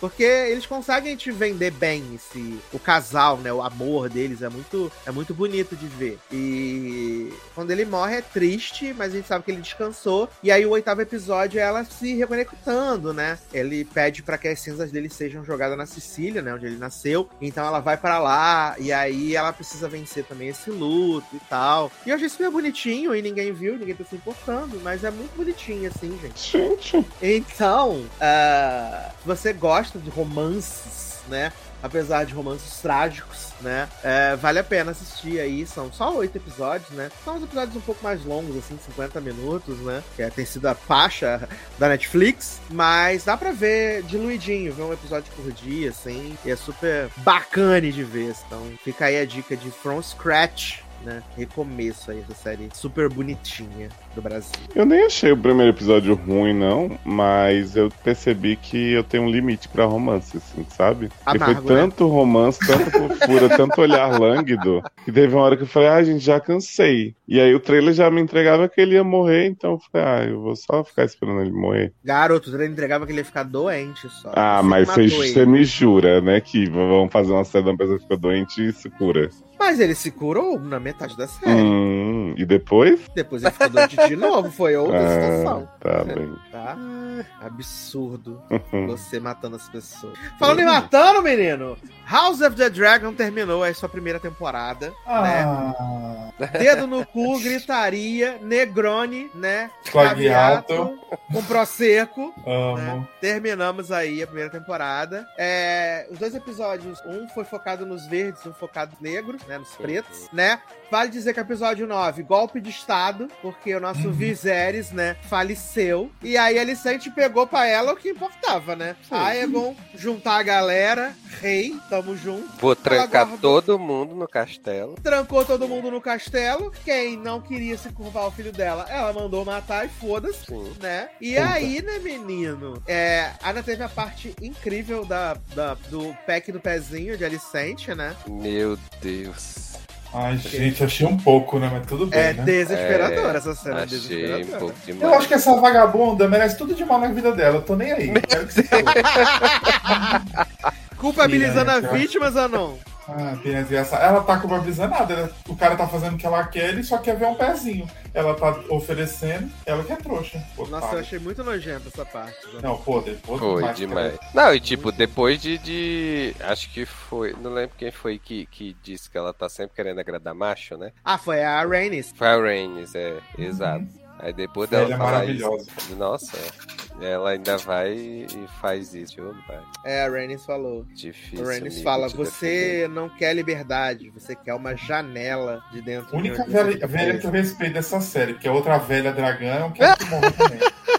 Porque eles conseguem te vender bem esse o casal, né? O amor deles é muito é muito muito bonito de ver. E quando ele morre é triste, mas a gente sabe que ele descansou. E aí o oitavo episódio é ela se reconectando, né? Ele pede para que as cinzas dele sejam jogadas na Sicília, né? Onde ele nasceu. Então ela vai para lá e aí ela precisa vencer também esse luto e tal. E eu achei super bonitinho e ninguém viu, ninguém tá se importando, mas é muito bonitinho assim, gente. Gente, Então, se você gosta de romances, né? Apesar de romances trágicos, né? é, vale a pena assistir aí. São só oito episódios, né? São uns episódios um pouco mais longos, assim, 50 minutos, né? Que é, tem sido a faixa [laughs] da Netflix. Mas dá pra ver diluidinho, ver um episódio por dia, assim. E é super bacana de ver. Então fica aí a dica de From Scratch. Né? Recomeço aí da série super bonitinha do Brasil. eu nem achei o primeiro episódio ruim, não, mas eu percebi que eu tenho um limite pra romance, assim, sabe? Foi Amargo, né? tanto romance, tanta [laughs] fofura, tanto olhar lânguido, que teve uma hora que eu falei, ah, gente, já cansei. E aí o trailer já me entregava que ele ia morrer, então eu falei, ah, eu vou só ficar esperando ele morrer. Garoto, ele entregava que ele ia ficar doente só. Ah, mas você você me jura, né, que vão fazer uma série da pessoa que ficou doente e se cura. Mas ele se curou na metade da série. Hum, e depois? Depois ele ficou doente de novo. Foi outra [laughs] Ah, situação. tá bem. Tá? Absurdo. [laughs] Você matando as pessoas. Falando em matando, menino, House of the Dragon terminou a sua primeira temporada. Né? Ah, Dedo no cu, gritaria, Negroni, né? Claviato. Caviato, Com Prosecco. né? amo. Terminamos aí a primeira temporada. É, os dois episódios, um foi focado nos verdes, um focado nos negros, né? Nos pretos, né? Vale dizer que episódio 9, golpe de estado, porque o nosso Viserys, né, faleceu. E aí a Alicente pegou pra ela o que importava, né? Aegon, juntar a galera, rei, tamo junto. Vou trancar guardou. todo mundo no castelo. Trancou todo mundo no castelo. Quem não queria se curvar o filho dela, ela mandou matar e foda-se né? E aí, né, menino? É, ainda teve a parte incrível da, da- do pack do pezinho de Alicente, né? Meu Deus. Ai, gente, achei um pouco, né? Mas tudo bem, É né? desesperadora essa cena. Achei um desesperadora. pouco Eu demais. acho que essa vagabunda merece tudo de mal na vida dela. Eu tô nem aí. [laughs] Culpabilizando as cara. vítimas ou não? Ah, tem engraçadas. Ela tá culpabilizando nada. ela- O cara tá fazendo o que ela quer, ele só quer ver um pezinho. Ela tá oferecendo, ela que é trouxa. Nossa, eu achei muito nojento essa parte. Não, podre, podre Foi demais, demais. cara. Não, e tipo, depois de, de. Acho que foi. Não lembro quem foi que, que disse que ela tá sempre querendo agradar macho, né? Ah, foi a Rhaenys. Foi a Rhaenys, é, exato. Aí depois dela Velha falar maravilhosa. isso. Nossa, ela ainda vai e faz isso. Ô, pai, É, a Rhaenys falou. Difícil. A Rhaenys amigo, fala, você não quer liberdade, você quer uma janela de dentro A única de velha, velha que preso." eu respeito dessa série, porque a outra velha dragão quer que morra também. [laughs]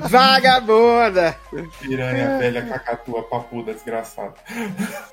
Vagabunda! Piranha, velha, cacatua, papuda, desgraçada.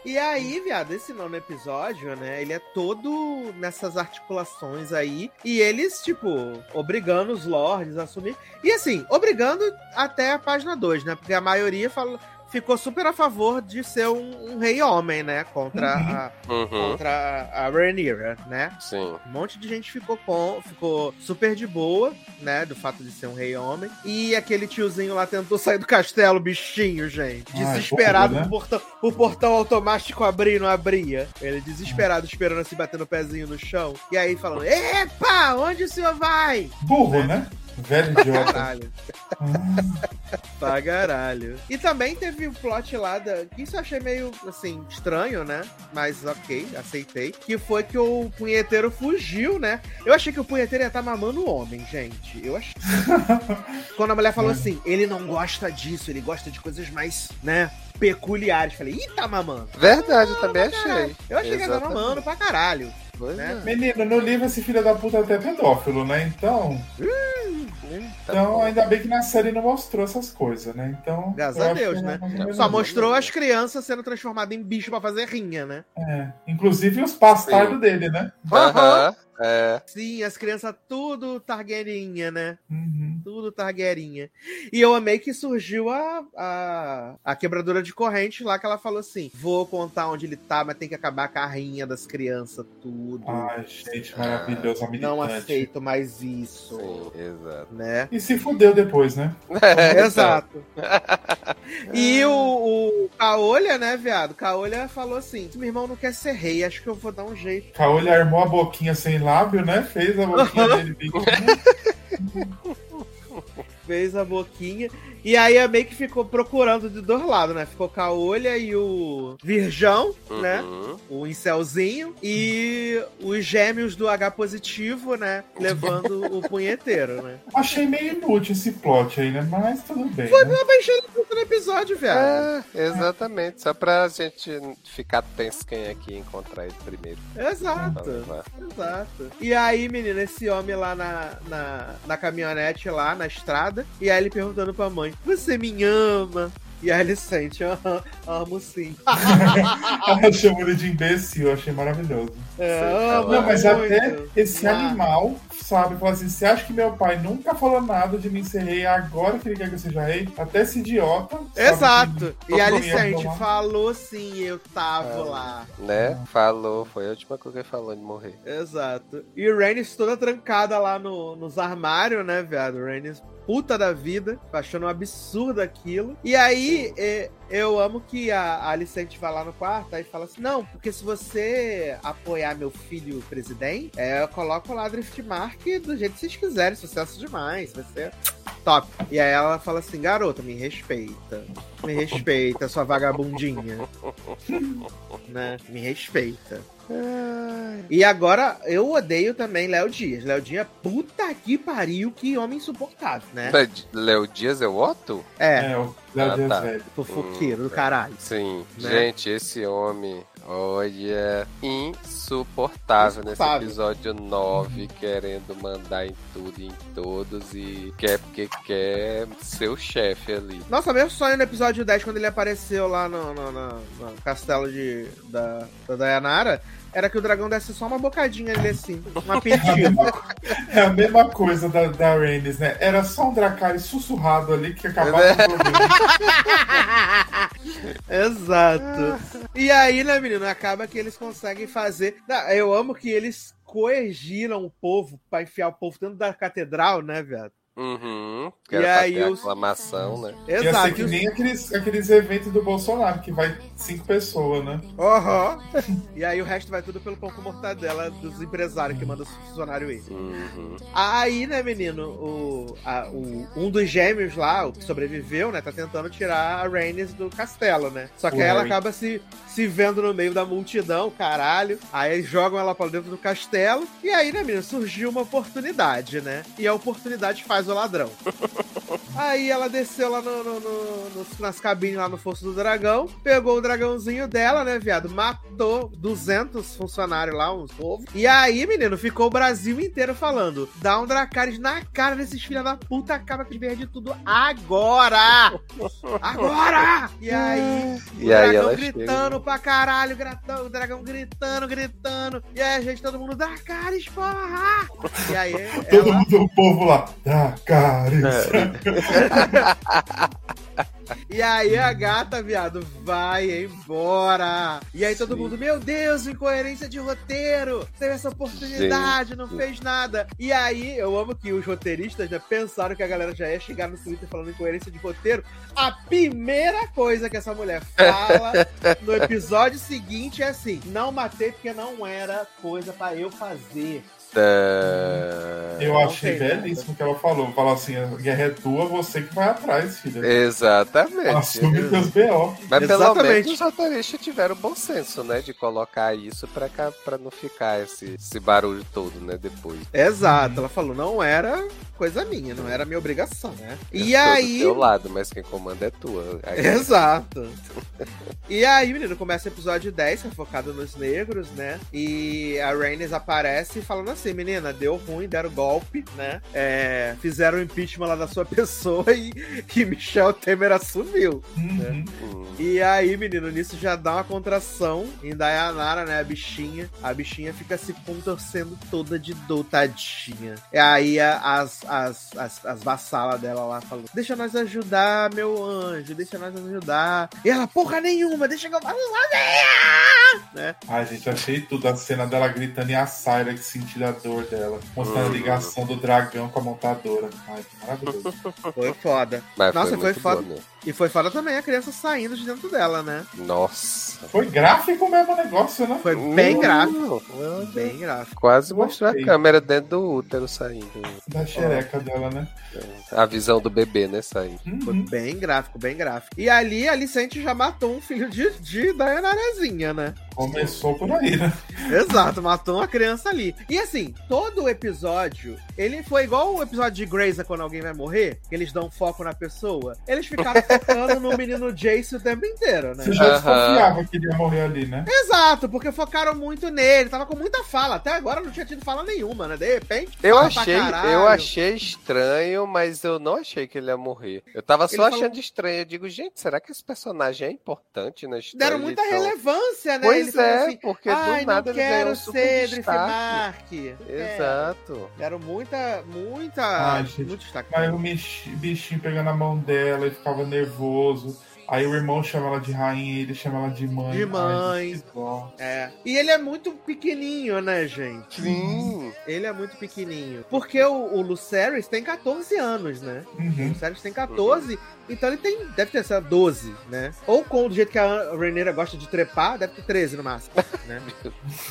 E aí, viado, esse nono episódio, né? Ele é todo nessas articulações aí. E eles, tipo, obrigando os lords a assumir. E assim, obrigando até a página 2, né? Porque a maioria fala, ficou super a favor de ser um, um rei homem, né? Contra a, Uhum, contra a, a Rhaenyra, né? sim. Um monte de gente ficou com, ficou super de boa, né? Do fato de ser um rei homem. E aquele tiozinho lá tentou sair do castelo, bichinho, gente. Desesperado, pouco, né? o, portão, o portão automático abrir e não abria. Ele desesperado, esperando se bater no pezinho no chão. E aí falando: Epa, onde o senhor vai? Burro, né? Velho idiota. Caralho. [laughs] pra caralho. E também teve o plot lá da. que Isso eu achei meio assim, estranho, né? Mas ok, aceitei. Que foi que o punheteiro fugiu, né? Eu achei que o punheteiro ia estar mamando o homem, gente. Eu achei. [laughs] Quando a mulher falou assim, ele não gosta disso, ele gosta de coisas mais, né? Peculiares. Falei, ih, tá mamando. Verdade, eu também achei. Eu achei que ele Exatamente. mamando pra caralho. Pois né? é. Menino, no livro esse filho da puta é até pedófilo, né? Então, Então bom. ainda bem que na série não mostrou essas coisas, né? Então. Graças a Deus, é né? Só mostrou as crianças sendo transformadas em bicho pra fazer rinha, né? É. Inclusive os bastardos dele, né? Aham, É. Sim, as crianças tudo targuerinha, né? Uhum. Tudo targuerinha. E eu amei que surgiu a, a, a quebradora de corrente lá, que ela falou assim: vou contar onde ele tá, mas tem que acabar a carrinha das crianças, tudo. Ai, gente, maravilhoso. A Não aceito mais isso. Sim, exato. Né? E se fudeu depois, né? Exato. [laughs] e o, o Caolha, né, viado? Caolha falou assim: meu irmão não quer ser rei, acho que eu vou dar um jeito. Caolho armou a boquinha sem lábio, né? Fez a boquinha [laughs] dele pequena. [laughs] Fez a boquinha. E aí a meio que ficou procurando de dois lados, né? Ficou Caolha e o Virjão, né? Uhum. O incelzinho. E os gêmeos do H positivo, né? Levando o punheteiro, né? [laughs] Achei meio inútil esse plot aí, né? Mas tudo bem. Foi né? uma mexendo no episódio, velho. É, exatamente. Só pra gente ficar tenso quem é que ia encontrar ele primeiro. Exato. Exato. E aí, menina, esse homem lá na, na, na caminhonete, lá na estrada, e aí ele perguntando pra mãe: Você me ama? E aí ele sente, "Aham, amo sim. [laughs] Ela chamou ele de imbecil, eu achei maravilhoso. É, amo Não, mas muito. até esse Ah. animal, sabe, fala assim: você acha que meu pai nunca falou nada de mim ser rei, agora que ele quer que eu seja rei? Até esse idiota. sabe, Exato. E Alicente falou sim, eu tava lá. Né? Falou, foi a última coisa que ele falou de morrer. Exato. E o Rhaenys toda trancada lá no, nos armários, né, viado? O Rhaenys puta da vida, achando um absurdo aquilo. E aí, é, eu amo que a, a Alicente vai lá no quarto e fala assim: Não, porque se você apoiar meu filho presidente, é, eu coloco lá Driftmark do jeito que vocês quiserem, sucesso demais, vai ser top. E aí ela fala assim: Garota, me respeita. Me respeita, sua vagabundinha. [laughs] né? Me respeita. E agora eu odeio também Léo Dias. Léo Dias, puta que pariu, que homem insuportável, né? Léo Dias é o Otto? É, É, o Léo Ah, tá. velho. fofoqueiro do caralho. Sim. Né? Gente, esse homem, olha, insuportável nesse Insuportável. episódio 9, querendo mandar em tudo e em todos e quer porque quer ser o chefe ali. Nossa, meu sonho no episódio 10, quando ele apareceu lá no, no- no- no castelo de, da, da Dayanara, era que o dragão desse só uma bocadinha ali assim, um [laughs] É a aperitivo. co- é a mesma coisa da, da Rhaenys, né? Era só um Dracarys sussurrado ali que acabava o problema. [laughs] Exato. E aí, né, menino, acaba que eles conseguem fazer. Eu amo que eles coergiram o povo pra enfiar o povo dentro da catedral, né, viado? Uhum. E Que era pra aí ter os- aclamação, né? Ia ser Exato. que E os- nem aqueles, aqueles eventos do Bolsonaro, que vai cinco pessoas, né? Aham. E aí o resto vai tudo pelo pão com mortadela dos empresários que mandam os funcionários ir. Uhum. Aí, né, menino, o, a- o- um dos gêmeos lá, o que sobreviveu, né, tá tentando tirar a Rhaenys do castelo, né? Só que O aí ela acaba se, se vendo no meio da multidão, caralho. Aí eles jogam ela pra dentro do castelo. E aí, né, menino, surgiu uma oportunidade, né? E a oportunidade faz o ladrão. [laughs] Aí ela desceu lá no, no- no- nos- nas cabines lá no Fosso do Dragão, pegou o dragãozinho dela, né, viado? Matou 200 funcionários lá, uns povos. E aí, menino, ficou o Brasil inteiro falando: dá um Dracarys na cara desses filha da puta, acaba com de tudo agora! [laughs] Agora! E aí, E o aí dragão gritando chega. pra caralho, gritando, o dragão gritando, gritando. E aí a gente, todo mundo, Dracarys, porra! E aí, Todo ela... mundo, o povo lá, Dracarys. [laughs] E aí a gata, viado, vai embora. E aí todo Sim. mundo, meu Deus, incoerência de roteiro. Teve essa oportunidade, não fez nada. E aí, eu amo que os roteiristas já pensaram que a galera já ia chegar no Twitter falando incoerência de roteiro. A primeira coisa que essa mulher fala no episódio seguinte é assim: não matei porque não era coisa pra eu fazer. Tá. Eu Não achei belíssimo o que ela falou. Falou assim, a guerra é tua, você que vai atrás, filha. Exatamente. Assume teus B.O. Mas pelo Exatamente. menos os roteiristas tiveram bom senso, né? De colocar isso pra, cá- pra não ficar esse, esse barulho todo, né? Depois. Exato, ela falou, não era coisa minha, não era minha obrigação, né? Eu E aí. Do teu lado, mas quem comanda é tua. Aí- Exato. E aí, menino, começa o episódio 10, que é focado nos negros, né? E a Rhaenys aparece falando assim, menina, deu ruim, deram golpe, né? É, fizeram o impeachment lá da sua [laughs] pessoa e, e Michel Temer assumiu. viu. Uhum. Hum. E aí, menino, nisso já dá uma contração em Dayanara, né? A bichinha. A bichinha fica se contorcendo toda de dor, tadinha. E aí as, as, as, as vassalas dela lá falou: Deixa nós ajudar, meu anjo, deixa nós ajudar. E ela, porra nenhuma, deixa que eu faço sozinha! Né? Ai, gente, achei tudo. A cena dela gritando e a Syra que sentir a dor dela. Mostrando a ligação do dragão com a montadora. Ai, que maravilhoso. Foi foda. Mas Nossa, foi, foi foda. boa. E foi foda também a criança saindo de dentro dela, né? Nossa. Foi gráfico mesmo o negócio, né? Foi bem Hum, gráfico. olha, Bem gráfico. Quase mostrou a câmera dentro do útero saindo. Da xereca dela, né? A visão do bebê, né, saindo. Foi Uhum. bem gráfico, bem gráfico. E ali a Alicente já matou um filho de, de Dayanarazinha, né? Começou por aí, né? Exato, matou uma criança ali. E assim, todo o episódio, ele foi igual o episódio de Grey's quando alguém vai morrer, que eles dão foco na pessoa. Eles ficaram [laughs] focando no menino Jace o tempo inteiro, né? Você já desconfiava que ele ia morrer ali, né? Exato, porque focaram muito nele, tava com muita fala. Até agora não tinha tido fala nenhuma, né? De repente. Eu achei, eu achei estranho, mas eu não achei que ele ia morrer. Eu tava só Ele falou- achando estranho. Eu digo, gente, será que esse personagem é importante na história? Deram muita Então, relevância, né? Pois Ele falou é, assim, porque do nada não ele ganhou quero um super destaque. Mark. Não quero. Exato. Muita, muita, gente, muito destaque. Mas o bich- bichinho pegando a mão dela e ficava nervoso. Aí o irmão chama ela de rainha e ele chama ela de mãe. De mãe. É. E ele é muito pequenininho, né, gente? Sim. Ele é muito pequenininho. Porque o, o Lucerys tem 14 anos, né? O Uhum. Lucerys tem 14, então ele tem, deve ter, sei lá, 12, né? Ou com do jeito que a Rhaenyra gosta de trepar, deve ter 13 no máximo, [laughs] né?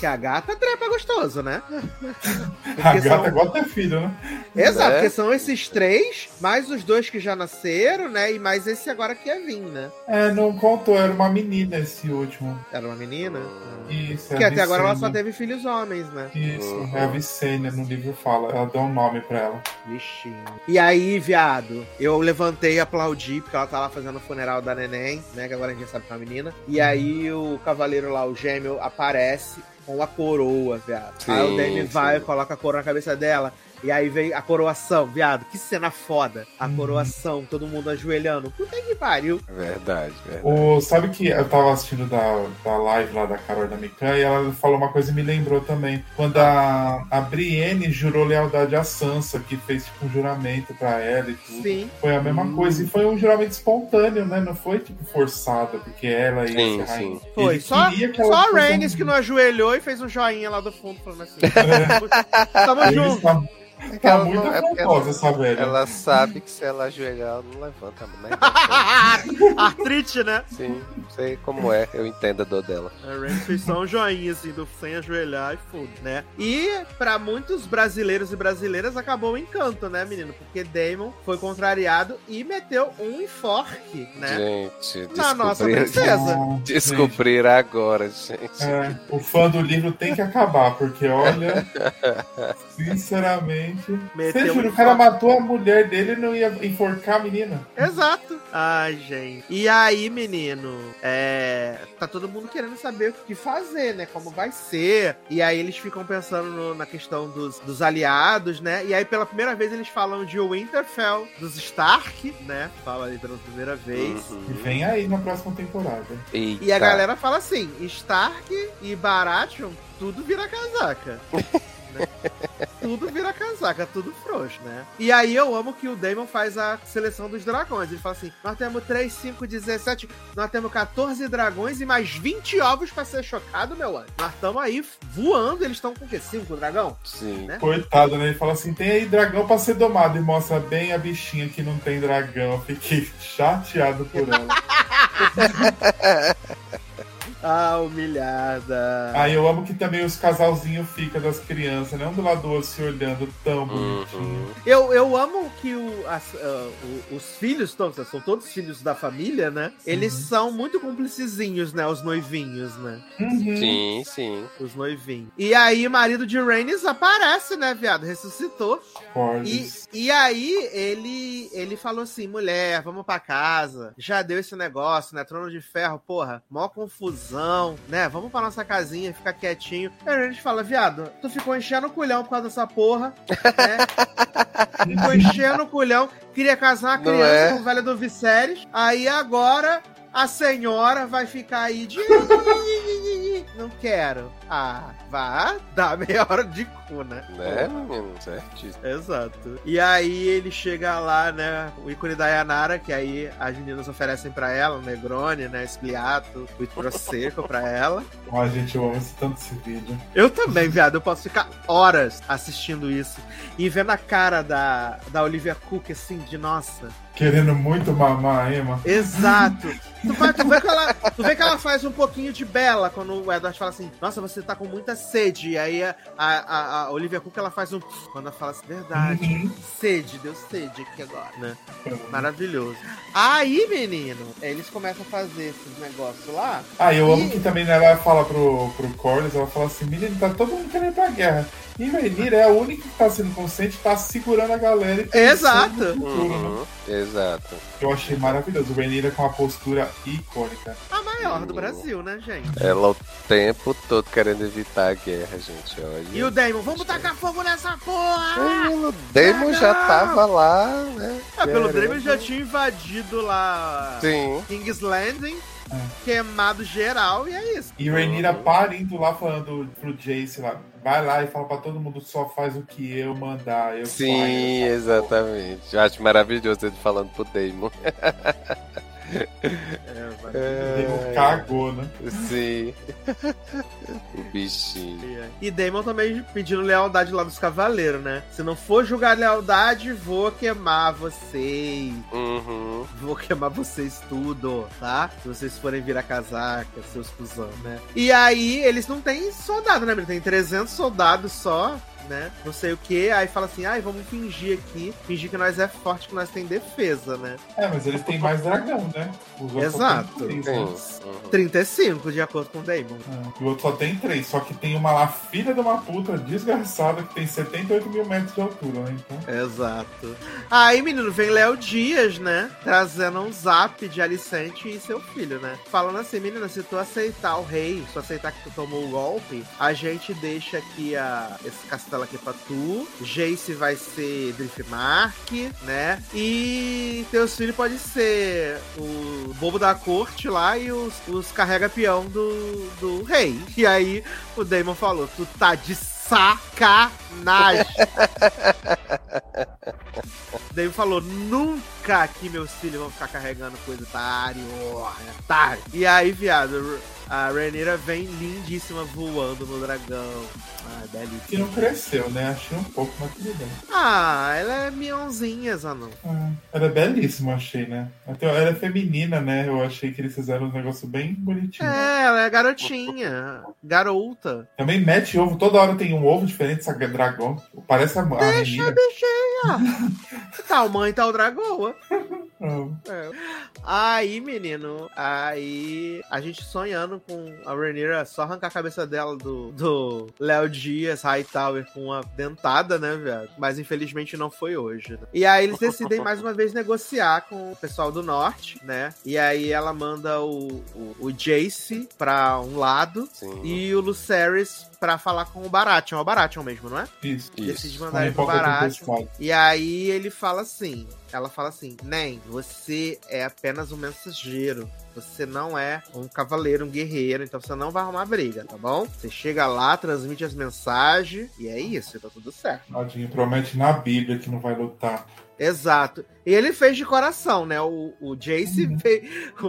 que a gata trepa gostoso, né? A gata são- é igual ter filho, né? Exato, Né? porque são esses três, mais os dois que já nasceram, né? E mais esse agora que ia vir, né? É, não contou, era uma menina esse último. Era uma menina? Isso, é Porque a até agora ela só teve filhos homens, né? Isso, Uhum. é a Vicênia, no livro fala. Ela deu um nome pra ela. Bichinho. E aí, viado, eu levantei e aplaudi, porque ela tá lá fazendo o funeral da neném, né? Que agora a gente já sabe que é uma menina. E aí o cavaleiro lá, o gêmeo, aparece com a coroa, viado. aí o Sim, Dany vai, sim. coloca a coroa na cabeça dela. E aí vem a coroação, viado. Que cena foda. A Uhum. coroação, todo mundo ajoelhando. Puta que pariu. Verdade, verdade. O, sabe que eu tava assistindo da, da live lá da Carol da Mikan e ela falou uma coisa e me lembrou também. Quando a, a Brienne jurou lealdade a Sansa, que fez tipo um juramento pra ela e tudo. Sim. Foi a mesma coisa. E foi um juramento espontâneo, né? Não foi tipo forçado, porque ela ia Sim, ser rainha. sim. Foi. Só, só a Rhaenys um- que não ajoelhou e fez um joinha lá do fundo, falando assim. [laughs] Tamo Ele junto. Tá, É que tá ela muito não- é afrontosa essa velha. Ela sabe que se ela ajoelhar, ela não levanta, né? [laughs] Artrite, né? Sim, sei como é, eu entendo a dor dela. A Rhaenys fez só um joinha, assim, do sem ajoelhar e foda, né? E pra muitos brasileiros e brasileiras acabou o encanto, né, menino? Porque Damon foi contrariado e meteu um enforque, né? Gente, Na nossa descobrir, princesa. [laughs] Descobrir agora, gente. gente, é, o fã do livro tem que acabar, porque olha, [laughs] sinceramente. Meteu Você jura, um o cara matou a mulher dele e não ia enforcar a menina? Exato. Ai, gente. E aí, menino, é... tá todo mundo querendo saber o que fazer, né? Como vai ser. E aí eles ficam pensando no- na questão dos, dos aliados, né? E aí, pela primeira vez, eles falam de Winterfell, dos Stark, né? Fala ali pela primeira vez. E Uhum. vem aí na próxima temporada. Eita. E a galera fala assim: Stark e Baratheon, tudo vira casaca. [laughs] né? Tudo vira casaca, tudo frouxo, né? E aí eu amo que o Damon faz a seleção dos dragões. Ele fala assim: nós temos 3, 5, 17, nós temos 14 dragões e mais 20 ovos pra ser chocado, meu anjo. Nós estamos aí voando, eles estão com o quê? 5 dragão? Sim. né? Coitado, né? Ele fala assim: tem aí dragão pra ser domado. E mostra bem a bichinha que não tem dragão. Eu Fiquei chateado por ela. [laughs] Ah, humilhada. Aí eu amo que também os casalzinhos ficam das crianças, né? Um do lado do outro se olhando tão bonitinho. Uhum. Eu, eu amo que o, as- ah, o- os filhos, todos, são todos filhos da família, né? Eles são muito cumplicizinhos, né? Os noivinhos, né? Uhum. Sim, sim. Os noivinhos. E aí, o marido de Rhaenys aparece, né, viado? Ressuscitou. E, e aí, ele, ele falou assim: mulher, vamos pra casa. Já deu esse negócio, né? Trono de ferro, porra, mó confusão. Né? Vamos pra nossa casinha, ficar quietinho. Aí a gente fala, viado, tu ficou enchendo o culhão por causa dessa porra, né? ficou [laughs] enchendo o culhão, queria casar uma Não criança é? com o velho do Viserys, aí agora a senhora vai ficar aí de... [laughs] Não quero. Ah, vá dar meia hora de cu, né? Né, menino? Certíssimo. Exato. E aí ele chega lá, né? O ícone da Yanara, que aí as meninas oferecem pra ela, o Negroni, né? Espliato, o Prosecco pra ela. [laughs] Ai, gente, eu amo tanto esse vídeo. Eu também, viado. Eu posso ficar horas assistindo isso. E vendo a cara da, da Olivia Cook, assim, de nossa. Querendo muito mamar a Emma. Exato. Tu, vai, tu, vê que ela, tu vê que ela faz um pouquinho de bela quando o Edward fala assim: Nossa, você tá com muita sede. E aí a, a, a Olivia Cook ela faz um. Quando ela fala assim: Verdade, Uhum. sede, deu sede aqui agora, né? Maravilhoso. Aí, menino, eles começam a fazer esses negócios lá. Ah, eu amo E- que também né, ela fala pro, pro Corlys, ela fala assim, menino, tá todo mundo querendo ir pra guerra. E Rainira é a única que tá sendo consciente, tá segurando a galera e Exato. futuro, né? Uhum, exato. Eu achei maravilhoso. O Rainira com uma postura icônica. A maior do Brasil, né, gente? Ela o tempo todo querendo evitar a guerra, gente. Olha. E o Damon, vamos tacar fogo nessa porra! O Damon já tava lá, né? É, pelo Damon já tinha invadido lá Sim. King's Landing, É. queimado geral, e é isso. E Rainira parindo lá falando pro Jace lá, vai lá e fala pra todo mundo, só faz o que eu mandar. Eu Sim, saio, eu faço." exatamente. Eu acho maravilhoso ele falando pro Damon. [laughs] É, vai. O Damon cagou, né? Sim. o bichinho. E Damon também pedindo lealdade lá dos cavaleiros, né? Se não for julgar lealdade, vou queimar vocês. Uhum. Vou queimar vocês tudo, tá? Se vocês forem virar casaca, seus cuzão, né? E aí, eles não têm soldado, né? Tem 300 soldados só, né? Não sei o que. Aí fala assim, ai, vamos fingir aqui. Fingir que nós é forte, que nós tem defesa, né? É, mas eles têm mais dragão, né? Exato. três, né? Uhum. 35, de acordo com o Damon. É, E o outro só tem três, só que tem uma lá, filha de uma puta desgraçada, que tem 78 mil metros de altura, né? Então. Exato. Aí, menino, vem Léo Dias, né? Trazendo um zap de Alicente e seu filho, né? Falando assim, menina, se tu aceitar o rei, se tu aceitar que tu tomou o golpe, a gente deixa aqui a, esse castelo aqui pra tu. Jace vai ser Driftmark, né? E teus filhos podem ser o bobo da corte lá e os, os carrega-peão do, do rei. E aí o Damon falou: Tu tá de sacanagem. [laughs] Daí falou, nunca que meus filhos vão ficar carregando coisa otário, otário. E aí, viado, a Rhaenyra vem lindíssima voando no dragão. Ah, belíssima. Que não cresceu, né? Achei um pouco, mas tudo bem. Ah, ela é mionzinha, Zanon. Ah, ela é belíssima, achei, né? Até ela é feminina, né? Eu achei que eles fizeram um negócio bem bonitinho. É, ela é garotinha, garota. Também mete ovo, toda hora tem um ovo diferente, essa dragão. Parece a, a Deixa a bichinha. [laughs] tal mãe, tal dragoa. [laughs] Ah, É. Aí, menino, aí a gente sonhando com a Rhaenyra só arrancar a cabeça dela do, do Léo Dias Hightower com uma dentada, né, velho? Mas infelizmente não foi hoje. né? E aí eles decidem mais uma vez negociar com o pessoal do norte, né? E aí ela manda o, o, o Jace pra um lado Sim. e o Lucerys pra falar com o Baratheon. É o Baratheon mesmo, não é? isso. Decide mandar ele pro Baratheon. E aí ele fala assim, ela fala assim, Nem, você é apenas um mensageiro. Você não é um cavaleiro, um guerreiro, então você não vai arrumar briga, tá bom? Você chega lá, transmite as mensagens e é isso, tá tudo certo. Tadinho, promete na Bíblia que não vai lutar. Exato. E ele fez de coração, né? O, o Jace fez. [laughs]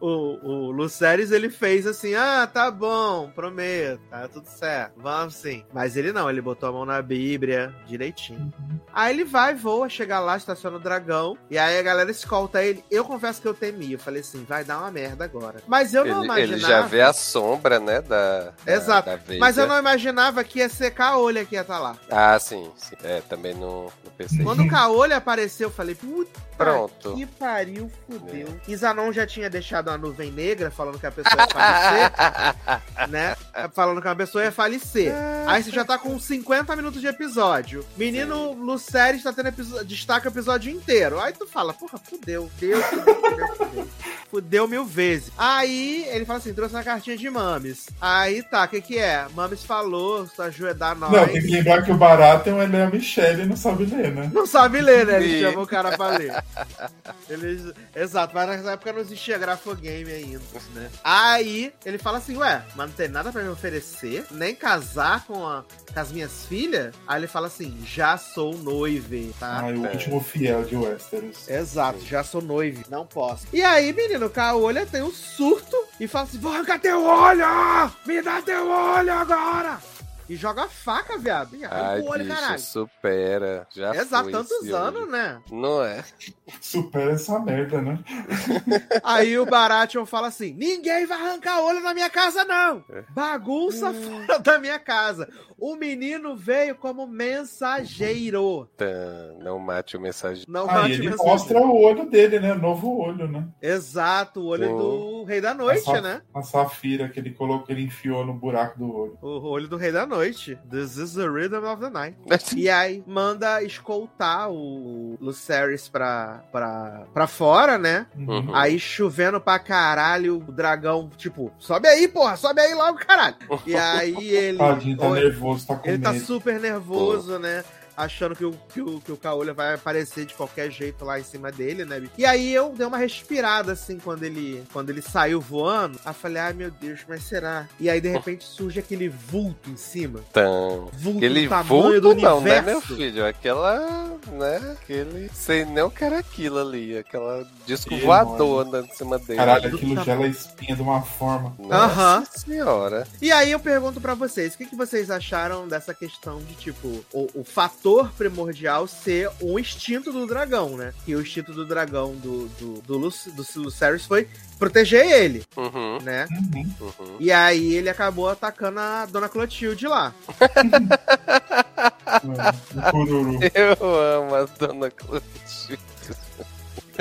O, o, o Lucerys, ele fez assim: ah, tá bom, prometo, tá tudo certo, vamos sim. Mas ele não, ele botou a mão na Bíblia direitinho. Aí ele vai, voa, chega lá, estaciona o dragão, e aí a galera escolta ele. Eu confesso que eu temi, eu falei assim: vai dar uma merda agora. Mas eu não Ele, imaginava. ele já vê a sombra, né? Da, da- Exato. da Veiga. Mas eu não imaginava que ia ser Caolha que ia estar lá. Ah, sim, sim. É, também não, não pensei. Quando o Caolha apareceu, eu falei, puta Pronto. que pariu, fudeu. Isanon já tinha deixado uma nuvem negra falando que a pessoa ia falecer, [laughs] né? Falando que uma pessoa ia falecer. Aí você já tá com 50 minutos de episódio. Menino Luceres tá tendo episódio, destaca o episódio inteiro. Aí tu fala, porra, fudeu, deu, fudeu, fudeu, fudeu. fudeu mil vezes. Aí ele fala assim: trouxe uma cartinha de Mames. Aí tá, o que que é? Mames falou, ajudar nós. Não, tem que lembrar que o Baratheon ele é a Michelle e não sabe ler, né? Não sabe ler, né? Ele Sim. chama o cara pra ler. [laughs] Eles... Exato, mas nessa época não existia grafogame ainda, né? Aí ele fala assim, ué, mas não tem nada pra me oferecer? Nem casar com, a- com as minhas filhas? Aí ele fala assim, já sou noive, tá? Ai, o último fiel de Westeros. Exato, já sou noive, não posso. E aí, menino, o Caolha tem um surto e fala assim: vou arrancar teu olho! Me dá teu olho agora! E joga a faca, viado. E Ai, o olho, bicho, caralho. supera. Já Exato, foi tantos anos, né? Não é? Supera essa merda, né? [laughs] Aí o Baratheon fala assim: ninguém vai arrancar olho na minha casa, não! Bagunça fora da minha casa. O menino veio como mensageiro. Tá, não mate o mensageiro. Não Aí mate ele mensageiro. mostra o olho dele, né? Novo olho, né? Exato, o olho Sim. do Rei da Noite, a, né? a safira que ele colocou, ele enfiou no buraco do olho. O olho do Rei da Noite. This is the rhythm of the night. [laughs] E aí manda escoltar o Lucerys pra, pra, pra fora, né? Uhum. Aí chovendo pra caralho, o dragão, tipo, sobe aí, porra, sobe aí logo, caralho. [laughs] E aí ele. Tadinho, tá Oi- nervoso, tá com ele tá medo. super nervoso, né? Achando que o, que, o, que o Caolha vai aparecer de qualquer jeito lá em cima dele, né? E aí eu dei uma respirada, assim, quando ele, quando ele saiu voando. Aí falei, ai meu Deus, mas será? E aí, de repente, surge aquele vulto em cima. Então, Vulto aquele do tamanho do vulto não, né, universo. meu filho? Aquela, né, aquele... Sei nem o que era aquilo ali. Aquela disco voador andando em cima dele. Caralho, aquilo gela espinha de uma forma. Nossa Aham. senhora. E aí eu pergunto pra vocês, o que, que vocês acharam dessa questão de, tipo, o, o fator primordial ser o instinto do dragão, né? Que o instinto do dragão do, do, do, Luc- do Lucerys foi proteger ele, Uhum, né? Uhum. uhum. E aí ele acabou atacando a Dona Clotilde lá. [laughs] Eu amo a Dona Clotilde.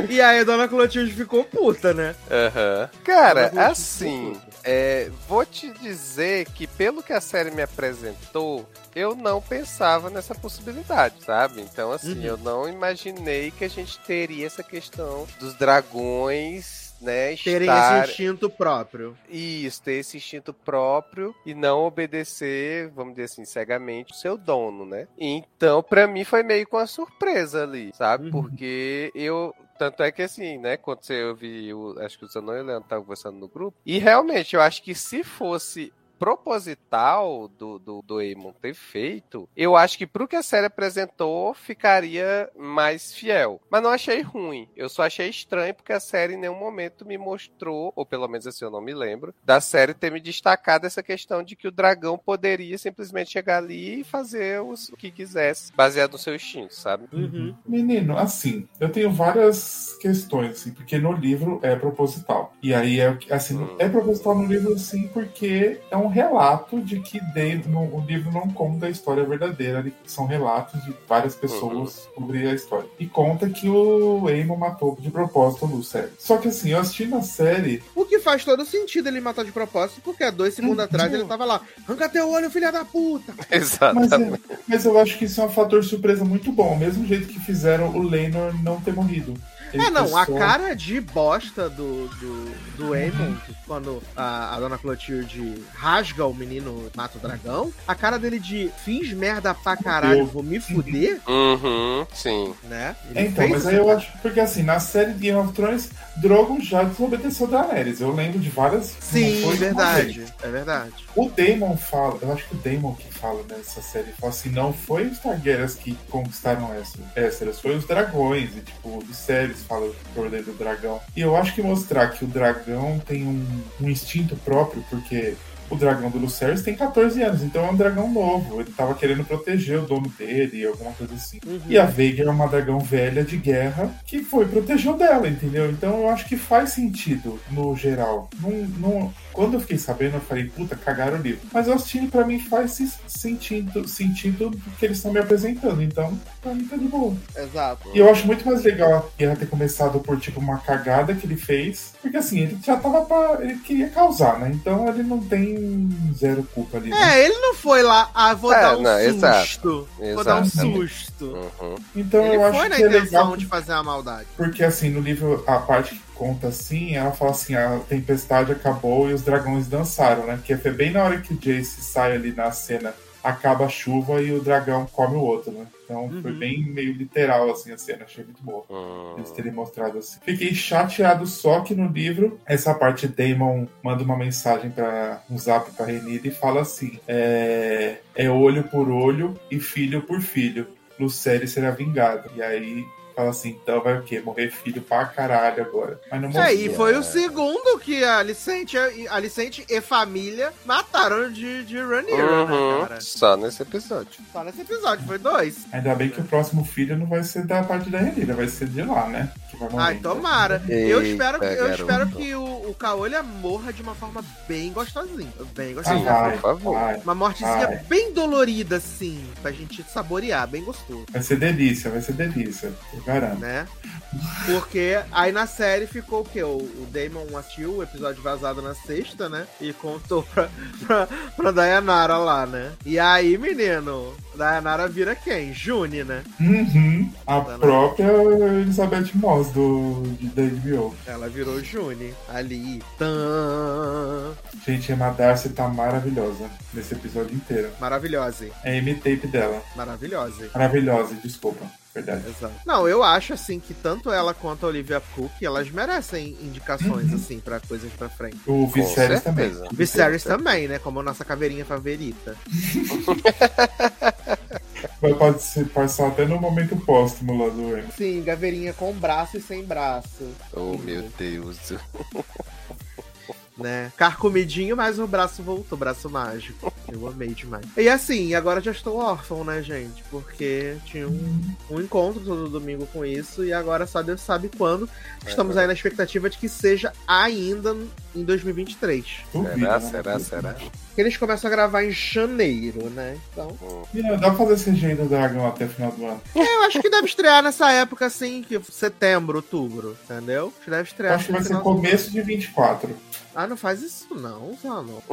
E aí a Dona Clotilde ficou puta, né? Aham. Cara, assim, ficou puta. É, vou te dizer que pelo que a série me apresentou, eu não pensava nessa possibilidade, sabe? Então, assim, Uhum. eu não imaginei que a gente teria essa questão dos dragões, né, Terem estar... esse instinto próprio. Isso, ter esse instinto próprio e não obedecer, vamos dizer assim, cegamente o seu dono, né? Então, pra mim foi meio com a surpresa ali, sabe? Uhum. Porque eu. Tanto é que assim, né? Quando ouvi, o, acho que o Zanon e o Leandro estavam conversando no grupo. E realmente, eu acho que se fosse proposital do, do, do Eamon ter feito, eu acho que pro que a série apresentou, ficaria mais fiel. Mas não achei ruim. Eu só achei estranho porque a série em nenhum momento me mostrou, ou pelo menos assim eu não me lembro, da série ter me destacado essa questão de que o dragão poderia simplesmente chegar ali e fazer os- o que quisesse, baseado no seu instinto, sabe? Uhum. Menino, assim, eu tenho várias questões, assim, porque no livro é proposital. E aí é o que- assim, Hum. é proposital no livro sim, porque é um relato de que no, o livro não conta a história verdadeira, são relatos de várias pessoas sobre a história. E conta que o Aemon matou de propósito o Lucerys. Só que assim, eu assisti na série, O que faz todo sentido ele matar de propósito, porque há dois segundos Uhum. atrás ele tava lá. Arranca teu olho, filha da puta! [laughs] Exatamente. mas, é- mas eu acho que isso é um fator surpresa muito bom, mesmo jeito que fizeram o Lenor não ter morrido. Ele É, não, a cara de bosta do, do, do Aemon, quando a, a dona Clotilde rasga o menino mata o dragão, a cara dele de fiz merda pra caralho, vou me fuder, [laughs] Uhum, sim. né? É, então, mas aí eu acho. Porque assim, na série de Game of Thrones, Drogon já desobedeceu Daenerys. Eu lembro de várias. Sim, foi uma verdade. É verdade. O Daemon fala, eu acho que o Daemon que fala nessa série, fala assim: não foi os Targaryens que conquistaram Esseros, foi os dragões. E tipo, o Viserys fala do poder do dragão. E eu acho que mostrar que o dragão tem um, um instinto próprio, porque. O dragão do Lucerys tem 14 anos, então é um dragão novo. Ele tava querendo proteger o dono dele, alguma coisa assim. Uhum. E a Veiga é uma dragão velha de guerra que foi protegeu dela, entendeu? Então eu acho que faz sentido no geral. Não, não- quando eu fiquei sabendo, eu falei, puta, cagaram o livro. Mas o Austin, pra mim, faz esse sentido, sentido do que eles estão me apresentando. Então, pra mim tá de boa. Exato. E eu acho muito mais legal a guerra ter começado por, tipo, uma cagada que ele fez. Porque assim, ele já tava pra. Ele queria causar, né? Então ele não tem zero culpa ali. né? É, ele não foi lá, ah, vou É, dar um não, exato. susto. Vou dar um susto. Uhum. Então Ele eu acho foi na que é intenção legal de fazer uma maldade. Porque assim, no livro, a parte que conta assim, ela fala assim, a tempestade acabou e os dragões dançaram, né? Que foi bem na hora que o Jace sai ali na cena, acaba a chuva e o dragão come o outro, né? Então foi Uhum. bem meio literal assim a cena, achei muito boa. Hum. Eles terem mostrado assim. Fiquei chateado só que no livro, essa parte Damon manda uma mensagem para um zap pra Renida e fala assim: é, é olho por olho e filho por filho. Lucério será vingado. E aí fala assim: então vai o quê? Morrer filho pra caralho agora. Mas não morreu. É, e foi o segundo que a Alicente, a Alicente e família mataram de, de Rhaenyra, né, Uhum. cara? Só nesse episódio. Só nesse episódio, foi dois. Ainda bem que o próximo filho não vai ser da parte da Renida, vai ser de lá, né? Que vai morrer. Ai, tomara. eu Eita, espero, que- eu garoto. espero que o, o Caolha morra de uma forma bem gostosinha. Bem Ah, gostosinha. vai, por favor. vai. Uma mortezinha Vai. bem dolorida, assim, pra gente saborear, bem gostoso, Vai ser delícia, vai ser delícia. Garanto. né? Porque aí na série ficou o quê? O, o Damon assistiu o episódio vazado na sexta, né? E contou pra, pra, pra Dayanara lá, né? E aí, menino, Dayanara vira quem? June, né? Uhum. A própria Elizabeth Moss do, de- da HBO. Ela virou June. Ali. Tan. Gente, a Emma Darcy tá maravilhosa nesse episódio inteiro. Maravilhosa. É M-tape dela. Maravilhosa. Maravilhosa, desculpa. Verdade. Exato. Não, eu acho assim que tanto ela quanto a Olivia Cook, elas merecem indicações assim pra coisas pra frente. O Viserys também. O Viserys também, né? Como a nossa caveirinha favorita. [laughs] Vai pode ser- passar até no momento póstumo lá do. Sim, caveirinha com braço e sem braço, Oh, meu Deus. [laughs] né? Carcomidinho, mas o braço voltou, braço mágico. Eu amei demais. E assim, agora já estou órfão, né, gente? Porque tinha um, um encontro todo domingo com isso e agora só Deus sabe quando. Estamos aí na expectativa de que seja ainda em 2023. Duvido, Será, né? será, será? Porque eles começam a gravar em janeiro, né? Então. Menina, dá pra fazer CGI do dragão até o final do ano. Eu acho que deve estrear nessa época, assim, que setembro, outubro, entendeu? Acho que deve estrear. acho que vai ser começo de 24. Ah, não faz isso não, Zano. [laughs]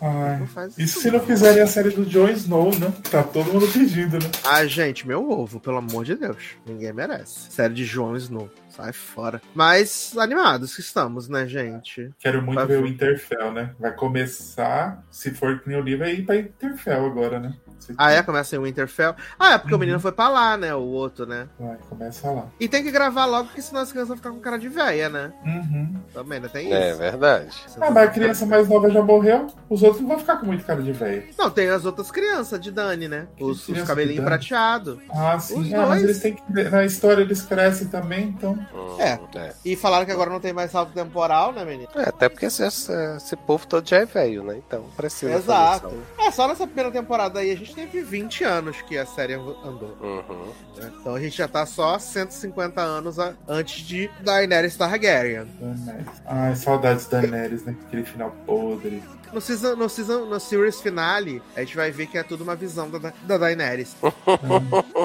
Ai. Não faz Isso se não fizerem a série do Jon Snow, né? Tá todo mundo pedindo, né? Ah, gente, meu ovo, pelo amor de Deus. Ninguém merece. Série de João Snow. Sai fora. Mas animados que estamos, né, gente? Quero muito Vai ver o. Interfell, né? Vai começar, se for que nem o livro, é ir pra Interfell agora, né? Se- Ah, é? Começa em Winterfell. Ah, é porque o Uhum. menino foi pra lá, né? O outro, né? Vai, começa lá. E tem que gravar logo, porque senão as crianças vão ficar com cara de véia, né? Uhum. Também, não tem isso. É verdade. Ah, mas a criança mais nova já morreu, os outros não vão ficar com muito cara de velho. Não, tem as outras crianças de Dani, né? Os, os cabelinhos prateados. Ah, sim. Os Ah, mas eles têm que. Na história eles crescem também, então. Hum, É. é. E falaram que agora não tem mais salto temporal, né, menino? É, até porque esse, esse, povo todo já é velho, né? Então precisa. Exato. É, só nessa primeira temporada aí a gente teve 20 anos que a série andou. Uhum. né? Então a gente já tá só 150 anos a- antes de Daenerys Targaryen. Daenerys. Ai, saudades da Daenerys, né? Aquele final podre. No season, no season, no series finale, a gente vai ver que é tudo uma visão da, da Daenerys.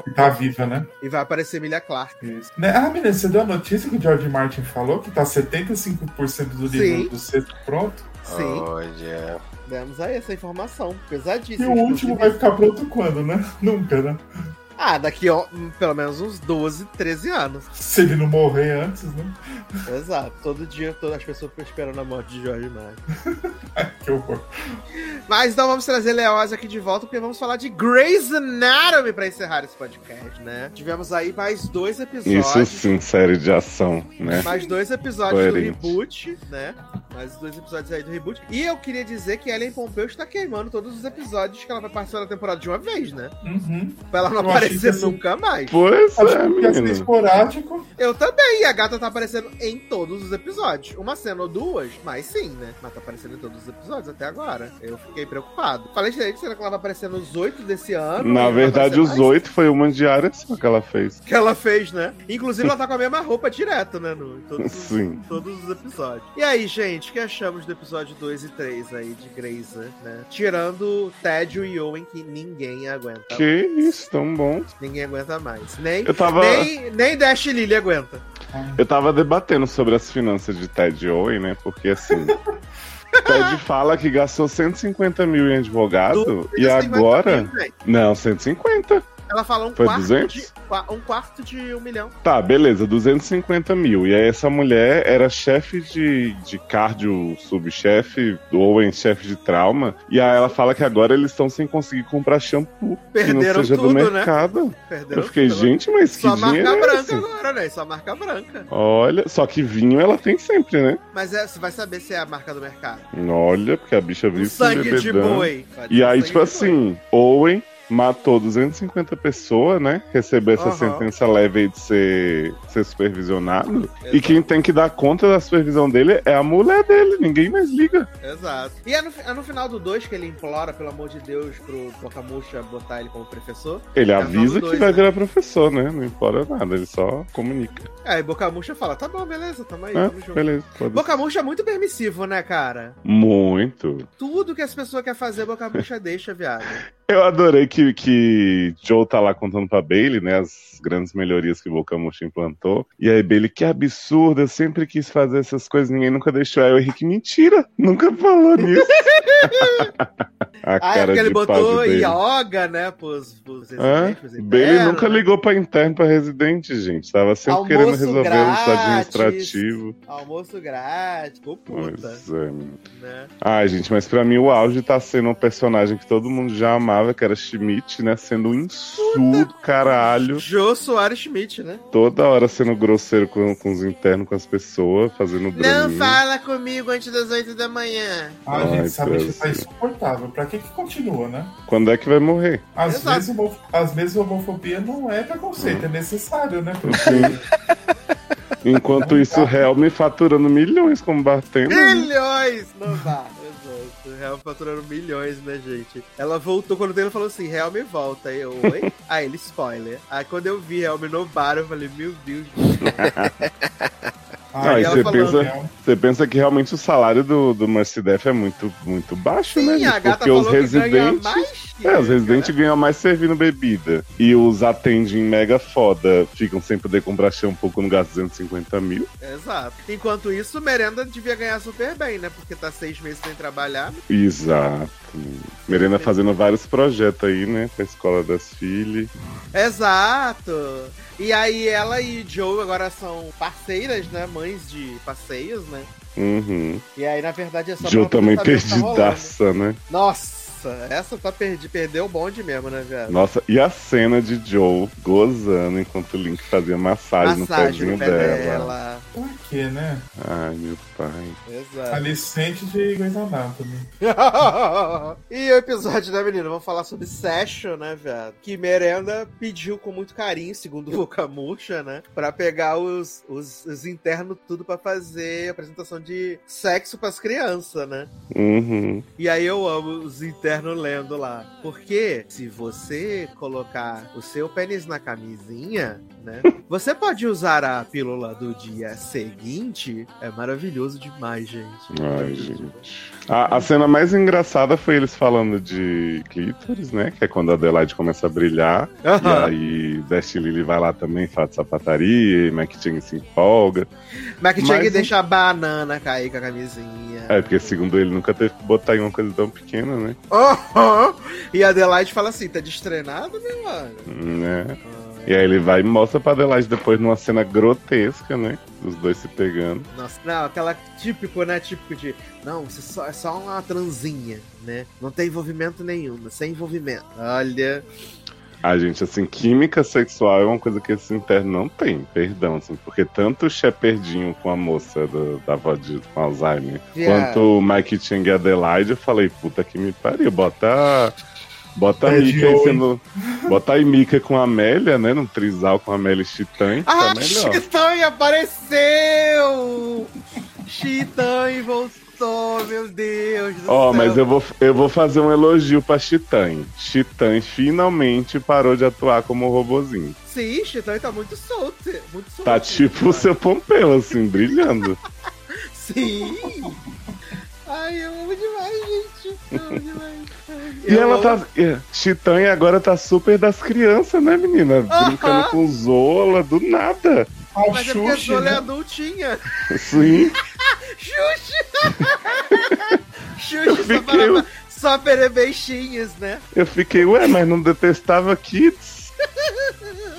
E [laughs] tá viva, né? E vai aparecer Emilia Clarke. Isso. Né? Ah, menina, você deu a notícia que o George Martin falou que tá 75% do Sim. livro do sexto pronto? Sim, Olha. demos aí essa informação. E Pesadíssima. o último vai ficar pronto quando, né? Nunca, né? Ah, daqui ó, hum, pelo menos uns 12, 13 anos. Se ele não morrer antes, né? Exato. Todo dia todas as pessoas ficam esperando a morte de George Martin. Que horror. Mas então vamos trazer Leoz aqui de volta, porque vamos falar de Grey's Anatomy pra encerrar esse podcast, né? Tivemos aí mais dois episódios. Isso sim, série de ação, né? Mais dois episódios Coerente. do reboot, né? Mais dois episódios aí do reboot. E eu queria dizer que Ellen Pompeu está queimando todos os episódios que ela vai participar da temporada de uma vez, né? Uhum. Pra ela não Eu aparecer assim- nunca mais. Pois Acho é, que menino. esporádico. Eu também, e a gata tá aparecendo em todos os episódios. Uma cena ou duas, mas sim, né? Mas tá aparecendo em todos os episódios até agora. Eu fiquei preocupado. Falei de que será que ela vai aparecer nos oito desse ano? Na verdade, os oito foi uma diária só que ela fez. que ela fez, né? Inclusive, ela tá [laughs] com a mesma roupa direto, né? No, em todos, os, Sim. todos os episódios. E aí, gente, o que achamos do episódio 2 e 3 aí de Grey's, né? Tirando Tédio e Owen, que ninguém aguenta. Que isso, tão bom. Ninguém aguenta mais. Nem, Eu tava. nem, nem Dash Lily aguenta. Eu tava debatendo sobre as finanças de Ted Owen, né? Porque assim. [laughs] Ted fala que gastou 150 mil em advogado e 250 agora. mil, velho. Não, 150. Ela fala um Foi quarto 200? de um quarto de um milhão. Tá, beleza, 250 mil. E aí essa mulher era chefe de, de cardio, subchefe, ou em chefe de trauma. E aí ela fala que agora eles estão sem conseguir comprar shampoo. que não Perderam seja tudo, do né? mercado. Perderam Eu fiquei, tudo. gente, mas que Só dinheiro marca é branca esse? agora, né? Só marca branca. Olha, só que vinho ela tem sempre, né? Mas é, você vai saber se é a marca do mercado. Olha, porque a bicha vive se sangue de boi. E aí, tipo assim, Owen matou 250 pessoas, né? Recebeu essa Aham. sentença leve aí de ser, ser supervisionado. E Exato. quem tem que dar conta da supervisão dele é a mulher dele. Ninguém mais liga. Exato. E é no, é no final do 2 que ele implora, pelo amor de Deus, pro Bocamucha botar ele como professor. Ele É avisa final do que dois, vai né? virar professor, né? Não importa nada, ele só comunica. Aí Bocamucha fala, tá bom, beleza, tamo aí, Ah, tamo junto. beleza. Bocamucha é muito permissivo, né, cara? Muito. Tudo que as pessoas querem fazer, Bocamucha [laughs] deixa, viado. Eu adorei que, que Joe tá lá contando pra Bailey, né, as grandes melhorias que o Bocamucha implantou. E aí Bailey, que absurdo, eu sempre quis fazer essas coisas, ninguém nunca deixou. Aí o Henrique, mentira, nunca falou nisso. [laughs] A Ah, é porque ele botou yoga, né, pros, pros residentes, Bailey nunca ligou pra interno, pra residente, gente. Tava sempre Almoço querendo resolver os grátis. administrativos. Almoço grátis, ficou puta, Pois é, né? Ai, gente, mas pra mim o auge tá sendo um personagem que todo mundo já amava, que era Schmidt, né? Sendo um insulto, caralho. Jô Soares Schmidt, né? Toda hora sendo grosseiro com, com os internos, com as pessoas, fazendo Não fala comigo antes das 8 da manhã. A Ai, gente sabe que Deus. tá insuportável. Pra que que continua, né? Quando é que vai morrer? Às Exato. vezes, homo- às vezes homofobia não é preconceito, é necessário, né? [laughs] Enquanto isso, o Real me faturando milhões como bartender. Milhões no Exato. Real faturando milhões, né, gente? Ela voltou quando o Taylor falou assim: Real me volta. Aí eu, oi? Aí [laughs] ele, spoiler. Aí quando eu vi Real me no bar, eu falei: Meu Deus. [laughs] Ah, e ela você falando, pensa, né? você pensa que realmente o salário do, do Mercy Death é muito, muito baixo, né? Sim, gente? a gata Porque os falou que ganha residentes. Que É, os residentes ganham mais servindo bebida. E os atendem mega foda ficam sem poder comprar shampoo quando gastam 250 mil. Exato. Enquanto isso, Merenda devia ganhar super bem, né? Porque tá seis meses sem trabalhar. Exato. Merenda fazendo vários projetos aí, né? Pra escola das filhas. Exato. E aí ela e Joe agora são parceiras, né? Mães de passeios, né? Uhum. E aí, na verdade, é só Joe também tá perdidaça, né? Nossa, essa tá perdi, perdeu o bonde mesmo, né, velho? Nossa, e a cena de Joe gozando enquanto o Link fazia massagem, Massagem no no pezinho pé dela. dela. Por quê, né? Ai, meu pai. Exato. Alicente de Grey's [laughs] Anatomy. e o episódio, né, menina? Vamos falar sobre Session, né, velho? Que Merenda pediu com muito carinho, segundo o Boca Murcha, né? Pra pegar os, os, os internos tudo pra fazer apresentação de sexo pras crianças, né? Uhum. E aí eu amo os internos lendo lá. Porque se você colocar o seu pênis na camisinha, né? Você pode usar a pílula do dia seguinte. É maravilhoso demais, gente. Ai, gente. A, a cena mais engraçada foi eles falando de clítoris, né? Que é quando a Adelaide começa a brilhar. E aí Dash Lily vai lá também, fala de sapataria, e Mac Chang se empolga. Mac Chang Mas- deixa a banana cair com a camisinha. É, porque segundo ele nunca teve que botar em uma coisa tão pequena, né? Aham. E a Adelaide fala assim: tá destreinado, meu mano? né? E aí ele vai e mostra pra Adelaide depois numa cena grotesca, né? Os dois se pegando. Nossa, não, aquela típico, né? Típico de. Não, você só, é só uma transinha, né? Não tem envolvimento nenhum, sem envolvimento. Olha. A gente, assim, química sexual é uma coisa que esse interno não tem, perdão, assim, porque tanto o Shepardinho com a moça do- da avó de com Alzheimer, Viado. quanto o Mike Chang e a Adelaide, eu falei, puta que me pariu, bota. Bota a É Mika aí sendo. Bota a Mika com a Amélia, né? Num trisal com a Amélia e Chitã, Ah, tá melhor. Chitãe apareceu! Chitãe voltou, meu Deus do Ó, céu. mas eu vou, eu vou fazer um elogio pra Chitã. Chitã finalmente parou de atuar como robozinho. Sim, Chitãe tá muito solto. Muito solto. Tá tipo o seu Pompeu, assim, brilhando. [laughs] Sim! Ai, eu amo demais, gente. Eu amo demais. E Eu ela tá. é, Chitã agora tá super das crianças, né, menina? Brincando com Zola, do nada. A Mas é porque a Xuxa, Zola é né? adultinha. Sim. [laughs] Xuxa! [laughs] Xuxa só, fiquei- falava só perebeixinhos, né? Eu fiquei, ué, mas não detestava Kids? [laughs]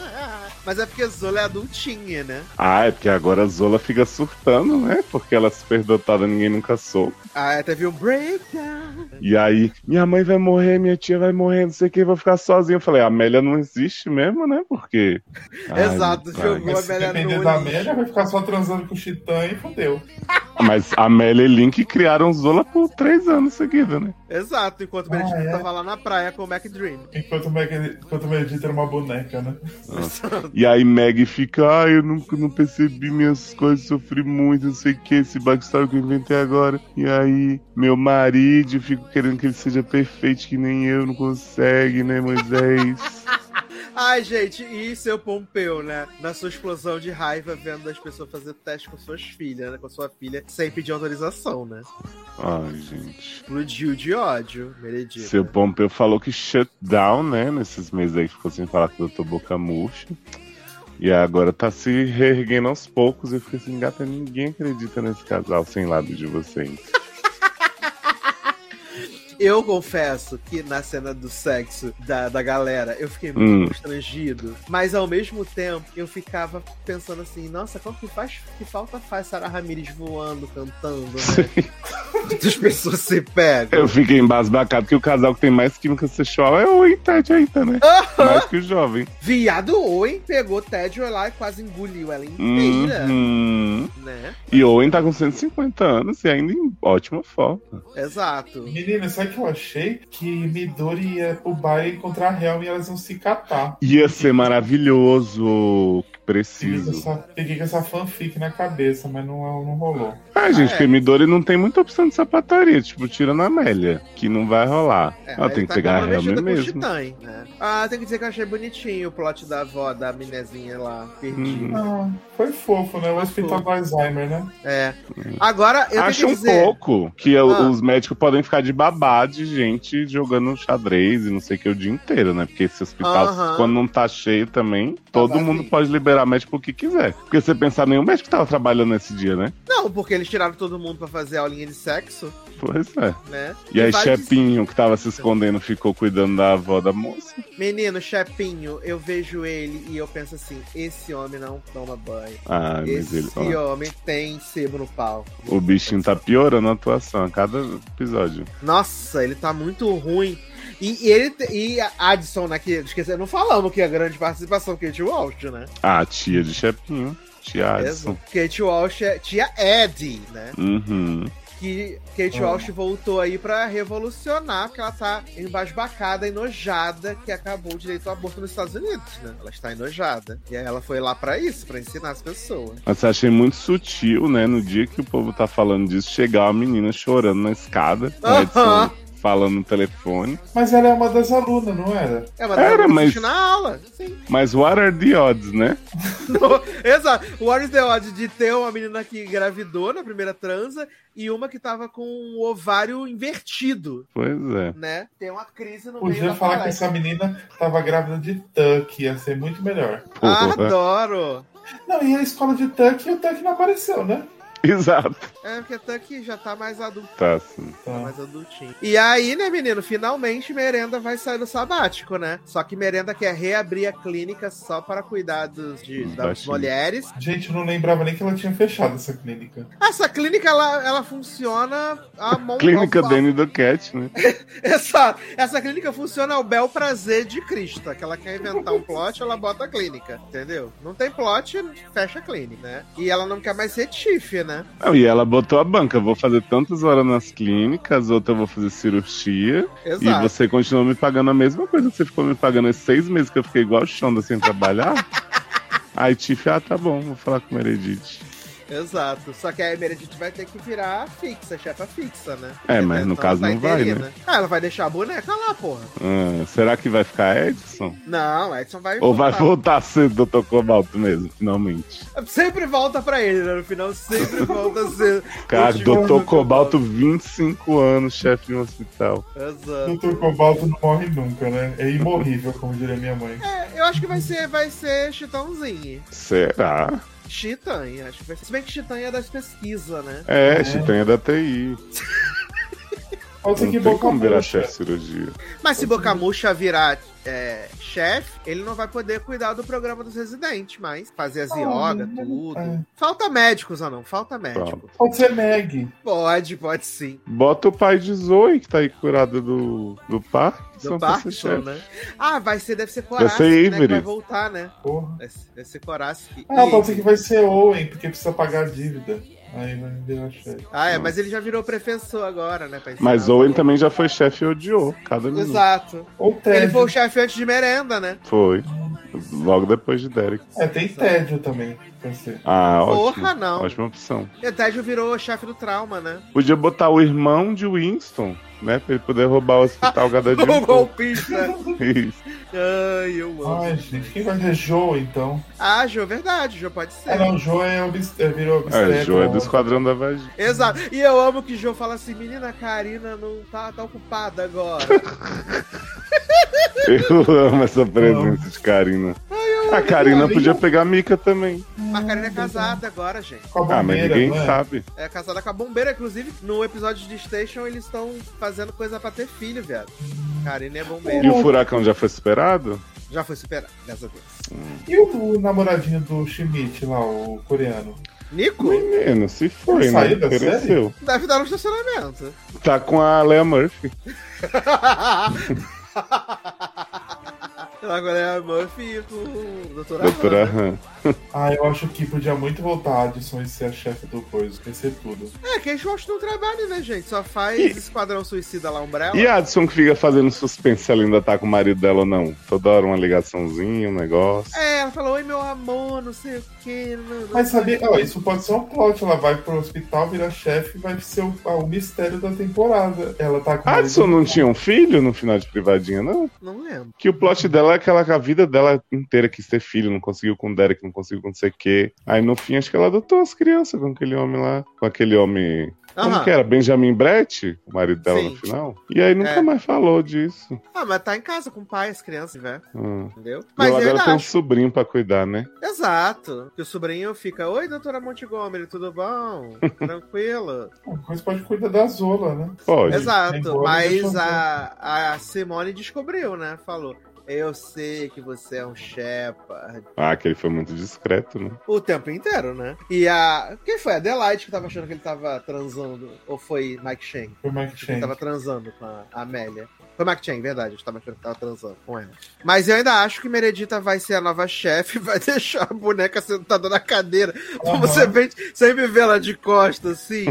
Mas é porque a Zola é adultinha, né? Ah, é porque agora a Zola fica surtando, né? Porque ela é superdotada, ninguém nunca soube. Ah, teve um breakdown. E aí, minha mãe vai morrer, minha tia vai morrer, não sei o que, vou ficar sozinha. Eu falei, a Amélia não existe mesmo, né? Porque. [laughs] Ai, Exato, pai. jogou. Mas se Amélia depender no da. Amélia, vai ficar só transando com o Chitã e fodeu. Mas a Amélia e Link criaram Zola por três anos seguidos, né? Exato, enquanto o Ah, Benedito é? tava lá na praia com o Mac Dream. Enquanto o Meg- enquanto o Medita era uma boneca, né? E aí Meg fica, ah, eu nunca não percebi minhas coisas, sofri muito, não sei o que, esse backstory que eu inventei agora. E aí, meu marido, eu fico querendo que ele seja perfeito, que nem eu, não consegue, né, Moisés? [laughs] Ai, gente, e seu Pompeu, né? Na sua explosão de raiva, vendo as pessoas fazer teste com suas filhas, né? Com sua filha, sem pedir autorização, né? Ai, gente. Explodiu de ódio, Meredith. Seu Pompeu falou que shut down, né, nesses meses aí que ficou sem falar com o Dr. Boca Murcha. E agora tá se reerguendo aos poucos. Eu fiquei assim, gata, ninguém acredita nesse casal sem lado de vocês. Eu confesso que na cena do sexo da, da galera, eu fiquei Hum. muito constrangido. Mas ao mesmo tempo, eu ficava pensando assim, nossa, qual que faz que falta faz Sarah Ramirez voando, cantando, né? [laughs] As pessoas se pegam. Eu fiquei embasbacado que o casal que tem mais química sexual é o Ted ainda, né? Mais que o jovem. Viado Owen pegou Ted lá e quase engoliu ela inteira, Uhum. né? E Owen tá com 150 anos e ainda em ótima forma. Exato. Menina, sabe o que eu achei? Que Midori ia pro bar encontrar a Helm e elas iam se catar. Ia ser maravilhoso. Preciso. peguei com essa fanfic na cabeça, mas não, não rolou. Ah, gente, Ah, é. porque Midori não tem muita opção de sapataria. Tipo, tira na Amélia, que não vai rolar. É, Ela tem que tá pegar a comprometida Helm com o mesmo. Chitãe, né? Ah, tem que dizer que eu achei bonitinho o plot da avó da minezinha lá, perdida. Ah, foi fofo, né? O hospital do Alzheimer, né? É. Agora, eu Acho tenho um que dizer... pouco que Ah. os médicos podem ficar de babá de gente jogando xadrez e não sei o que o dia inteiro, né? Porque esse hospital, Aham. quando não tá cheio também, todo vazio. mundo pode liberar médico o que quiser. Porque você pensar, nenhum médico tava trabalhando nesse dia, né? Não, porque eles tiraram todo mundo pra fazer aulinha de sexo, Pois é. né? E aí, Chepinho, que tava se escondendo, ficou cuidando da avó da moça. Menino, Chepinho, eu vejo ele e eu penso assim, esse homem não toma banho. Ah, mas Esse ele. ó, homem tem sebo no pau. o bichinho tá piorando a atuação a cada episódio. Nossa, ele tá muito ruim. E, e ele e a Addison, né? Que, esqueci, não falamos que a grande participação Kate Walsh, né? Ah, a tia de Chepinho. Tia Addison. Kate Walsh é tia Eddie, né? Uhum. Que Kate. Walsh voltou aí pra revolucionar, porque ela tá embasbacada, enojada, que acabou o direito ao aborto nos Estados Unidos, né? Ela está enojada. E aí ela foi lá pra isso, pra ensinar as pessoas. Mas eu achei muito sutil, né? No dia que o povo tá falando disso, chegar uma menina chorando na escada, com a Edson Falando no telefone. Mas ela é uma das alunas, não era? É, mas Era, ela mas- na aula. Sim. Mas what are the odds, né? [laughs] Exato. O What is the odds de ter uma menina que engravidou na primeira transa e uma que tava com o ovário invertido, Pois é. né? Tem uma crise no meio Podia da falar que essa menina tava grávida de Tuck, ia ser muito melhor. Porra. Adoro! Não, e a escola de Tuck e o Tuck não apareceu, né? [laughs] Exato. É, porque que já tá mais adulto, Tá assim. tá Tá. mais adultinho. E aí, né, menino, finalmente Merenda vai sair do sabático, né? Só que Merenda quer reabrir a clínica só para cuidar dos, de- das baixinhos. mulheres. Gente, eu não lembrava nem que ela tinha fechado essa clínica. Essa clínica, ela, ela funciona a mão... Clínica ao- Danny do Cat, né? [laughs] Exato. Essa clínica funciona ao bel prazer de Krista. Que ela quer inventar um plot, ela bota a clínica. Entendeu? Não tem plot, fecha a clínica, né? E ela não quer mais ser Tiff, né? Não, e ela botou a banca. Vou fazer tantas horas nas clínicas, outra eu vou fazer cirurgia. E Exato. você continua me pagando a mesma coisa que você ficou me pagando esses seis meses que eu fiquei igual Xonda sem trabalhar. [laughs] Aí Tiff, ah, tá bom, vou falar com o Meredith. Exato. Só que a Meredith vai ter que virar fixa, chefa fixa, né? É, mas no caso não vai, interina. né? Ah, ela vai deixar a boneca lá, porra. Ah, será que vai ficar Edson? Não, Edson vai Ou vai voltar. voltar a ser Dr. Cobalto mesmo, finalmente? Sempre volta pra ele, né? No final sempre volta [laughs] a ser. Cara, Dr. Dr. Cobalto, 25 anos, chefe de um hospital. Exato. Doutor Cobalto não morre nunca, né? É imorrível, como diria minha mãe. É, eu acho que vai ser, vai ser Chitãozinho. Será? Chitanha, acho que vai ser. Se bem que Chitanha é das pesquisas, né? É, Chitanha da TI. [laughs] Pode ser Não que tem boca como virar chefe de cirurgia. Mas se Bocamucha virar é, chefe, ele não vai poder cuidar do programa dos residentes, mas fazer as yoga, né? tudo. É. Falta médicos ou não? Falta médico. Pode ser Meg. Pode, pode sim. Bota o pai de Zoe, que tá aí curado do, do Parkinson. Do Parkinson, chefe. né? Ah, vai ser, deve ser Vai Corace, ser né? Vai voltar, né? Porra. Vai ser, vai Corace. e- Ah, pode ser que vai ser Owen, porque precisa pagar a dívida. Aí vai virar chefe. Ah, é, mas ele já virou professor agora, né? Mas o Owen aluno. também já foi chefe e odiou cada minuto. Exato. Ou Ele Ted. foi o chefe antes de merenda, né? Foi. Logo depois de Derek. É, tem tédio também. Ah, Porra, ótimo. não. Ótima opção. E o Ted virou o chefe do trauma, né? Podia botar o irmão de Winston, né? Pra ele poder roubar o hospital cada dia. O [laughs] um golpista. [laughs] Isso. Ai, eu amo. Ai, gente, quem vai ser Joe, então? Ah, Jô, verdade, Jô pode ser. Ah, não, Joe é obst... é, virou obstetra. É, Joe é do Esquadrão da Vagina. Exato. E eu amo que Jô fala assim, menina, a Karina não tá, tá ocupada agora. [laughs] Eu amo essa presença de Karina. A Karina podia pegar a Mika também. Mas a Karina é casada agora, gente. Com a Ah, mas bombeira, ninguém é? sabe. É casada com a bombeira, inclusive, no episódio de Station eles estão fazendo coisa pra ter filho, viado. Karina é bombeira. E o furacão já foi superado? Já foi superado, graças a Deus. E o, namoradinho do Schmidt lá, o coreano? Nico? Menino, se foi, né? saiu da Pereceu. Deve dar no estacionamento. Tá com a Lea Murphy. [laughs] Agora é a Murphy com o Dr. Doutora Aham. Han. [laughs] Ah, eu acho que podia muito voltar a Addison e ser a chefe do coisa, esquecer tudo. É, que a gente não trabalha, né, gente? Só faz E- Esquadrão Suicida lá, Umbrella. E a Addison que fica fazendo suspense se ela ainda tá com o marido dela ou não? Toda hora uma ligaçãozinha, um negócio. É, ela falou, oi meu amor, não sei o que. Mas sabia, o quê." ó, isso pode ser um plot. Ela vai pro hospital, vira chefe vai ser o, ah, o mistério da temporada. Ela tá com o A marido- Addison não tinha um filho no final de privadinha, não? Não lembro. Que o plot dela é aquela que a vida dela inteira quis ter filho, não conseguiu com o Derek, não conseguiu com não sei o quê. Aí no fim acho que ela adotou as crianças com aquele homem lá. Com aquele homem. Como Aham. que era? Benjamin Brett, o marido dela Sim. no final. E aí nunca É. mais falou disso. Ah, mas tá em casa com o pai, as crianças, velho. Hum. Entendeu? Mas eu agora tem um sobrinho pra cuidar, né? Exato. Que o sobrinho fica, oi, doutora Montgomery, tudo bom? [laughs] Tranquilo. Coisa pode cuidar da Zola, né? Pode. Exato. Mas a, a Simone descobriu, né? Falou. Eu sei que você é um Shepard. Ah, que ele foi muito discreto, né? O tempo inteiro, né? E a. Quem foi? A Adelaide que tava achando que ele tava transando? Ou foi Mike Shane? Foi o Mike Que ele Chang. tava transando com a Amélia. Foi Mike Chang, verdade. A gente tava tava transando com ela. Mas eu ainda acho que Meredita vai ser a nova chefe [laughs] vai deixar a boneca sentada na cadeira. Aham. Você vê, sempre vê ela de costas, assim.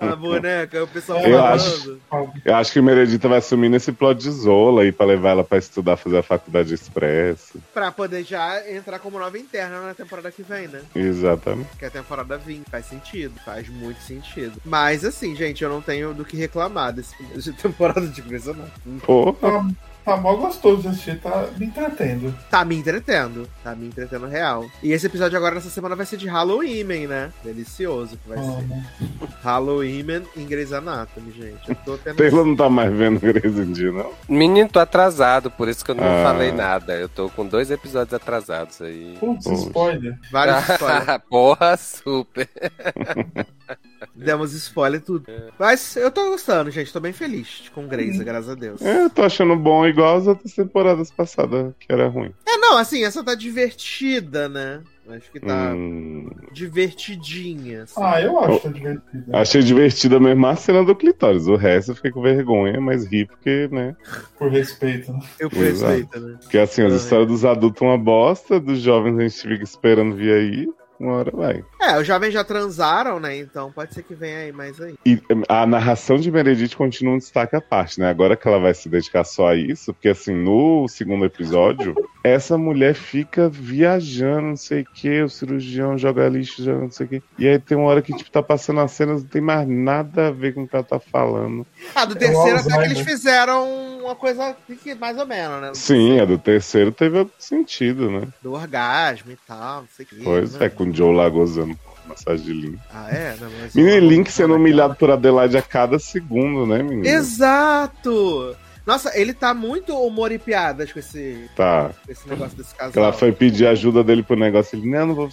a boneca, o pessoal Eu falando. acho. Eu acho que Meredita vai assumir nesse plot de Zola aí pra levar ela pra estudar, fazer a faculdade expresso. Pra poder já entrar como nova interna na temporada que vem, né? Exatamente. Que é a temporada 20. Faz sentido, faz muito sentido. Mas assim, gente, eu não tenho do que reclamar desse de temporada de Grey's Anatomy. Porra. Tá, tá mó gostoso de assistir, tá me entretendo. Tá me entretendo. Tá me entretendo real. E esse episódio agora, nessa semana, vai ser de Halloween, né? Delicioso que vai ser. Amo. Halloween em Grey's Anatomy, gente. Eu tô tendo... Taylor não tá mais vendo Grey's em dia, não? Menino, tô atrasado, por isso que eu não Ah. falei nada. Eu tô com dois episódios atrasados aí. Putz, spoiler. Vários spoilers. [laughs] Porra, super. [laughs] Demos spoiler e tudo. Mas eu tô gostando, gente. Tô bem feliz com Grey's, graças a Deus. É, eu tô achando bom igual as outras temporadas passadas, que era ruim. É, não, assim, essa tá divertida, né? Acho que tá Hum, divertidinha. assim. Ah, eu acho que tá divertido. achei divertida mesmo a cena do clitóris. O resto eu fiquei com vergonha, mas ri porque, né? Por respeito. né? Eu Exato. respeito, né? Porque assim, as histórias dos adultos uma bosta, dos jovens a gente fica esperando vir aí. Uma hora vai. É, os jovens já transaram, né? Então pode ser que venha aí mais aí. E a narração de Meredith continua um destaque à parte, né? Agora que ela vai se dedicar só a isso, porque assim, no segundo episódio, [laughs] essa mulher fica viajando, não sei o que, o cirurgião joga lixo, joga não sei o que. E aí tem uma hora que, tipo, tá passando as cenas, não tem mais nada a ver com o que ela tá falando. Ah, do É terceiro até que eles fizeram uma coisa que mais ou menos, né? Sim, a do terceiro teve outro sentido, né? Do orgasmo e tal, não sei o que. Pois né? é, com o Joe lá gozando massagem de Link. Ah, é? Não, mas- Menino Link sendo humilhado por Adelaide a cada segundo, né, menino? Exato! Nossa, ele tá muito humor e piadas com esse, Tá. esse negócio desse casal. Ela foi pedir ajuda dele pro negócio. Ele, não, não vou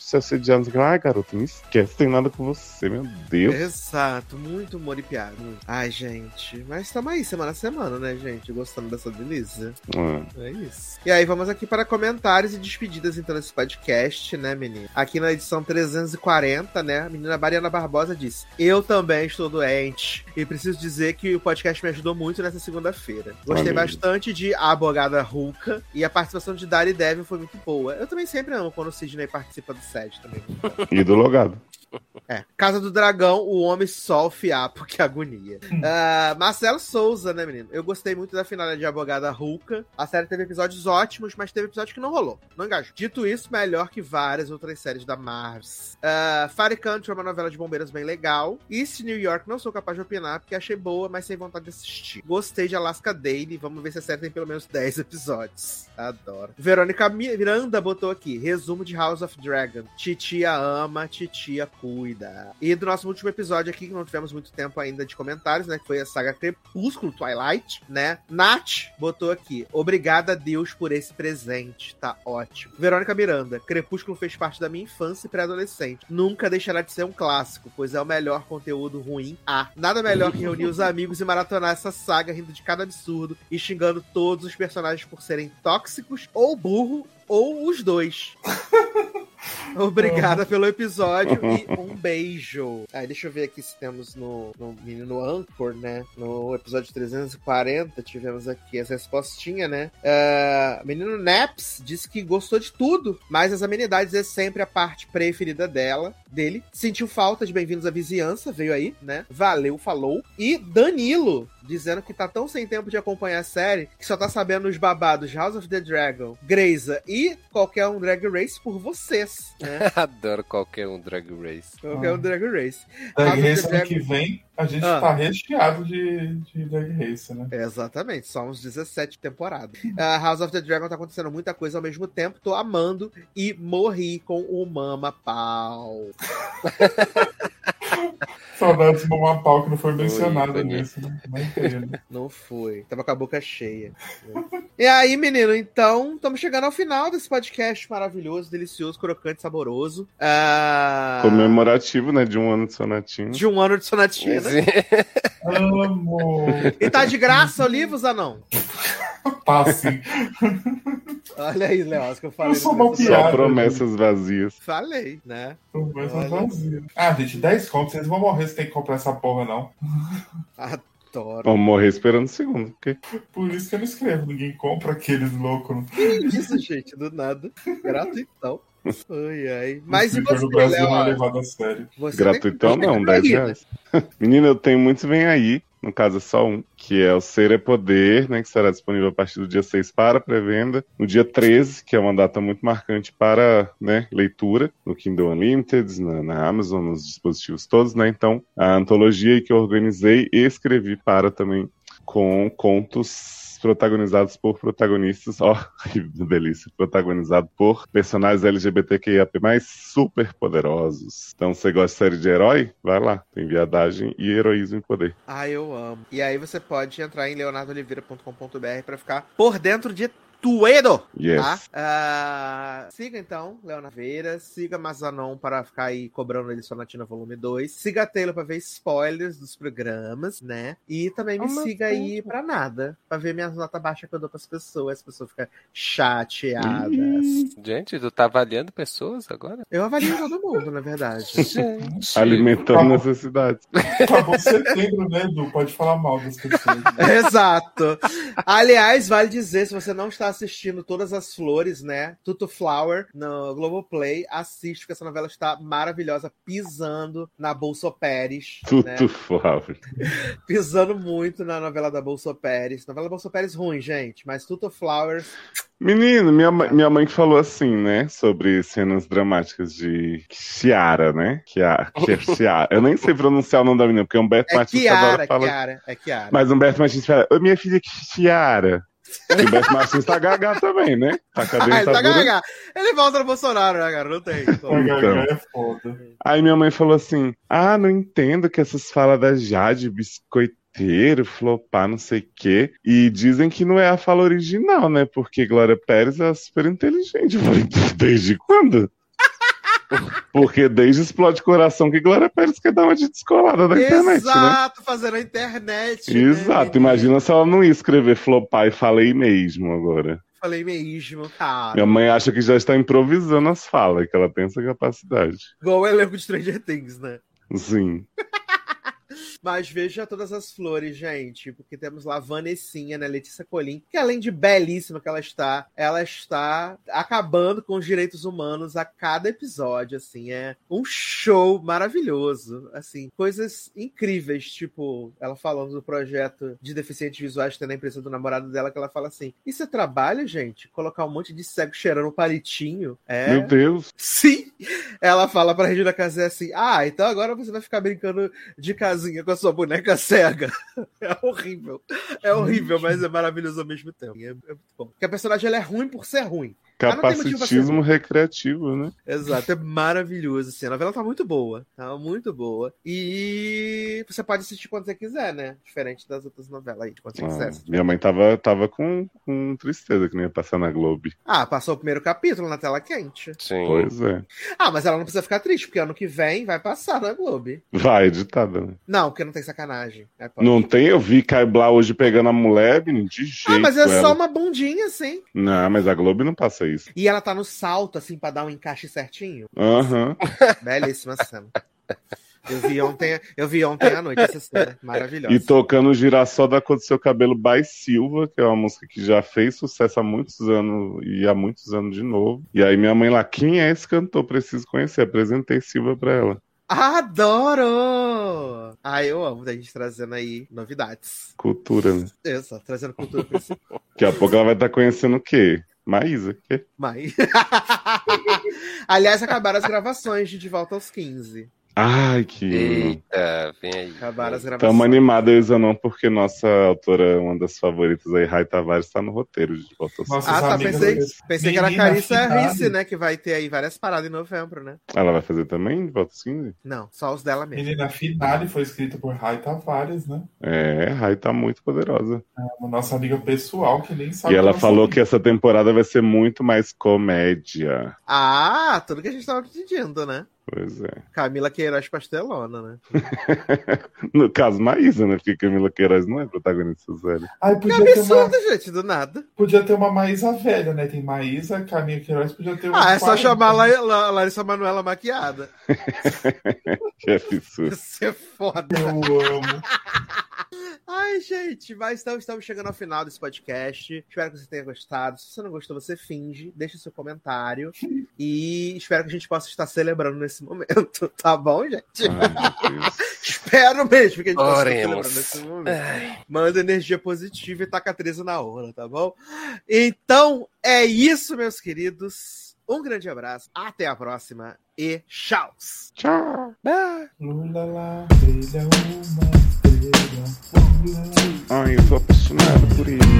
o que. Ai, garoto, não esquece, tem nada com você, meu Deus. Exato, muito humor e piada. Ai, gente. Mas tamo aí, semana a semana, né, gente? Gostando dessa delícia. Ah, É isso. E aí, vamos aqui para comentários e despedidas, então, desse podcast, né, menina? Aqui na edição 340, né, a menina Mariana Barbosa disse: Eu também estou doente e preciso dizer que o podcast me ajudou muito nessa segunda-feira. Gostei bastante de A Abogada Ruka e a participação de Dari Devin foi muito boa. Eu também sempre amo quando o Sidney participa do set também. e do logado. [laughs] É. Casa do Dragão, o homem sol fiapo, que agonia. Ah, Marcelo Souza, né, menino? Eu gostei muito da finale de Abogada Ruka. A série teve episódios ótimos, mas teve episódio que não rolou. Não engajou. Dito isso, melhor que várias outras séries da Mars. Uh, Fire Country é uma novela de bombeiros bem legal. East New York não sou capaz de opinar, porque achei boa, mas sem vontade de assistir. Gostei de Alaska Daily. Vamos ver se a série tem pelo menos 10 [laughs] episódios. Adoro. Verônica Miranda botou aqui: resumo de House of Dragon. Titia ama, titia cuida. E do nosso último episódio aqui, que não tivemos muito tempo ainda de comentários, né? Que foi a saga Crepúsculo Twilight, né? Nath botou aqui: obrigada a Deus por esse presente. Tá ótimo. Verônica Miranda: Crepúsculo fez parte da minha infância e pré-adolescente. Nunca deixará de ser um clássico, pois é o melhor conteúdo ruim. Ah, nada melhor que reunir os amigos e maratonar essa saga rindo de cada absurdo e xingando todos os personagens por serem tóxicos ou burro ou os dois. [laughs] Obrigada pelo episódio e [laughs] um beijo. Aí, deixa eu ver aqui se temos no, no menino Anchor, né? No episódio 340, tivemos aqui as respostinhas, né? Ah, menino Naps disse que gostou de tudo, mas as amenidades é sempre a parte preferida dela, dele. Sentiu falta de Bem-vindos à Vizinhança, veio aí, né? Valeu, falou. E Danilo dizendo que tá tão sem tempo de acompanhar a série que só tá sabendo os babados House of the Dragon, Greysa e qualquer um Drag Race por vocês, né? [laughs] Adoro qualquer um Drag Race. Qualquer um Drag Race. Drag Race the ano que vem, a gente Ah. tá recheado de, de Drag Race, né? Exatamente, só uns 17 temporadas. Uh, House of the Dragon tá acontecendo muita coisa ao mesmo tempo, tô amando e morri com o Mama Pau. [laughs] [laughs] Saudades do Mamá Pau que não foi foi nisso, né? [laughs] Não foi. Tava com a boca cheia. e aí, menino, então, estamos chegando ao final desse podcast maravilhoso, delicioso, crocante, saboroso. Ah, Comemorativo, né? De um ano de sonatinho. de um ano de sonatina. Amo! E tá de graça o livro, Zanão? Tá sim. Olha aí, Léo, que eu falei. Eu sou mal começo. Só piada, promessas vazias. Falei, né? Conversa Olha. vazia. Ah, gente, 10 contos, vocês vão morrer se tem que comprar essa porra, não. Adoro. Vamos morrer esperando o segundo. Porque Por isso que eu não escrevo. Ninguém compra aqueles loucos. Que isso, gente, do nada. Gratuitão. Ai, ai. Mas e você, Brasil não é Léo? levado a sério. Você gratuitão não, tem 10 aí, né? reais. [laughs] Menina, eu tenho muitos vem aí. No caso é só um, que é o Ser é Poder, né? Que será disponível a partir do dia 6 para pré-venda. No dia 13, que é uma data muito marcante para né, leitura, no Kindle Unlimited, na, na Amazon, nos dispositivos todos, né? Então, a antologia que eu organizei e escrevi para também com contos protagonizados por protagonistas, ó, [laughs] que delícia, protagonizado por personagens LGBTQIAP+, super poderosos. Então, você gosta de série de herói? Vai lá, tem viadagem e heroísmo em poder. Ah, eu amo. E aí você pode entrar em leonardoliveira.com.br pra ficar por dentro de tudo, Yes. tá? Ah, siga então Leonardo Veira, siga Mazanon para ficar aí cobrando ele Sonatina Volume 2, siga a Taylor pra ver spoilers dos programas, né? E também me Ama siga aí pra nada, pra ver minhas notas baixas que eu dou pras pessoas, as pessoas ficam chateadas. Gente, tu tá avaliando pessoas agora? Eu avalio todo mundo, na verdade. [laughs] Gente. Alimentando Tá necessidades. Acabou setembro, né, Edu? Pode falar mal das pessoas. [laughs] Exato. Aliás, vale dizer, se você não está assistindo Todas as Flores, né? Tuto Flower no Globoplay, assiste, porque essa novela está maravilhosa, pisando na Bolsa Pérez. Tudo né? Flávio. [laughs] Pisando muito na novela da Bolsa Pérez. Novela da Bolsa Pérez ruim, gente, mas Tuto Flowers. Menino, minha, mãe- minha mãe falou assim, né? Sobre cenas dramáticas de Chiara, né? Que é, que é Chiara. Eu nem sei pronunciar o nome da menina, porque Humberto É Martins Kiara, adora falar. Kiara, é Kiara. Mas Humberto Martins fala, minha filha, que Chiara. E o Humberto Martins tá gaga também, né? Tá a Ah, ele tá dentadura. gaga. Ele volta no Bolsonaro, né, cara? Não tem. Então. é foda. Aí minha mãe falou assim: Ah, não entendo que essas falas da Jade, biscoiteira, inteiro, flopar, não sei o quê. E dizem que não é a fala original, né? Porque Glória Pérez é super inteligente. Eu falei, desde quando? Porque desde Explode Coração que Glória Pérez quer dar uma de descolada da internet, né? Exato, fazendo a internet. né, Exato, menina? imagina se ela não ia escrever flopar e falei mesmo agora. Falei mesmo, cara. Minha mãe acha que já está improvisando as falas, que ela tem essa capacidade. Igual o elenco de Stranger Things, né? Sim. Mas veja todas as flores, gente, porque temos lá a Vanessinha, né, Letícia Colim, que além de belíssima que ela está, ela está acabando com os direitos humanos a cada episódio, assim, é um show maravilhoso, assim, coisas incríveis, tipo, ela falando do projeto de deficientes visuais que tem na empresa do namorado dela, que ela fala assim, isso é trabalho, gente? Colocar um monte de cego cheirando um palitinho? É... Meu Deus. Sim! Ela fala pra Regina Casé assim: Ah, então agora você vai ficar brincando de casinha com a sua boneca cega. [laughs] É horrível. É horrível, mas é maravilhoso ao mesmo tempo. É, é muito bom. Porque a personagem ela é ruim por ser ruim. Não Capacitismo ruim. recreativo, né? Exato, é maravilhoso. Assim. A novela tá muito boa. Tá muito boa. E você pode assistir quando você quiser, né? Diferente das outras novelas aí, quando você Ah, quiser. assistir. minha mãe tava, tava com, com tristeza que nem ia passar na Globo. Ah, passou o primeiro capítulo na tela quente. Sim. Pois é. Ah, mas ela não precisa ficar triste, porque ano que vem vai passar na Globo. Vai, editada, né? Não, porque não tem sacanagem. É. Não tem, eu vi Blá hoje pegando a mulher, de jeito. Ah, mas é ela. só uma bundinha, assim. Não, mas a Globo não passa isso. E ela tá no salto, assim, pra dar um encaixe certinho. Aham. [laughs] Belíssima cena. Eu vi ontem, eu vi ontem à noite essa cena. Maravilhosa. E tocando o Girassol da Cor do Seu Cabelo by Silva, que é uma música que já fez sucesso há muitos anos e há muitos anos de novo. E aí minha mãe lá, quem é esse cantor? Preciso conhecer. Apresentei Silva pra ela. Adoro! Ah, eu amo da gente trazendo aí novidades. Cultura, né? Isso, trazendo cultura pra Daqui a pouco ela vai estar conhecendo o quê? Maísa. Mas... [laughs] Aliás, acabaram as gravações de De Volta aos 15. Ai, que. Eita, vem aí. Acabaram as gravações. Tamo animado, eu Zanon, porque nossa autora, uma das favoritas aí, Rai Tavares, tá no roteiro de Volta aos Nossa, Ah, tá, pensei, pensei que era a Carissa. Risse, né? Que vai ter aí várias paradas em novembro, né? Ela vai fazer também de Volta aos 15? Não, só os dela mesmo. Menina Finale foi escrita por Rai Tavares, né? É, Rai tá muito poderosa. Uma nossa amiga pessoal que nem sabe. E ela falou amiga. que essa temporada vai ser muito mais comédia. Ah, tudo que a gente tava pedindo, né? Pois é. Camila Queiroz Pastelona, né? [laughs] No caso, Maísa, né? Porque Camila Queiroz não é protagonista série. Ai, Que podia uma, absurdo, gente, do nada. podia ter uma Maísa velha, né? Tem Maísa, Caminha Queiroz, podia ter Ah, é só 40. chamar a La- La- Larissa Manoela maquiada. [laughs] Que absurdo. Isso é foda. Eu amo. Ai, gente, mas então estamos chegando ao final desse podcast. Espero que você tenha gostado. Se você não gostou, você finge, deixa seu comentário. [laughs] E espero que a gente possa estar celebrando nesse momento, [laughs] tá bom, gente? Ai. [laughs] Espero mesmo que a gente possa estar celebrando nesse momento. Manda energia positiva e taca a Teresa na hora, tá bom? Então, é isso, meus queridos. Um grande abraço, até a próxima e tchau! Tchau. Lula Aynı profesyonel kurayım.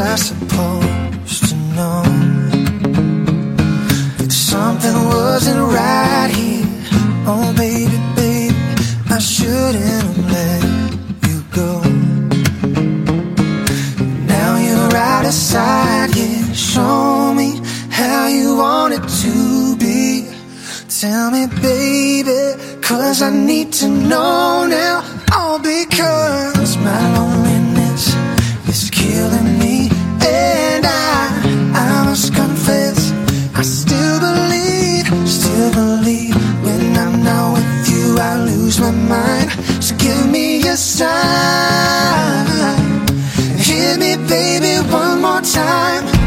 I Tell me, baby, cause I need to know now. All because my loneliness is killing me. And I, I must confess, I still believe, still believe. When I'm not with you, I lose my mind. So give me a sign. Hit me, baby, one more time.